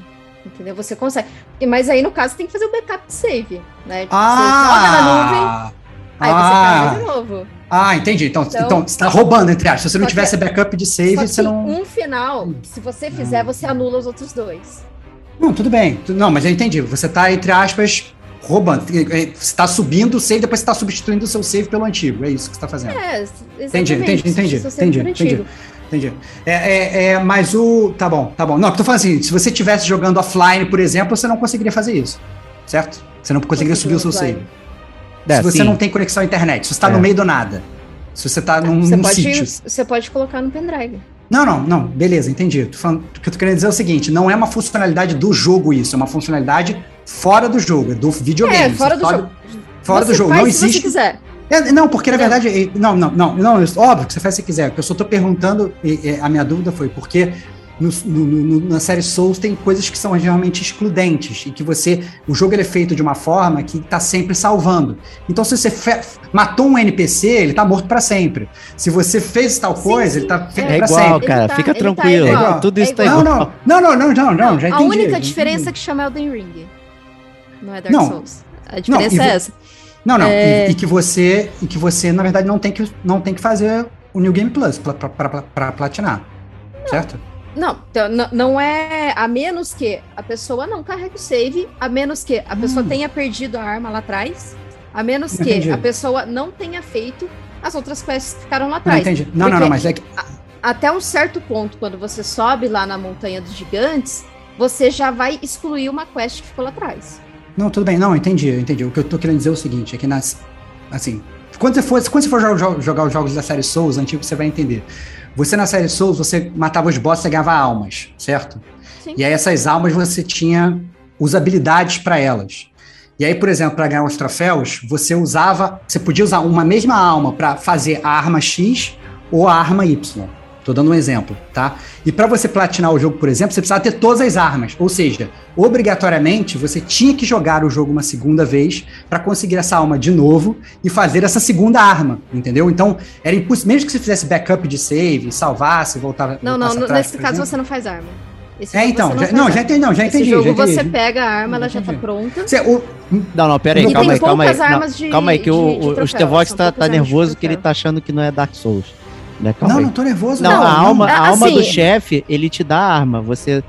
Entendeu? Você consegue. Mas aí, no caso, tem que fazer o backup de save, né? Tipo, você joga na nuvem, Ah! aí você Ah! carrega de novo. Ah, entendi. Então, Então- então, você tá roubando, entre aspas. Se você não que- tivesse backup de save, você não. um final, se você fizer, você anula os outros dois. Não, tudo bem. Não, mas eu entendi. Você tá, entre aspas, roubando. Você tá subindo o save, depois você tá substituindo o seu save pelo antigo. É isso que você tá fazendo. É, exatamente. Entendi, entendi, entendi, entendi, entendi. Entendi. É, é, é, mas o. Tá bom, tá bom. Não, eu tô falando assim, se você estivesse jogando offline, por exemplo, você não conseguiria fazer isso. Certo? Você não conseguiria subir o seu offline. save. É, se você sim. não tem conexão à internet, se você tá É. no meio do nada. Se você tá num, Você num pode, sítio. você pode colocar no pendrive. Não, não, não, beleza, entendi. Tô falando- o que eu tô querendo dizer é o seguinte: não é uma funcionalidade do jogo isso, é uma funcionalidade fora do jogo, é do videogame. É, fora do pode- jogo. Fora Você do jogo, faz não se você existe. quiser. É, não, porque na verdade. é, Não, não, não, não, óbvio que você faz se quiser. O que eu só tô perguntando, e, e, a minha dúvida foi porque no- no- no- na série Souls tem coisas que são realmente excludentes e que você. O jogo ele é feito de uma forma que tá sempre salvando. Então, se você fe- matou um NPC, ele tá morto pra sempre. Se você fez tal coisa, sim, ele tá feito é. É pra igual, sempre. cara. Ele tá- Fica tá tranquilo. igual, Tudo é isso tá igual. igual. Não, não, não, não, não, não, já a entendi. única diferença é que chama Elden Ring. Não é Dark Não. Souls. A diferença e é essa. Não, não. É. E, e que você, e que você, na verdade, não tem que, não tem que fazer o New Game Plus pra platinar. Certo? Não, então, não é. A menos que a pessoa não carregue o save, a menos que a pessoa Hum. tenha perdido a arma lá atrás, a menos que Entendi. a pessoa não tenha feito as outras quests que ficaram lá Não, atrás. entendi. Não, não, não, mas é que. Até um certo ponto, quando você sobe lá na Montanha dos Gigantes, você já vai excluir uma quest que ficou lá atrás. Não, tudo bem. Não, entendi, eu entendi. O que eu tô querendo dizer é o seguinte: é que nas. Assim. Quando você for, quando você for jogar, jo- jogar os jogos da série Souls antigos, você vai entender. Você na série Souls, você matava os bosses, você ganhava almas, certo? Sim. E aí essas almas você tinha usabilidades para elas. E aí, por exemplo, para ganhar os troféus, você usava, você podia usar uma mesma alma para fazer a arma X ou a arma Y. Tô dando um exemplo, tá? E para você platinar o jogo, por exemplo, você precisava ter todas as armas. Ou seja, obrigatoriamente você tinha que jogar o jogo uma segunda vez para conseguir essa alma de novo e fazer essa segunda arma, entendeu? Então, era impossível, mesmo que você fizesse backup de save, salvasse, voltava Não, não, atrás, nesse caso exemplo. você não faz arma. Esse É, jogo então, você já, não, já entendi, não, já Esse entendi. jogo já entendi. você pega a arma, ela Já já tá pronta. Você- o- Não, não, pera aí, calma aí, calma aí. Não, de- calma aí, que de- o, de o, Stevox tá, tá nervoso que ele tá achando que não é Dark Souls. Né, calma Não, aí. não tô nervoso. Não, Não, a alma, não. a alma do Assim- chefe, ele te dá a arma. Você,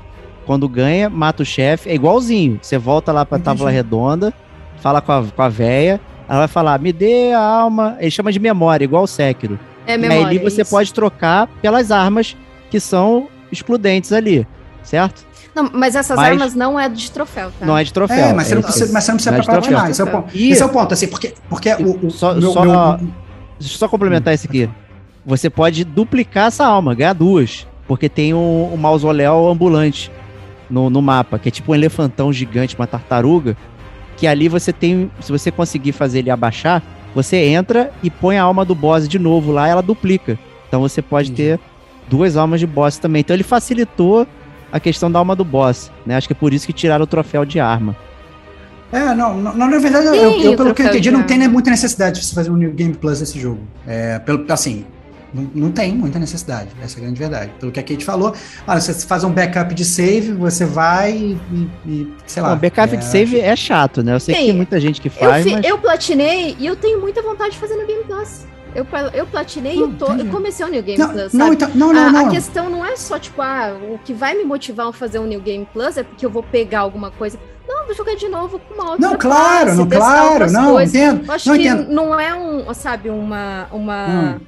quando ganha, mata o chefe. É igualzinho. Você volta lá pra Entendi. tábua redonda, fala com a, com a véia. Ela vai falar, me dê a alma. Ele chama de memória, igual o Sekiro. É e memória. aí você isso. pode trocar pelas armas que são excludentes ali, certo? Não, mas essas Mas- armas não é de troféu, tá? Não é de troféu. É, mas você não isso. precisa, mas você não precisa Não é preparar troféu. nada. Esse é o ponto. E- Esse é o ponto, assim, porque, porque o, o Só- meu- só- meu- Deixa eu só complementar isso aqui. Você pode duplicar essa alma, ganhar duas. Porque tem um, um mausoléu ambulante no, no mapa, que é tipo um elefantão gigante, uma tartaruga. Que ali você tem. Se você conseguir fazer ele abaixar, você entra e põe a alma do boss de novo lá, ela duplica. Então você pode Entendi. ter duas almas de boss também. Então ele facilitou a questão da alma do boss, né? Acho que é por isso que tiraram o troféu de arma. É, não, não, na verdade, eu, Sim, eu- o pelo que eu entendi, não tem né, muita necessidade de você fazer um New Game Plus nesse jogo. É, pelo, assim, não, não tem muita necessidade, essa é a grande verdade. Pelo que a Kate falou, olha, você faz um backup de save, você vai e, e- sei lá. Não, backup é, de save é chato, né? Eu sei que tem muita gente que Eu, faz, fi- mas... eu platinei e eu tenho muita vontade de fazer no Game Plus. Eu, eu platinei e Não, eu, tô, eu comecei o New Game Não, Plus, não, então, não, não, a, não. a questão não é só, tipo, ah, o que vai me motivar a fazer um New Game Plus é porque eu vou pegar alguma coisa. Não, eu vou jogar de novo com uma outra Não, claro, classe, não, claro, não, coisas. entendo. Eu acho Não que entendo. não é um, sabe, uma, uma, Não,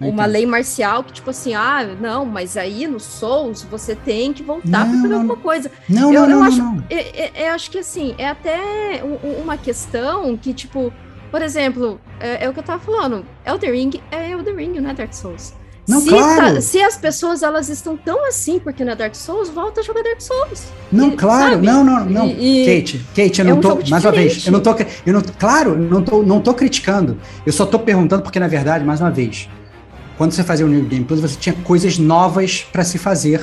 uma lei marcial que, tipo assim, ah, não, mas aí no Souls você tem que voltar pegar não, alguma coisa. Não, eu- não, eu não, acho- não. Eu, eu- eu acho que assim, é até um- um- uma questão que, tipo, por exemplo, é, é o que eu tava falando, Elden Ring é Elden Ring, não é Dark Souls. Não, se, claro. tá- se as pessoas elas estão tão assim porque não é Dark Souls, volta a jogar Dark Souls. Não, E, claro, sabe? não, não, não. E- Kate, Kate, eu é não um tô, jogo mais uma vez, eu não tô, eu não, claro, não tô, não tô criticando. Eu só tô perguntando porque na verdade, mais uma vez, quando você fazia o New Game Plus, você tinha coisas novas para se fazer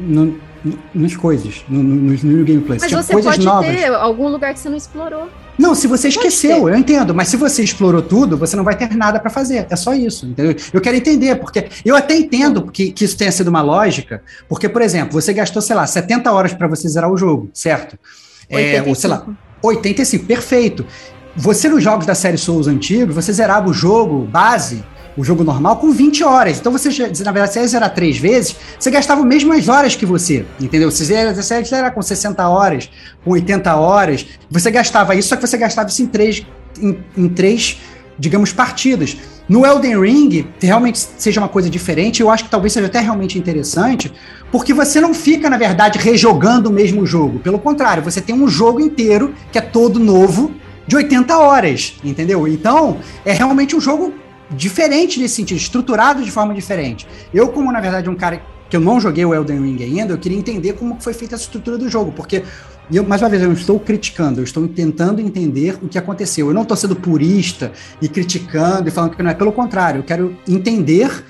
no, no- nas coisas, no, no, New Game Plus. Mas tinha você coisas pode novas. ter algum lugar que você não explorou. Não, se você esqueceu, eu entendo, mas se você explorou tudo, você não vai ter nada para fazer. É só isso, entendeu? Eu quero entender, porque eu até entendo que, que isso tenha sido uma lógica, porque, por exemplo, você gastou, sei lá, 70 horas para você zerar o jogo, certo? É, ou sei lá, 85. 85, perfeito. Você nos jogos da série Souls antigos, você zerava o jogo base, o jogo normal, com 20 horas. Então você, na verdade, se zerar três vezes, você gastava as mesmas horas que você, entendeu? Se você zerar com 60 horas, com 80 horas, você gastava isso, só que você gastava isso em três, em, em três digamos, partidas. No Elden Ring, realmente seja uma coisa diferente, eu acho que talvez seja até realmente interessante, porque você não fica, na verdade, rejogando o mesmo jogo. Pelo contrário, você tem um jogo inteiro que é todo novo, de 80 horas, entendeu? Então, é realmente um jogo diferente nesse sentido, estruturado de forma diferente. Eu, como na verdade um cara que eu não joguei o Elden Ring ainda, eu queria entender como foi feita essa estrutura do jogo, porque eu, mais uma vez, eu não estou criticando, eu estou tentando entender o que aconteceu. Eu não estou sendo purista e criticando e falando que não é. Pelo contrário, eu quero entender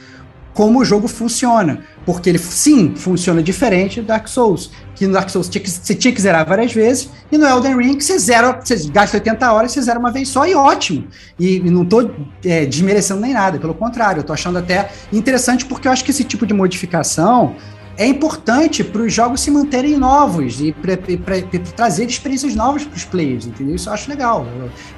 como o jogo funciona. Porque ele, sim, funciona diferente do Dark Souls. Que no Dark Souls tinha que, você tinha que zerar várias vezes, e no Elden Ring você zera, você gasta 80 horas, você zera uma vez só e ótimo. E, e não estou é, desmerecendo nem nada, pelo contrário, eu estou achando até interessante porque eu acho que esse tipo de modificação é importante para os jogos se manterem novos e para trazer experiências novas para os players, entendeu? Isso eu acho legal.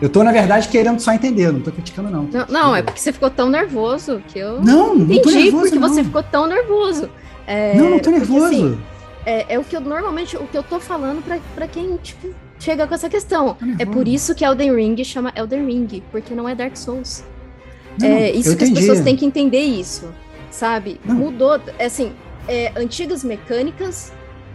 Eu, tô, na verdade, querendo só entender, não tô criticando, não. Não, não, é porque você ficou tão nervoso que eu Não, não tô entendi nervoso, porque não. você ficou tão nervoso. É, Não, não tô porque, nervoso. assim, é, é o que eu normalmente, o que eu tô falando pra quem, tipo, chega com essa questão. Tô É por isso que Elden Ring chama Elden Ring, porque não é Dark Souls. Não, é isso que as pessoas têm que entender isso, sabe? Não. Mudou, é assim, é, antigas mecânicas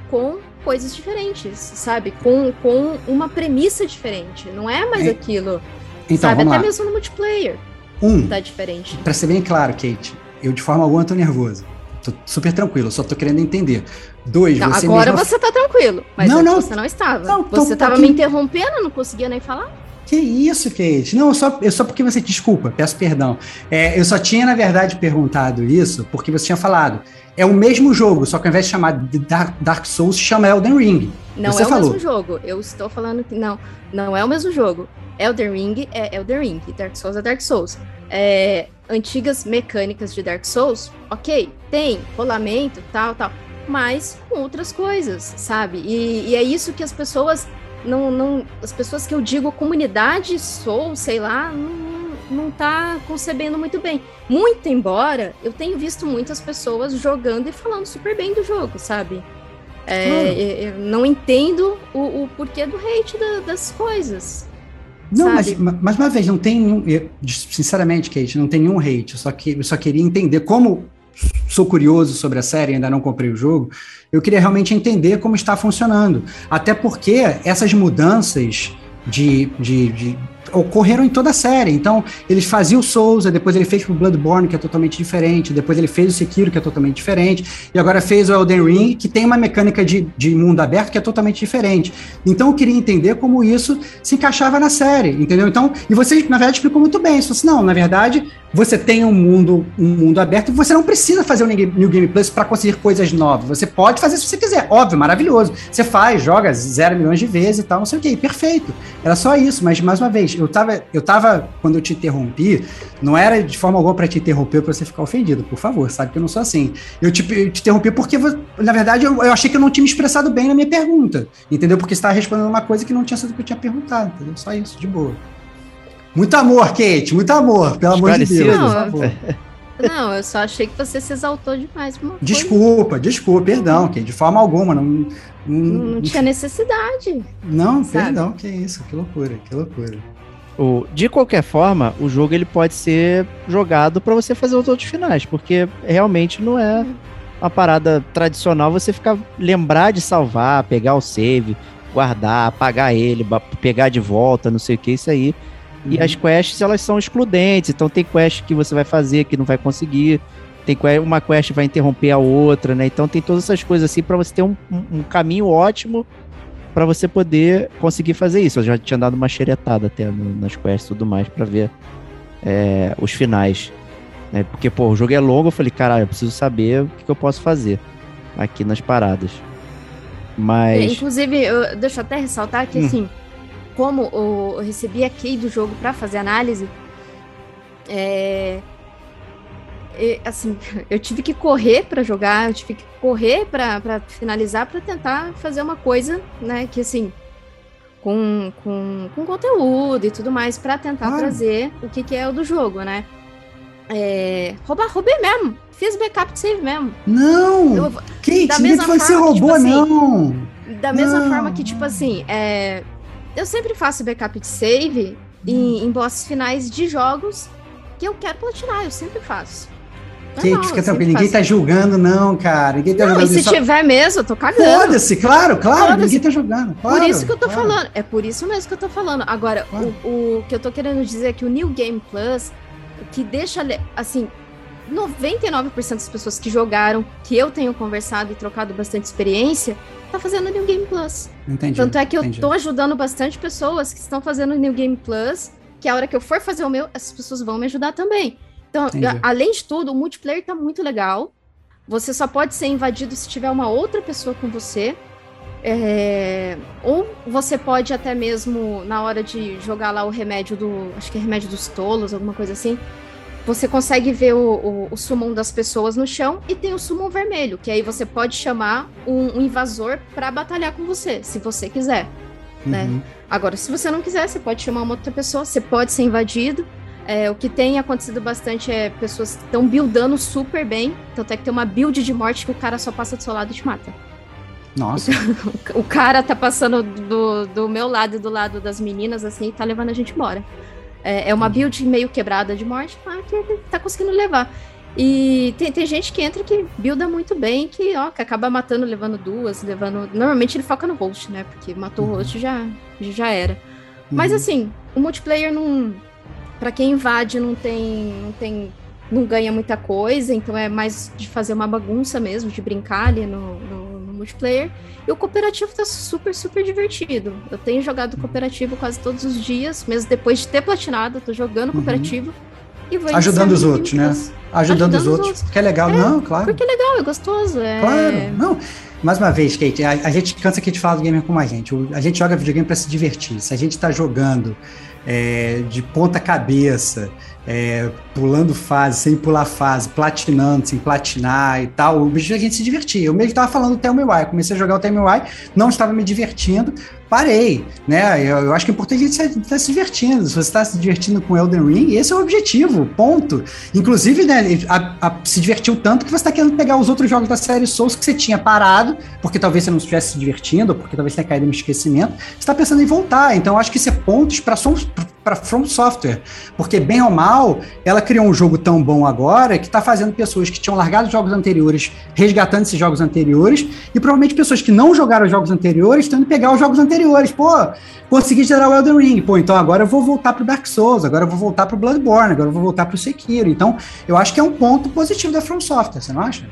com coisas diferentes, sabe? Com, com uma premissa diferente. Não é mais É. aquilo, Então, sabe? Até lá. mesmo no multiplayer Um, tá diferente. Pra ser bem claro, Kate, eu de forma alguma tô nervoso. Tô super tranquilo, só tô querendo entender. Dois, Não, você agora mesmo... você tá tranquilo, mas Não, antes não. você não estava. Não, você tava me interrompendo, não conseguia nem falar. Que isso, Kate? Não, eu só, eu só porque você. Desculpa, peço perdão. É, eu só tinha, na verdade, perguntado isso porque você tinha falado. É o mesmo jogo, só que ao invés de chamar de Dark, Dark Souls, chama Elden Ring. Não Você é o falou. mesmo jogo. Eu estou falando que não, não é o mesmo jogo. Elden Ring é Elden Ring, Dark Souls é Dark Souls. É, antigas mecânicas de Dark Souls, ok, tem rolamento, tal, tal, mas com outras coisas, sabe? E, e é isso que as pessoas não, não, as pessoas que eu digo comunidade Souls, sei lá, não, não tá concebendo muito bem. Muito embora eu tenho visto muitas pessoas jogando e falando super bem do jogo, sabe? É, eu- eu não entendo o, o porquê do hate da- das coisas. Não, mas, sabe? ma- mais uma vez, não tem nenhum. eu- sinceramente, Kate, não tem nenhum hate. Eu só, que, eu só queria entender como sou curioso sobre a série, ainda não comprei o jogo. Eu queria realmente entender como está funcionando. Até porque essas mudanças de, de, de- ocorreram em toda a série. Então, eles faziam o Souls, aí depois ele fez pro Bloodborne, que é totalmente diferente, depois ele fez o Sekiro, que é totalmente diferente, e agora fez o Elden Ring, que tem uma mecânica de, de mundo aberto que é totalmente diferente. Então, eu queria entender como isso se encaixava na série, entendeu? Então, e você, na verdade, explicou muito bem. Você assim, não, na verdade, você tem um mundo, um mundo aberto e você não precisa fazer o Game- New Game Plus para conseguir coisas novas. Você pode fazer se você quiser, óbvio, maravilhoso. Você faz, joga zero milhões de vezes e tal, não sei o que, perfeito. Era só isso, mas mais uma vez, eu tava, eu tava, quando eu te interrompi, não era de forma alguma para te interromper para você ficar ofendido, por favor, sabe que eu não sou assim. Eu te, eu te interrompi porque, na verdade, eu, eu achei que eu não tinha me expressado bem na minha pergunta, entendeu? Porque você estava respondendo uma coisa que não tinha sido o que eu tinha perguntado, entendeu? Só isso, de boa. Muito amor, Kate, muito amor, pelo amor de Deus. Por favor. Não, eu só achei que você se exaltou demais. uma coisa. Desculpa, desculpa, perdão, Kate, de forma alguma, não, Não, não, não tinha necessidade. não sabe? perdão, que isso, que loucura, que loucura. O, de qualquer forma, o jogo ele pode ser jogado pra você fazer os outros finais, porque realmente não é uma parada tradicional você ficar lembrar de salvar, pegar o save, guardar, apagar ele, pegar de volta, não sei o que, isso aí. E Uhum. as quests, elas são excludentes, então tem quest que você vai fazer que não vai conseguir, tem uma quest vai interromper a outra, né? Então tem todas essas coisas assim pra você ter um- um caminho ótimo pra você poder conseguir fazer isso. Eu já tinha dado uma xeretada até nas quests e tudo mais pra ver é, os finais. né? Porque, pô, o jogo é longo, eu falei, caralho, eu preciso saber o que, que eu posso fazer aqui nas paradas. É, Mas. inclusive, eu, deixa eu até ressaltar que, Hum. assim, como eu recebi a key do jogo pra fazer análise, é, e, assim, eu tive que correr pra jogar, eu tive que correr pra pra finalizar, pra tentar fazer uma coisa, né, que, assim, com, com, com conteúdo e tudo mais, pra tentar Claro. trazer o que, que é o do jogo, né. É, roubar, roubei mesmo. Fiz backup de save mesmo. Não! Eu- Kate, da mesma que você forma que, tipo roubou, assim, não! Da mesma Não. forma que, tipo assim, é, eu sempre faço backup de save em, em bosses finais de jogos que eu quero platinar, eu sempre faço. Kate, Normal, fica sempre tranquilo, ninguém tá julgando, não, cara. Ninguém tá Não, e julgando se só- tiver mesmo, eu tô cagando. Foda-se, claro, claro, Foda-se. ninguém tá julgando. Por claro, isso que eu tô claro. falando. É por isso mesmo que eu tô falando. Agora, Claro. o, o que eu tô querendo dizer é que o New Game Plus, que deixa, assim, 99% das pessoas que jogaram, que eu tenho conversado e trocado bastante experiência, tá fazendo New Game Plus. Entendi. Tanto é que eu entendi. tô ajudando bastante pessoas que estão fazendo New Game Plus, que a hora que eu for fazer o meu, essas pessoas vão me ajudar também. Então, Entendi. além de tudo, o multiplayer tá muito legal. Você só pode ser invadido se tiver uma outra pessoa com você. É, Ou você pode até mesmo, na hora de jogar lá o remédio do. Acho que é remédio dos tolos, alguma coisa assim. Você consegue ver o, o, o summon das pessoas no chão e tem o summon vermelho, que aí você pode chamar um, um invasor pra batalhar com você, se você quiser. né? Uhum. Agora, se você não quiser, você pode chamar uma outra pessoa, você pode ser invadido. É, o que tem acontecido bastante é pessoas que estão buildando super bem. Tanto é que tem uma build de morte que o cara só passa do seu lado e te mata. Nossa, O cara tá passando do, do meu lado e do lado das meninas, assim, e tá levando a gente embora. É, é uma build meio quebrada de morte, mas que ele tá conseguindo levar. E tem, tem gente que entra que builda muito bem, que, ó, que acaba matando, levando duas, levando. Normalmente ele foca no host, né? Porque matou o host já, já era. Mas Uhum. assim, o multiplayer não. Pra quem invade, não tem. Não tem. Não ganha muita coisa, então é mais de fazer uma bagunça mesmo, de brincar ali no, no- no multiplayer. E o cooperativo tá super, super divertido. Eu tenho jogado cooperativo quase todos os dias, mesmo depois de ter platinado, tô jogando Uhum. cooperativo. E vou Ajudando os outros, né? Ajudando, os ajudando os outros. outros. Que é legal, É, não, claro. Porque é legal, é gostoso. É... Claro, não. Mais uma vez, Kate, a, a gente cansa aqui de falar do gamer como a gente. O- a gente joga videogame para se divertir. Se a gente está jogando é, de ponta cabeça, é, pulando fase, sem pular fase, platinando, sem platinar e tal. O objetivo é a gente se divertir. Eu mesmo estava falando do Tell Me Why, comecei a jogar o Tell Me Why, não estava me divertindo, parei, né? Eu, eu acho que é importante a gente estar tá se divertindo. Se você está se divertindo com Elden Ring, esse é o objetivo, ponto. Inclusive, né, a, a, se divertiu tanto que você está querendo pegar os outros jogos da série Souls que você tinha parado, porque talvez você não estivesse se divertindo, porque talvez tenha caído no esquecimento, você está pensando em voltar. Então, acho que isso é pontos para para From Software, porque bem ou mal, ela criou um jogo tão bom agora que está fazendo pessoas que tinham largado jogos anteriores resgatando esses jogos anteriores e provavelmente pessoas que não jogaram os jogos anteriores tendo pegar os jogos anteriores. Pô, consegui gerar o Elden Ring. Pô, então agora eu vou voltar pro Dark Souls, agora eu vou voltar pro Bloodborne, agora eu vou voltar pro Sekiro. Então, eu acho que é um ponto positivo da From Software, você não acha?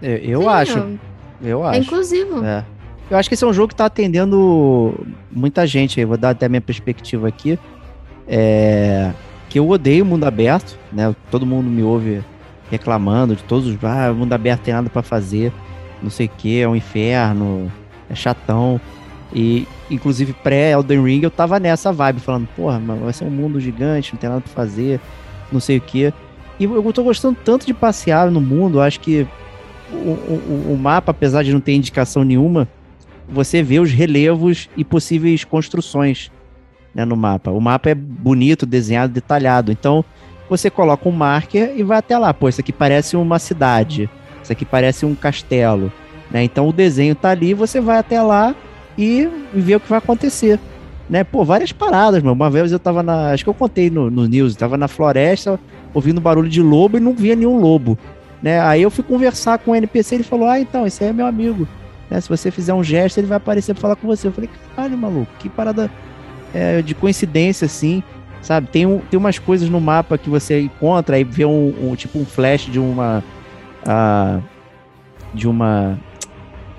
Eu, eu Sim, acho. Eu, eu acho. É inclusivo. É. Eu acho que esse é um jogo que está atendendo muita gente. Eu vou dar até a minha perspectiva aqui. É, que eu odeio mundo aberto, né? Todo mundo me ouve reclamando de todos os. Ah, o mundo aberto tem nada para fazer, não sei o que, é um inferno, é chatão. E, inclusive, pré-Elden Ring, eu tava nessa vibe, falando, porra, mas vai ser um mundo gigante, não tem nada pra fazer, não sei o que. E eu tô gostando tanto de passear no mundo, acho que o, o, o mapa, apesar de não ter indicação nenhuma, você vê os relevos e possíveis construções né, no mapa. O mapa é bonito, desenhado, detalhado. Então, você coloca um marker e vai até lá. Pô, isso aqui parece uma cidade. Isso aqui parece um castelo. Né? Então, o desenho tá ali, você vai até lá e vê o que vai acontecer. Né? Pô, várias paradas, mano. Uma vez eu tava na. Acho que eu contei no, no news, tava na floresta, ouvindo barulho de lobo e não via nenhum lobo. Né? Aí eu fui conversar com o NPC ele falou: Ah, então, esse aí é meu amigo. Né? Se você fizer um gesto, ele vai aparecer pra falar com você. Eu falei, caralho, maluco, que parada é, de coincidência, assim, sabe? Tem, um, tem umas coisas no mapa que você encontra e vê um, um tipo um flash de uma. Uh, de uma.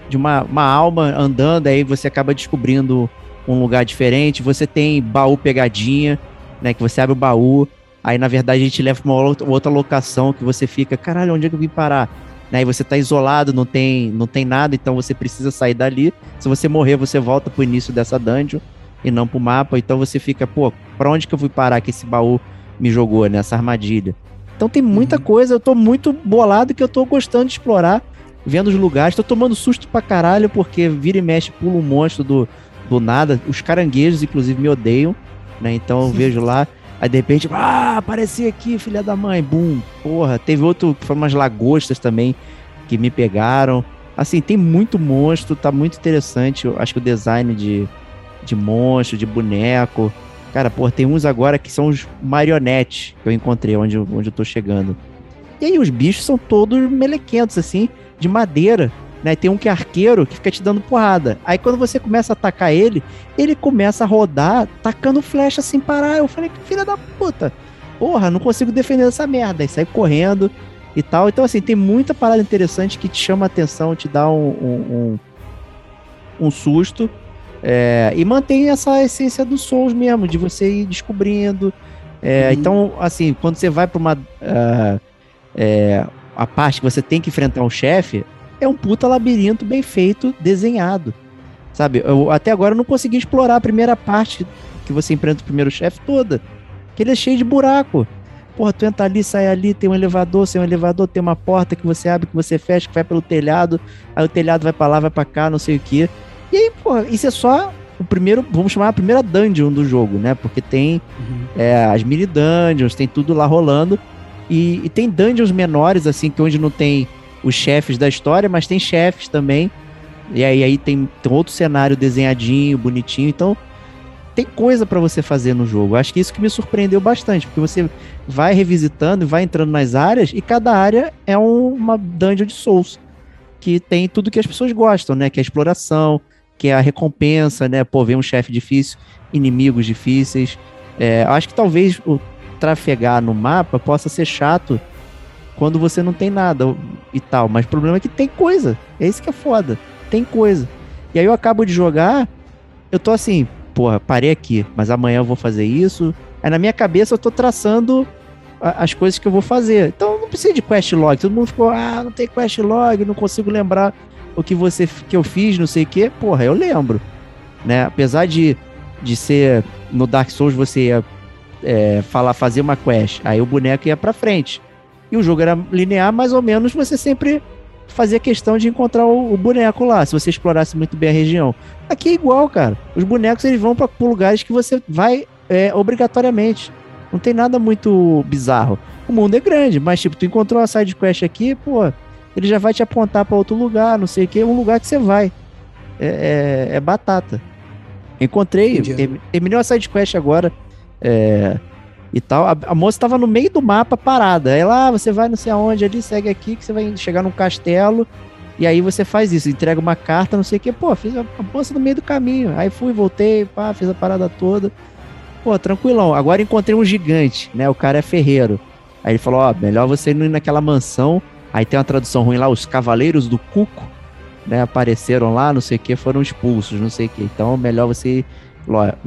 De uma, uma alma andando, aí você acaba descobrindo um lugar diferente. Você tem baú pegadinha, né? Que você abre o baú, aí na verdade a gente leva pra uma outra locação que você fica, caralho, onde é que eu vim parar? Aí você tá isolado, não tem, não tem nada, então você precisa sair dali. Se você morrer, você volta pro início dessa dungeon e não pro mapa. Então você fica, pô, pra onde que eu fui parar que esse baú me jogou nessa armadilha? Então tem muita uhum. coisa, eu tô muito bolado que eu tô gostando de explorar, vendo os lugares. Tô tomando susto pra caralho, porque vira e mexe, pula um monstro do, do nada. Os caranguejos, inclusive, me odeiam, né? Então eu vejo lá. Aí de repente, ah, apareci aqui, filha da mãe, bum, porra. Teve outro que foram umas lagostas também que me pegaram. Assim, tem muito monstro, tá muito interessante. Eu acho que o design de, de monstro, de boneco. Cara, pô, tem uns agora que são os marionetes que eu encontrei onde, onde eu tô chegando. E aí os bichos são todos melequentos, assim, de madeira. Né? Tem um que é arqueiro que fica te dando porrada. Aí quando você começa a atacar ele, ele começa a rodar, tacando flecha sem parar. Eu falei, que filha da puta. Porra, não consigo defender essa merda. Aí sai correndo e tal. Então, assim, tem muita parada interessante que te chama a atenção, te dá um, um, um, um susto. É, e mantém essa essência do Souls mesmo, de você ir descobrindo. É, uhum. Então, assim, quando você vai para uma. Uh, é, a parte que você tem que enfrentar um chefe, é um puta labirinto bem feito, desenhado. Sabe? Eu, até agora eu não consegui explorar a primeira parte que você enfrenta o primeiro chefe toda. Que ele é cheio de buraco. Porra, tu entra ali, sai ali, tem um elevador, sem um elevador, tem uma porta que você abre, que você fecha, que vai pelo telhado, aí o telhado vai para lá, vai para cá, não sei o que. E aí, pô, isso é só o primeiro, vamos chamar a primeira dungeon do jogo, né? Porque tem uhum. é, as mini dungeons, tem tudo lá rolando. E, e, tem dungeons menores, assim, que onde não tem os chefes da história, mas tem chefes também. E aí, aí tem, tem outro cenário desenhadinho, bonitinho. Então, tem coisa para você fazer no jogo. Acho que isso que me surpreendeu bastante, porque você vai revisitando e vai entrando nas áreas, e cada área é um, uma dungeon de Souls. Que tem tudo que as pessoas gostam, né? Que é a exploração, que é a recompensa, né? Pô, ver um chefe difícil, inimigos difíceis. É, acho que talvez o trafegar no mapa possa ser chato quando você não tem nada e tal. Mas o problema é que tem coisa. É isso que é foda. Tem coisa. E aí eu acabo de jogar, eu tô assim, porra, parei aqui, mas amanhã eu vou fazer isso. Aí na minha cabeça eu tô traçando as coisas que eu vou fazer. Então não precisa de quest log. Todo mundo ficou, ah, não tem quest log, não consigo lembrar o que você que eu fiz, não sei o que, porra, eu lembro. Né? Apesar de, de ser no Dark Souls você ia é, falar, fazer uma quest, aí o boneco ia pra frente. E o jogo era linear, mais ou menos, você sempre fazia questão de encontrar o, o boneco lá, se você explorasse muito bem a região. Aqui é igual, cara. Os bonecos eles vão para lugares que você vai é, obrigatoriamente. Não tem nada muito bizarro. O mundo é grande, mas tipo, tu encontrou uma side quest aqui, pô, ele já vai te apontar para outro lugar, não sei o que, um lugar que você vai. É, é, é batata. Encontrei, ter, terminei uma side quest agora. É, e tal. A, a moça estava no meio do mapa parada. Aí lá, ah, você vai não sei aonde ali, segue aqui, que você vai chegar num castelo. E aí você faz isso, entrega uma carta, não sei o que. Pô, fiz a, a moça no meio do caminho. Aí fui, voltei, pá, fiz a parada toda. Pô, tranquilão. Agora encontrei um gigante, né? O cara é ferreiro. Aí ele falou: Ó, melhor você ir naquela mansão. Aí tem uma tradução ruim lá, os Cavaleiros do Cuco, né? Apareceram lá, não sei o que, foram expulsos, não sei o que. Então, melhor você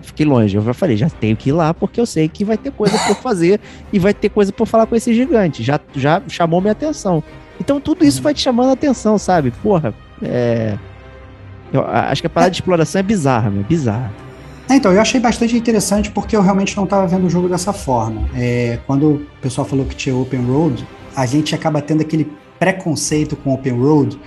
fiquei longe. Eu já falei, já tenho que ir lá porque eu sei que vai ter coisa por fazer e vai ter coisa por falar com esse gigante. Já, já chamou minha atenção. Então tudo isso vai te chamando a atenção, sabe? Porra, é. Eu acho que a parada de exploração é bizarra, meu, bizarra. É, então, eu achei bastante interessante porque eu realmente não estava vendo o jogo dessa forma. É, quando o pessoal falou que tinha Open Road, a gente acaba tendo aquele preconceito com Open Road,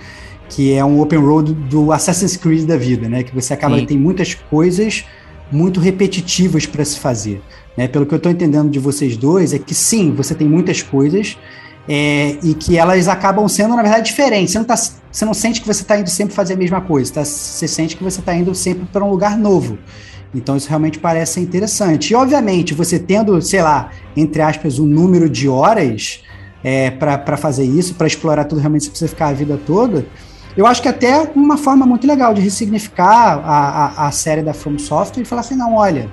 que é um Open Road do Assassin's Creed da vida, né? Que você acaba tem muitas coisas muito repetitivas para se fazer. Né? Pelo que eu estou entendendo de vocês dois, é que sim, você tem muitas coisas é, e que elas acabam sendo, na verdade, diferentes. Você não, tá, você não sente que você está indo sempre fazer a mesma coisa, tá? você sente que você está indo sempre para um lugar novo. Então, isso realmente parece interessante. E, obviamente, você tendo, sei lá, entre aspas, um número de horas é, para fazer isso, para explorar tudo, realmente você precisa ficar a vida toda eu acho que até uma forma muito legal de ressignificar a, a, a série da From Software e falar assim, não, olha,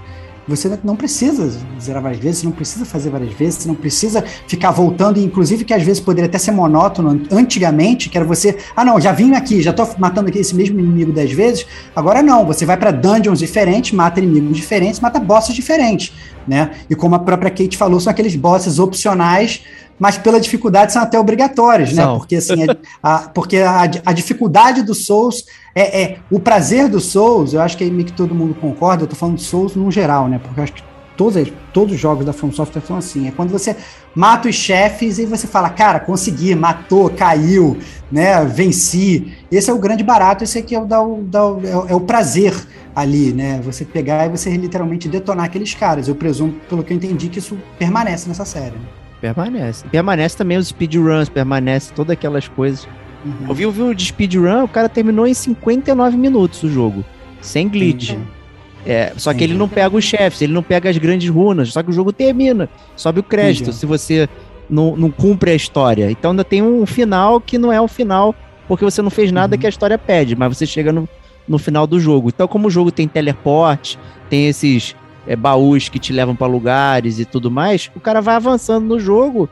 você não precisa zerar várias vezes, você não precisa fazer várias vezes, você não precisa ficar voltando, inclusive que às vezes poderia até ser monótono antigamente, que era você, ah não, já vim aqui, já tô matando aqui esse mesmo inimigo dez vezes, agora não, você vai para dungeons diferentes, mata inimigos diferentes, mata bosses diferentes, né? E como a própria Kate falou, são aqueles bosses opcionais mas pela dificuldade são até obrigatórios, né? Porque assim, a, a porque a, a, dificuldade do Souls é, é, o prazer do Souls, eu acho que é meio que todo mundo concorda, eu tô falando de Souls no geral, né? Porque eu acho que todos, todos os jogos da From Software são assim. É quando você mata os chefes e você fala, cara, consegui, matou, caiu, né? Venci. Esse é o grande barato, esse aqui é o, da, da, é o, é o prazer ali, né? Você pegar e você literalmente detonar aqueles caras. Eu presumo, pelo que eu entendi, que isso permanece nessa série. Né? Permanece. Permanece também os speedruns, permanece todas aquelas coisas. Uhum. Eu vi o vídeo de speedrun, o cara terminou em 59 minutos o jogo, sem glitch. Uhum. É, só que ele não pega os chefes, ele não pega as grandes runas, só que o jogo termina, sobe o crédito Entendi. se você não, não cumpre a história. Então ainda tem um final que não é o final, porque você não fez nada uhum. que a história pede, mas você chega no, no final do jogo. Então, como o jogo tem teleporte, tem esses é, baús que te levam para lugares e tudo mais, o cara vai avançando no jogo,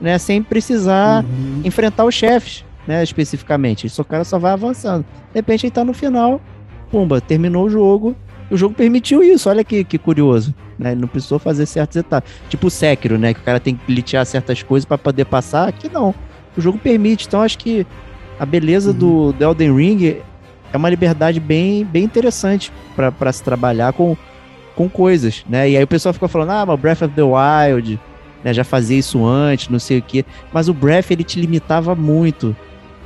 né, sem precisar uhum. enfrentar os chefes, né, especificamente. Isso o cara só vai avançando. De repente ele tá no final, pumba, terminou o jogo. O jogo permitiu isso, olha que, que curioso. Né? Ele não precisou fazer certas etapas. Tipo o Sekiro, né? Que o cara tem que glitchar certas coisas para poder passar. Aqui não. O jogo permite. Então acho que a beleza uhum. do, do Elden Ring é uma liberdade bem, bem interessante para se trabalhar com com coisas, né? E aí o pessoal ficou falando, ah, mas Breath of the Wild, né, já fazia isso antes, não sei o quê. Mas o Breath, ele te limitava muito,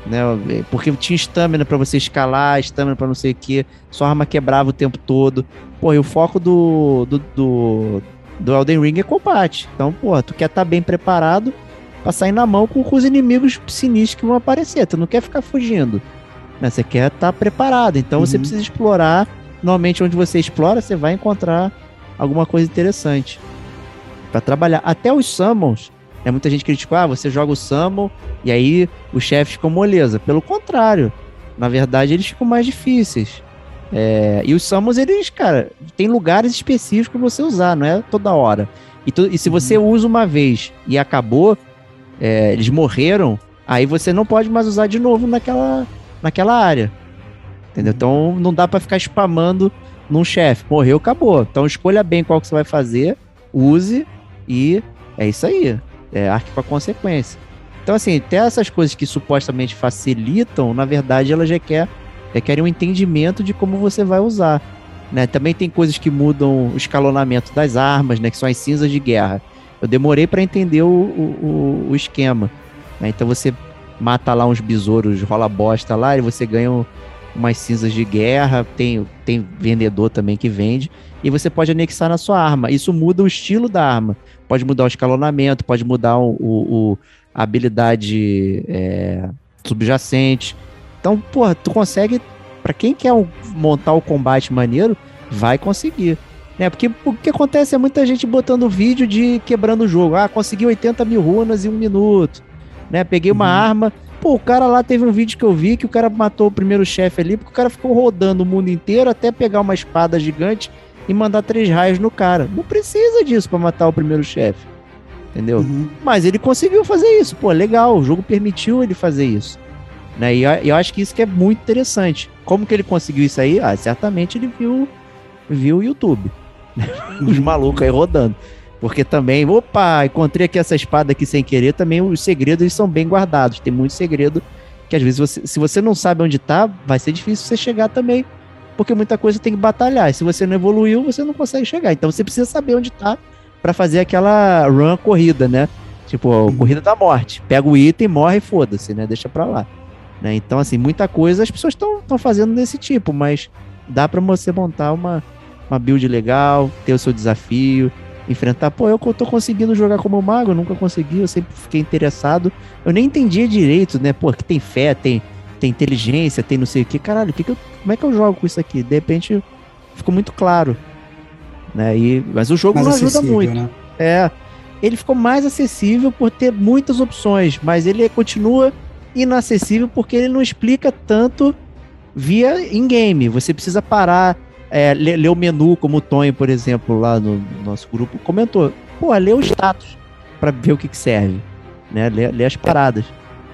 né? Porque tinha estamina para você escalar, estamina para não sei o quê, sua arma quebrava o tempo todo. Pô, e o foco do, do, do, do Elden Ring é combate. Então, pô, tu quer estar tá bem preparado pra sair na mão com, com os inimigos sinistros que vão aparecer. Tu não quer ficar fugindo, né? Você quer estar tá preparado. Então uhum. você precisa explorar normalmente onde você explora, você vai encontrar alguma coisa interessante para trabalhar. Até os summons, né, muita gente criticou, ah, você joga o summon e aí os chefes ficam moleza. Pelo contrário, na verdade eles ficam mais difíceis. É, e os summons, eles, cara, tem lugares específicos para você usar, não é toda hora. E, tu, e se você uhum. usa uma vez e acabou, é, eles morreram, aí você não pode mais usar de novo naquela, naquela área. Entendeu? Então não dá para ficar spamando num chefe. Morreu, acabou. Então escolha bem qual que você vai fazer, use e é isso aí. É arque com a consequência. Então, assim, até essas coisas que supostamente facilitam, na verdade, elas já, quer, já querem um entendimento de como você vai usar. Né? Também tem coisas que mudam o escalonamento das armas, né? Que são as cinzas de guerra. Eu demorei para entender o, o, o esquema. Né? Então você mata lá uns besouros, rola bosta lá, e você ganha um, umas cinzas de guerra. Tem, tem vendedor também que vende. E você pode anexar na sua arma. Isso muda o estilo da arma. Pode mudar o escalonamento, pode mudar o, o a habilidade é, subjacente. Então, porra, tu consegue para quem quer montar o combate maneiro, vai conseguir. Né? Porque o que acontece é muita gente botando vídeo de quebrando o jogo. Ah, consegui 80 mil runas em um minuto. Né? Peguei uma uhum. arma. Pô, o cara lá teve um vídeo que eu vi que o cara matou o primeiro chefe ali, porque o cara ficou rodando o mundo inteiro até pegar uma espada gigante e mandar três raios no cara. Não precisa disso para matar o primeiro chefe. Entendeu? Uhum. Mas ele conseguiu fazer isso. Pô, legal. O jogo permitiu ele fazer isso. Né? E eu acho que isso que é muito interessante. Como que ele conseguiu isso aí? Ah, certamente ele viu, viu o YouTube. Os malucos aí rodando. Porque também, opa, encontrei aqui essa espada aqui sem querer, também os segredos são bem guardados. Tem muito segredo que às vezes você, se você não sabe onde tá, vai ser difícil você chegar também. Porque muita coisa tem que batalhar. E se você não evoluiu, você não consegue chegar. Então você precisa saber onde tá para fazer aquela run corrida, né? Tipo, corrida da morte. Pega o item, morre e foda-se, né? Deixa pra lá. Né? Então, assim, muita coisa as pessoas estão fazendo desse tipo, mas dá para você montar uma, uma build legal, ter o seu desafio, enfrentar. Pô, eu tô conseguindo jogar como mago, eu nunca consegui, eu sempre fiquei interessado. Eu nem entendia direito, né? Pô, que tem fé, tem, tem inteligência, tem não sei o que. Caralho, que que eu, como é que eu jogo com isso aqui? De repente ficou muito claro. Né? E, mas o jogo mais não ajuda muito. Né? É. Ele ficou mais acessível por ter muitas opções, mas ele continua inacessível porque ele não explica tanto via in-game. Você precisa parar, é, ler, ler, o menu, como o Tonho, por exemplo, lá no nosso grupo, comentou. Pô, lê o status para ver o que, que serve. Né? Lê, lê, as paradas.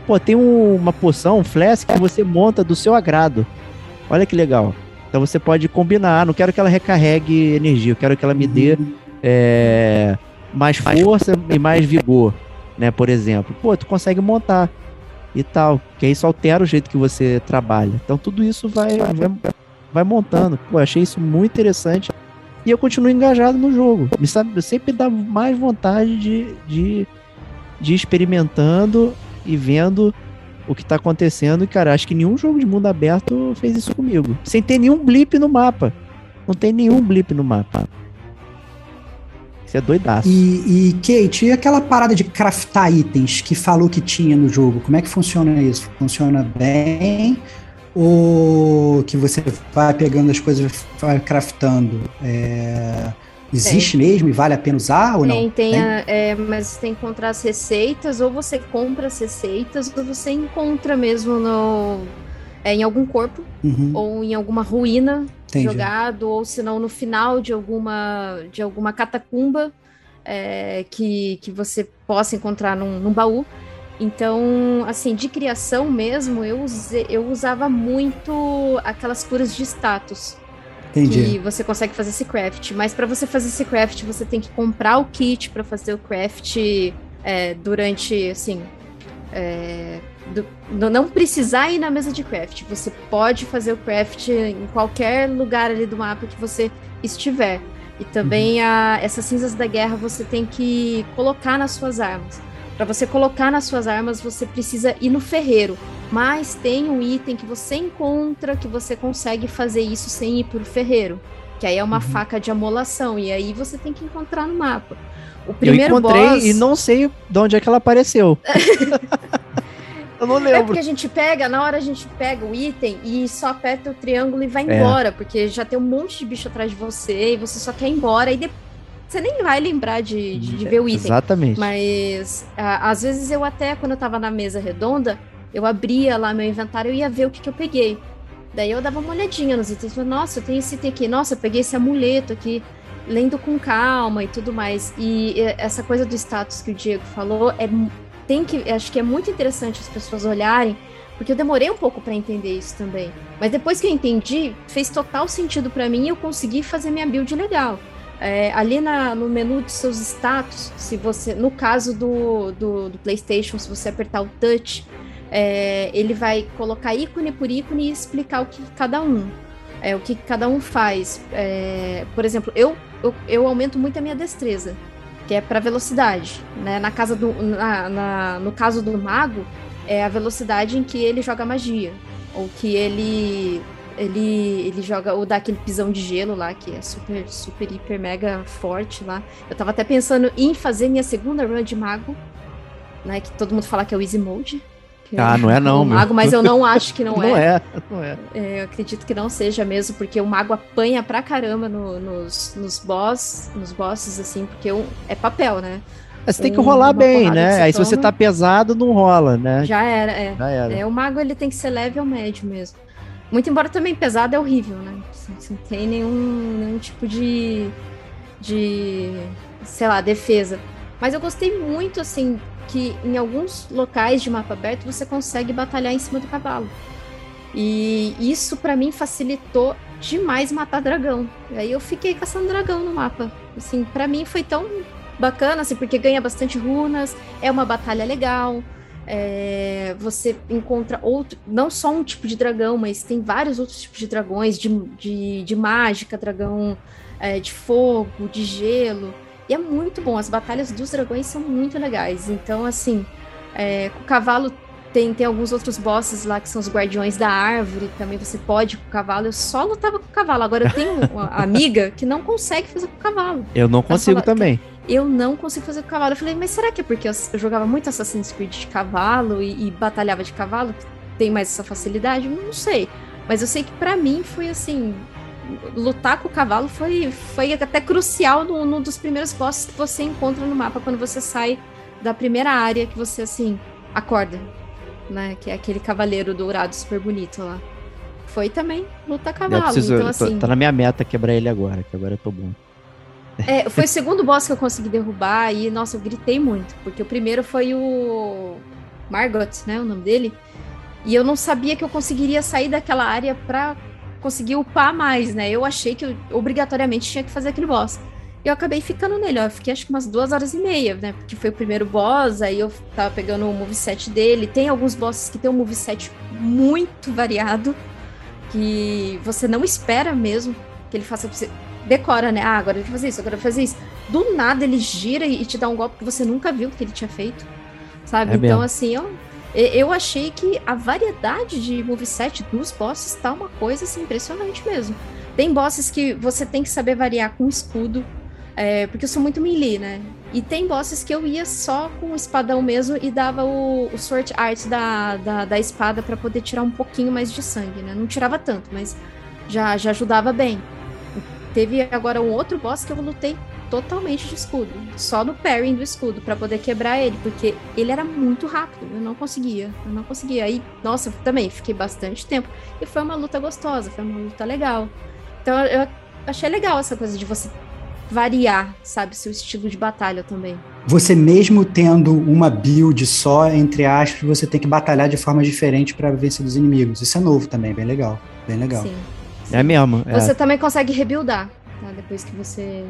Pô, tem um, uma poção, um flask que você monta do seu agrado. Olha que legal. Então você pode combinar. Não quero que ela recarregue energia, eu quero que ela me dê é, mais força e mais vigor, né? Por exemplo. Pô, tu consegue montar e tal. Que isso altera o jeito que você trabalha. Então tudo isso vai, vai, vai montando. Pô, achei isso muito interessante. E eu continuo engajado no jogo. Me sabe, sempre dá mais vontade de, de, de experimentando e vendo o que tá acontecendo. E, cara, acho que nenhum jogo de mundo aberto fez isso comigo. Sem ter nenhum blip no mapa. Não tem nenhum blip no mapa. Isso é doidaço. E, e, Kate, e aquela parada de craftar itens que falou que tinha no jogo? Como é que funciona isso? Funciona bem? Ou que você vai pegando as coisas vai craftando? É, existe tem. mesmo e vale a pena usar ou tem, não? Tem, tem? É, mas tem que encontrar as receitas, ou você compra as receitas, ou você encontra mesmo no, é, em algum corpo, uhum. ou em alguma ruína Entendi. jogado, ou se não no final de alguma, de alguma catacumba é, que, que você possa encontrar num, num, baú. Então, assim, de criação mesmo, eu, usei, eu usava muito aquelas curas de status. Entendi. Que você consegue fazer esse craft. Mas para você fazer esse craft, você tem que comprar o kit para fazer o craft é, durante, assim, é, do, não precisar ir na mesa de craft. Você pode fazer o craft em qualquer lugar ali do mapa que você estiver. E também uhum. a, essas cinzas da guerra você tem que colocar nas suas armas. Para você colocar nas suas armas, você precisa ir no ferreiro. Mas tem um item que você encontra que você consegue fazer isso sem ir pro ferreiro. Que aí é uma uhum. faca de amolação. E aí você tem que encontrar no mapa. O primeiro Eu encontrei boss... e não sei de onde é que ela apareceu. Eu não lembro. É porque a gente pega, na hora a gente pega o item e só aperta o triângulo e vai é. embora, porque já tem um monte de bicho atrás de você e você só quer ir embora e depois você nem vai lembrar de, de, de, ver o item. Exatamente. Mas a, às vezes eu até, quando eu tava na mesa redonda, eu abria lá meu inventário e ia ver o que, que eu peguei. Daí eu dava uma olhadinha nos itens. Nossa, eu tenho esse item aqui. Nossa, eu peguei esse amuleto aqui. Lendo com calma e tudo mais. E essa coisa do status que o Diego falou é tem que, acho que é muito interessante as pessoas olharem, porque eu demorei um pouco para entender isso também. Mas depois que eu entendi, fez total sentido para mim e eu consegui fazer minha build legal. É, ali na, no menu de seus status, se você, no caso do, do, do PlayStation, se você apertar o touch, é, ele vai colocar ícone por ícone e explicar o que cada um. é, o que cada um faz. É, por exemplo, eu, eu, eu aumento muito a minha destreza, que é para velocidade. Né? Na casa do, na, na, no caso do mago, é a velocidade em que ele joga magia. Ou que ele ele, ele joga ou dá aquele pisão de gelo lá, que é super, super, hiper, mega forte lá. Eu tava até pensando em fazer minha segunda run de mago, né? Que todo mundo fala que é o Easy Mode. Ah, não é não, o mago, mas eu não acho que não, não é. é. Não é, é. Eu acredito que não seja mesmo, porque o mago apanha pra caramba no, nos, nos boss, nos bosses, assim, porque é papel, né? Você tem que rolar bem, né? Aí toma, se você tá pesado, não rola, né? Já era, é. Já era. É, o mago ele tem que ser leve ou médio mesmo. Muito embora também pesado é horrível, né? Não tem nenhum, nenhum tipo de, de, sei lá, defesa. Mas eu gostei muito, assim, que em alguns locais de mapa aberto você consegue batalhar em cima do cavalo. E isso para mim facilitou demais matar dragão. E aí eu fiquei caçando dragão no mapa. Assim, para mim foi tão bacana, assim, porque ganha bastante runas, é uma batalha legal. É, você encontra outro, não só um tipo de dragão, mas tem vários outros tipos de dragões, de, de, de mágica, dragão é, de fogo, de gelo. E é muito bom, as batalhas dos dragões são muito legais. Então, assim, é, com o cavalo tem, tem alguns outros bosses lá que são os guardiões da árvore, também você pode com o cavalo. Eu só lutava com o cavalo. Agora eu tenho uma amiga que não consegue fazer com o cavalo. Eu não consigo também eu não consigo fazer com cavalo. Eu falei, mas será que é porque eu, eu jogava muito Assassin's Creed de cavalo e, e, batalhava de cavalo, tem mais essa facilidade? Não sei. Mas eu sei que para mim foi assim. Lutar com o cavalo foi, foi até crucial num no, no dos primeiros bosses que você encontra no mapa quando você sai da primeira área que você assim acorda, né? Que é aquele cavaleiro dourado super bonito lá. Foi também lutar cavalo. Preciso, então, assim, tô, tá na minha meta quebrar ele agora, que agora eu tô bom. É, foi o segundo boss que eu consegui derrubar e, nossa, eu gritei muito, porque o primeiro foi o Margot, né, o nome dele, e eu não sabia que eu conseguiria sair daquela área pra conseguir upar mais, né, eu achei que eu obrigatoriamente tinha que fazer aquele boss. E eu acabei ficando nele, ó, eu fiquei acho que umas duas horas e meia, né, porque foi o primeiro boss, aí eu tava pegando o moveset dele, tem alguns bosses que tem um moveset muito variado, que você não espera mesmo que ele faça decora, né? Ah, agora eu vou fazer isso, agora eu vou fazer isso. Do nada ele gira e te dá um golpe que você nunca viu que ele tinha feito. Sabe? É então, mesmo. assim, eu, eu achei que a variedade de moveset dos bosses tá uma coisa assim, impressionante mesmo. Tem bosses que você tem que saber variar com escudo, é, porque eu sou muito melee, né? E tem bosses que eu ia só com o espadão mesmo e dava o, o sword art da, da, da espada para poder tirar um pouquinho mais de sangue, né? Não tirava tanto, mas já, já ajudava bem. Teve agora um outro boss que eu lutei totalmente de escudo, só no parrying do escudo para poder quebrar ele, porque ele era muito rápido, eu não conseguia, eu não conseguia. Aí, nossa, também fiquei bastante tempo e foi uma luta gostosa, foi uma luta legal. Então eu achei legal essa coisa de você variar, sabe, seu estilo de batalha também. Você mesmo tendo uma build só, entre aspas, você tem que batalhar de forma diferente para vencer dos inimigos. Isso é novo também, bem legal, bem legal. Sim. É mesmo. É. Você também consegue rebuildar. Tá? Depois que você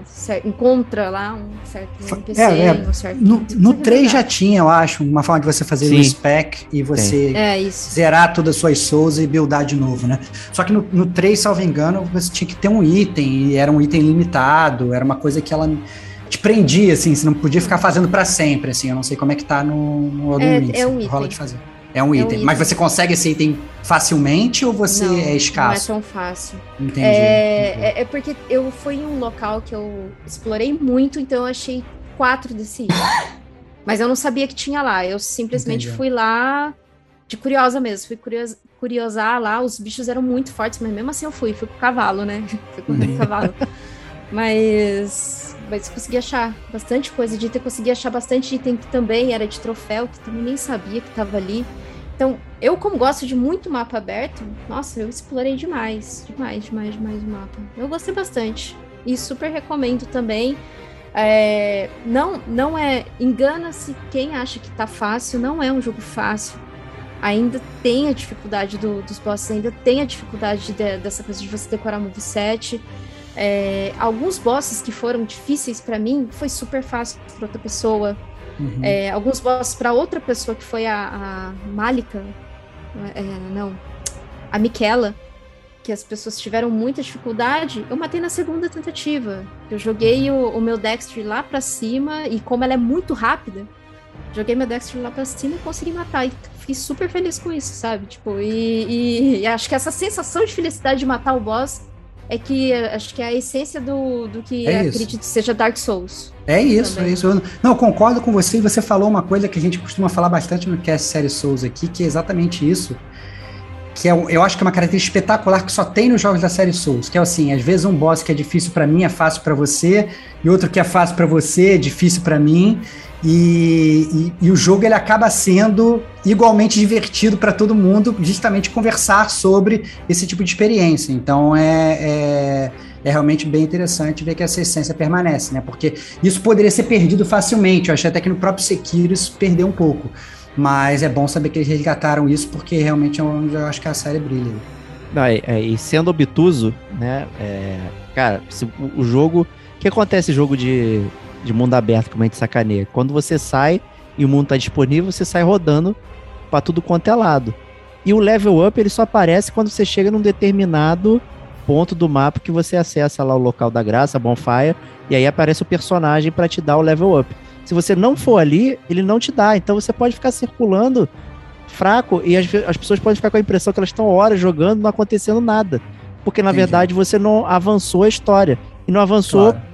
encontra lá um certo NPC, é, é. um certo. No, no 3 já tinha, eu acho, uma forma de você fazer o spec e você é, zerar todas as suas souls e buildar de novo, né? Só que no, no 3, salvo engano, você tinha que ter um item, e era um item limitado, era uma coisa que ela te prendia, assim, você não podia ficar fazendo para sempre, assim. Eu não sei como é que tá no, no Elden é, Ring. É um item. Rola de fazer. É um, é item. um Mas você consegue esse item facilmente ou você não, é escasso? Não é tão fácil. Entendi. É, é, é, porque eu fui em um local que eu explorei muito, então eu achei quatro desse item. Mas eu não sabia que tinha lá. Eu simplesmente Entendi. fui lá de curiosa mesmo. Fui curios, curiosar lá. Os bichos eram muito fortes, mas mesmo assim eu fui. Fui com o cavalo, né? fui com o cavalo. Mas mas consegui achar bastante coisa de item, consegui achar bastante item que também era de troféu, que também nem sabia que estava ali. Então, eu como gosto de muito mapa aberto, nossa, eu explorei demais, demais, demais, demais o mapa. Eu gostei bastante e super recomendo também. É, não, não é, engana-se quem acha que tá fácil, não é um jogo fácil. Ainda tem a dificuldade do, dos bosses, ainda tem a dificuldade de, dessa coisa de você decorar moveset. É, alguns bosses que foram difíceis para mim foi super fácil para outra pessoa. Uhum. É, alguns bosses para outra pessoa que foi a, a Malika, é, não, a Miquela, que as pessoas tiveram muita dificuldade, eu matei na segunda tentativa. Eu joguei o, o meu Dexter lá pra cima e como ela é muito rápida, joguei meu Dexter lá pra cima e consegui matar. E fiquei super feliz com isso, sabe? Tipo, e, e- e acho que essa sensação de felicidade de matar o boss é que acho que é a essência do, do que É acredito seja Dark Souls. É isso, Também. é isso. Eu, não, eu concordo com você e você falou uma coisa que a gente costuma falar bastante no cast Série Souls aqui, que é exatamente isso. Que é, eu acho que é uma característica espetacular que só tem nos jogos da série Souls, que é assim, às vezes um boss que é difícil pra mim é fácil pra você, e outro que é fácil pra você é difícil pra mim, e, e- e o jogo ele acaba sendo igualmente divertido pra todo mundo, justamente conversar sobre esse tipo de experiência. Então é, é, é realmente bem interessante ver que essa essência permanece, né? Porque isso poderia ser perdido facilmente. Eu achei até que no próprio Sekiro isso perdeu um pouco. Mas é bom saber que eles resgataram isso, porque realmente é onde eu acho que a série brilha. Não, é- é, e sendo obtuso, né? é, cara, se o, o jogo. O que acontece jogo de, de mundo aberto, como a gente sacaneia? Quando você sai e o mundo tá disponível, você sai rodando pra tudo quanto é lado. E o level up ele só aparece quando você chega num determinado ponto do mapa que você acessa lá o local da graça, a bonfire, e aí aparece o personagem pra te dar o level up. Se você não for ali, ele não te dá. Então você pode ficar circulando fraco e as, as pessoas podem ficar com a impressão que elas estão horas jogando não acontecendo nada. Porque na Entendi. verdade você não avançou a história. E não avançou Claro.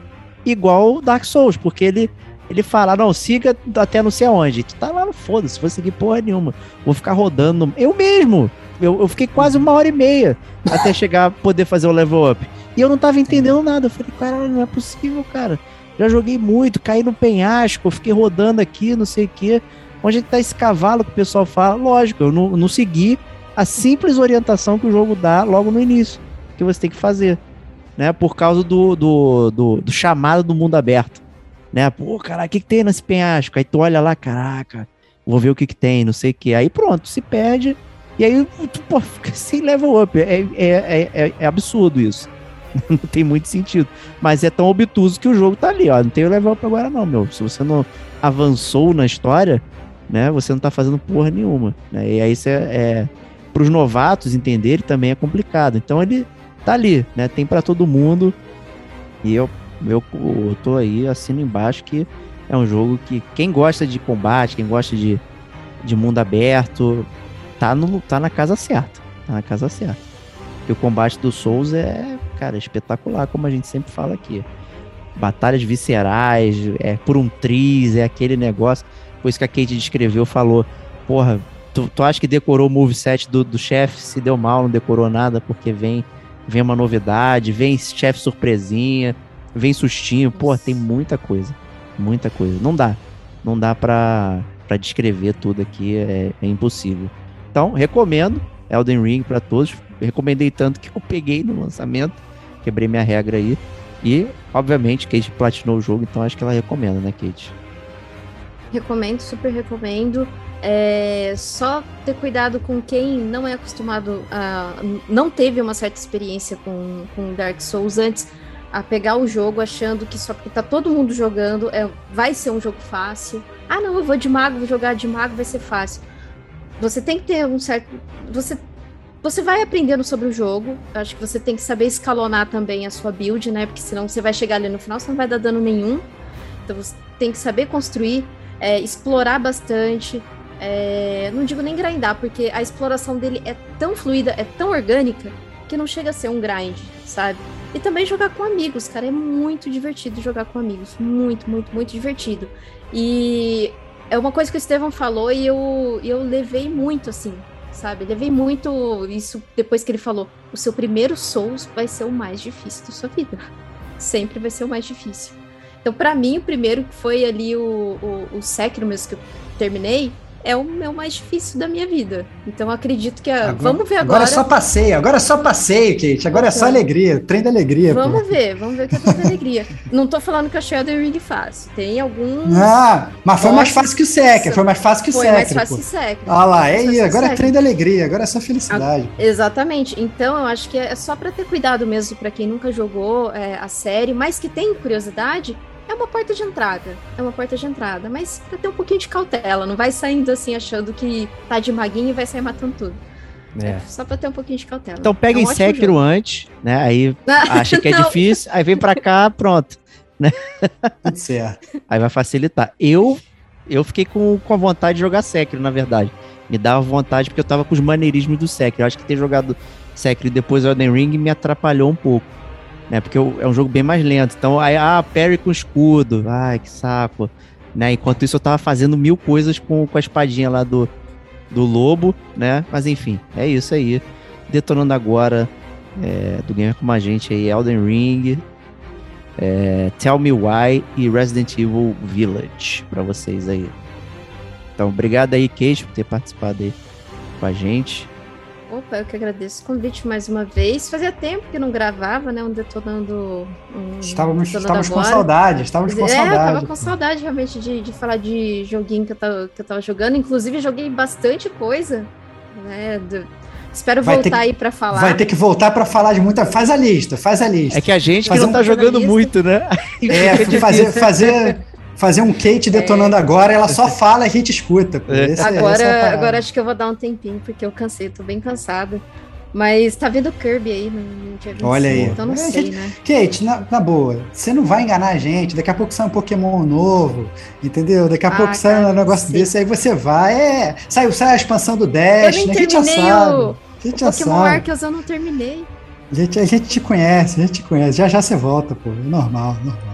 Igual Dark Souls, porque ele ele fala, não, siga até não sei aonde. Tu tá lá no foda-se, vou seguir porra nenhuma. Vou ficar rodando. Eu mesmo! Eu, eu fiquei quase uma hora e meia até chegar a poder fazer o level up. E eu não tava entendendo nada. Eu falei, caralho, não é possível, cara. Já joguei muito, caí no penhasco, fiquei rodando aqui, não sei o quê. Onde é que tá esse cavalo que o pessoal fala? Lógico, eu não, não segui a simples orientação que o jogo dá logo no início, que você tem que fazer, né? Por causa do, do, do, do chamado do mundo aberto, né? Pô, cara, o que, que tem nesse penhasco? Aí tu olha lá, caraca, vou ver o que, que tem, não sei o que. Aí pronto, se perde, e aí tu pô, fica sem level up. É, é, é, é, é absurdo isso. Não tem muito sentido. Mas é tão obtuso que o jogo tá ali, ó. Não tem level up agora, não, meu. Se você não avançou na história, né? Você não tá fazendo porra nenhuma. Né? E aí isso é, é pros novatos entenderem também é complicado. Então ele tá ali, né? Tem pra todo mundo. E eu, eu, eu tô aí, assino embaixo que é um jogo que quem gosta de combate, quem gosta de, de mundo aberto, tá, no, tá na casa certa. Tá na casa certa. Porque o combate do Souls é, cara, espetacular, como a gente sempre fala aqui. Batalhas viscerais, é por um triz, é aquele negócio. Foi isso que a Kate descreveu, falou. Porra, tu, tu acha que decorou o moveset do, do chefe? Se deu mal, não decorou nada, porque vem, vem uma novidade, vem chefe surpresinha, vem sustinho. Porra, tem muita coisa. Muita coisa. Não dá. Não dá pra, pra descrever tudo aqui, é, é impossível. Então, recomendo Elden Ring pra todos. Recomendei tanto que eu peguei no lançamento. Quebrei minha regra aí. E, obviamente, Kate platinou o jogo, então acho que ela recomenda, né, Kate? Recomendo, super recomendo. É, só ter cuidado com quem não é acostumado a. não teve uma certa experiência com, com Dark Souls antes, a pegar o jogo achando que só porque tá todo mundo jogando é, vai ser um jogo fácil. Ah, não, eu vou de mago, vou jogar de mago, vai ser fácil. Você tem que ter um certo. Você, você vai aprendendo sobre o jogo. Acho que você tem que saber escalonar também a sua build, né? Porque senão você vai chegar ali no final, você não vai dar dano nenhum. Então você tem que saber construir, é, explorar bastante. É, não digo nem grindar, porque a exploração dele é tão fluida, é tão orgânica, que não chega a ser um grind, sabe? E também jogar com amigos, cara. É muito divertido jogar com amigos. Muito, muito, muito divertido. E é uma coisa que o Estevão falou e eu, eu levei muito, assim, sabe? Levei muito isso depois que ele falou. O seu primeiro Souls vai ser o mais difícil da sua vida. Sempre vai ser o mais difícil. Então, pra mim, o primeiro que foi ali o, o, o Sekiro mesmo que eu terminei, é o meu mais difícil da minha vida. Então, acredito que. A... vamos ver agora. Agora é só passeio, agora é só passeio, Kate. Agora é só alegria, trem da alegria. pô. Vamos ver, vamos ver o que é tanta alegria. Não tô falando que achei Elden Ring fácil. Tem alguns. Ah, mas foi mais fácil que o Sekiro, foi mais fácil que o Foi mais Sekiro. fácil pô. que Sekiro. Olha lá, Foi é que agora é trem da alegria, agora é só felicidade. Exatamente. Então eu acho que é só pra ter cuidado mesmo pra quem nunca jogou é, a série, mas que tem curiosidade, é uma porta de entrada. É uma porta de entrada, mas pra ter um pouquinho de cautela, não vai saindo assim achando que tá de maguinho e vai sair matando tudo. É. Só pra ter um pouquinho de cautela. Então pega É um em Sekiro antes, né? Aí acha que é difícil, aí vem pra cá, pronto. Tudo certo. Aí vai facilitar. Eu eu fiquei com, com a vontade de jogar Sekiro, na verdade. Me dava vontade porque eu tava com os maneirismos do Sekiro. Eu acho que ter jogado Sekiro e depois Elden Ring me atrapalhou um pouco. Né? Porque é um jogo bem mais lento. Então, aí, ah, parry com escudo. Ai, que saco. Né? Enquanto isso, eu tava fazendo mil coisas com, com a espadinha lá do, do lobo, né? Mas enfim, é isso aí. Detonando agora é, do Gamer Como a Gente aí, Elden Ring, é, Tell Me Why e Resident Evil Village pra vocês aí. Então, obrigado aí, Kate, por ter participado aí com a gente. Opa, eu que agradeço o convite mais uma vez. Fazia tempo que não gravava, né? Um detonando. Um Estávamos, Detonando estávamos com Agora. saudade, estávamos com é, saudade. eu tava com saudade realmente de, de falar de joguinho que eu, tava, que eu tava jogando. Inclusive, joguei bastante coisa. Né? do- Espero Vai voltar que- aí pra falar. Vai ter que voltar para falar de muita. Faz a lista, faz a lista. É que a gente que não um tá jogando muito, né? É, Fica fazer, fazer, fazer um Kate detonando agora, ela só fala e a gente escuta. É. Esse- Agora, é a parada. agora acho que eu vou dar um tempinho, porque eu cansei, tô bem cansada. Mas tá vindo Kirby aí no, dia 25, Olha aí. então não É, sei, gente, né? Kate, na, na boa, você não vai enganar a gente. Daqui a pouco sai um Pokémon novo, entendeu? Daqui a Ah, pouco sai cara, um negócio desse, aí você vai. É, sai, sai a expansão do Dash, eu né? nem a gente já sabe. o gente já Pokémon sabe. Arceus, eu não terminei. A gente, a gente te conhece, a gente te conhece. Já já você volta, pô. É normal, normal.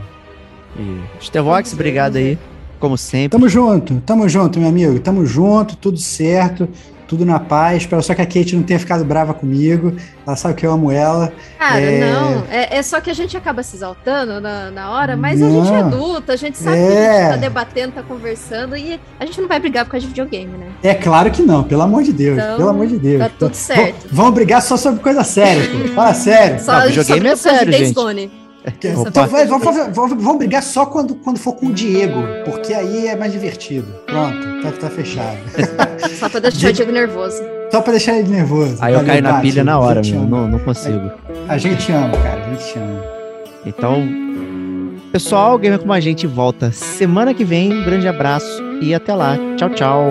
E Stevox, Vamos ver, obrigado aí, como sempre. Tamo junto, tamo junto, meu amigo. Tamo junto, tudo certo, tudo na paz. Espero só que a Kate não tenha ficado brava comigo. Ela sabe que eu amo ela. Cara, É. não. É, é só que a gente acaba se exaltando na, na hora, mas a Não. gente é adulta, a gente sabe que a É. gente tá debatendo, tá conversando e a gente não vai brigar por causa de videogame, né? É claro que não, pelo amor de Deus. Então, pelo amor de Deus. tá tudo certo. V- Vamos brigar só sobre coisa séria, pô. Fala sério. Só, Não, videogame só é sério, gente. Gone. Então, Opa. vai- vamos, vamos- vamos- vamos brigar só quando, quando for com o Diego, porque aí é mais divertido. Pronto, tá, tá fechado. Só pra deixar o Diego nervoso. Só pra deixar ele nervoso. Aí eu caio na pilha na hora, meu. Não, não consigo. A gente ama, cara. A gente ama. Então, pessoal, Gamer Como a Gente volta semana que vem. Um grande abraço e até lá. Tchau, tchau.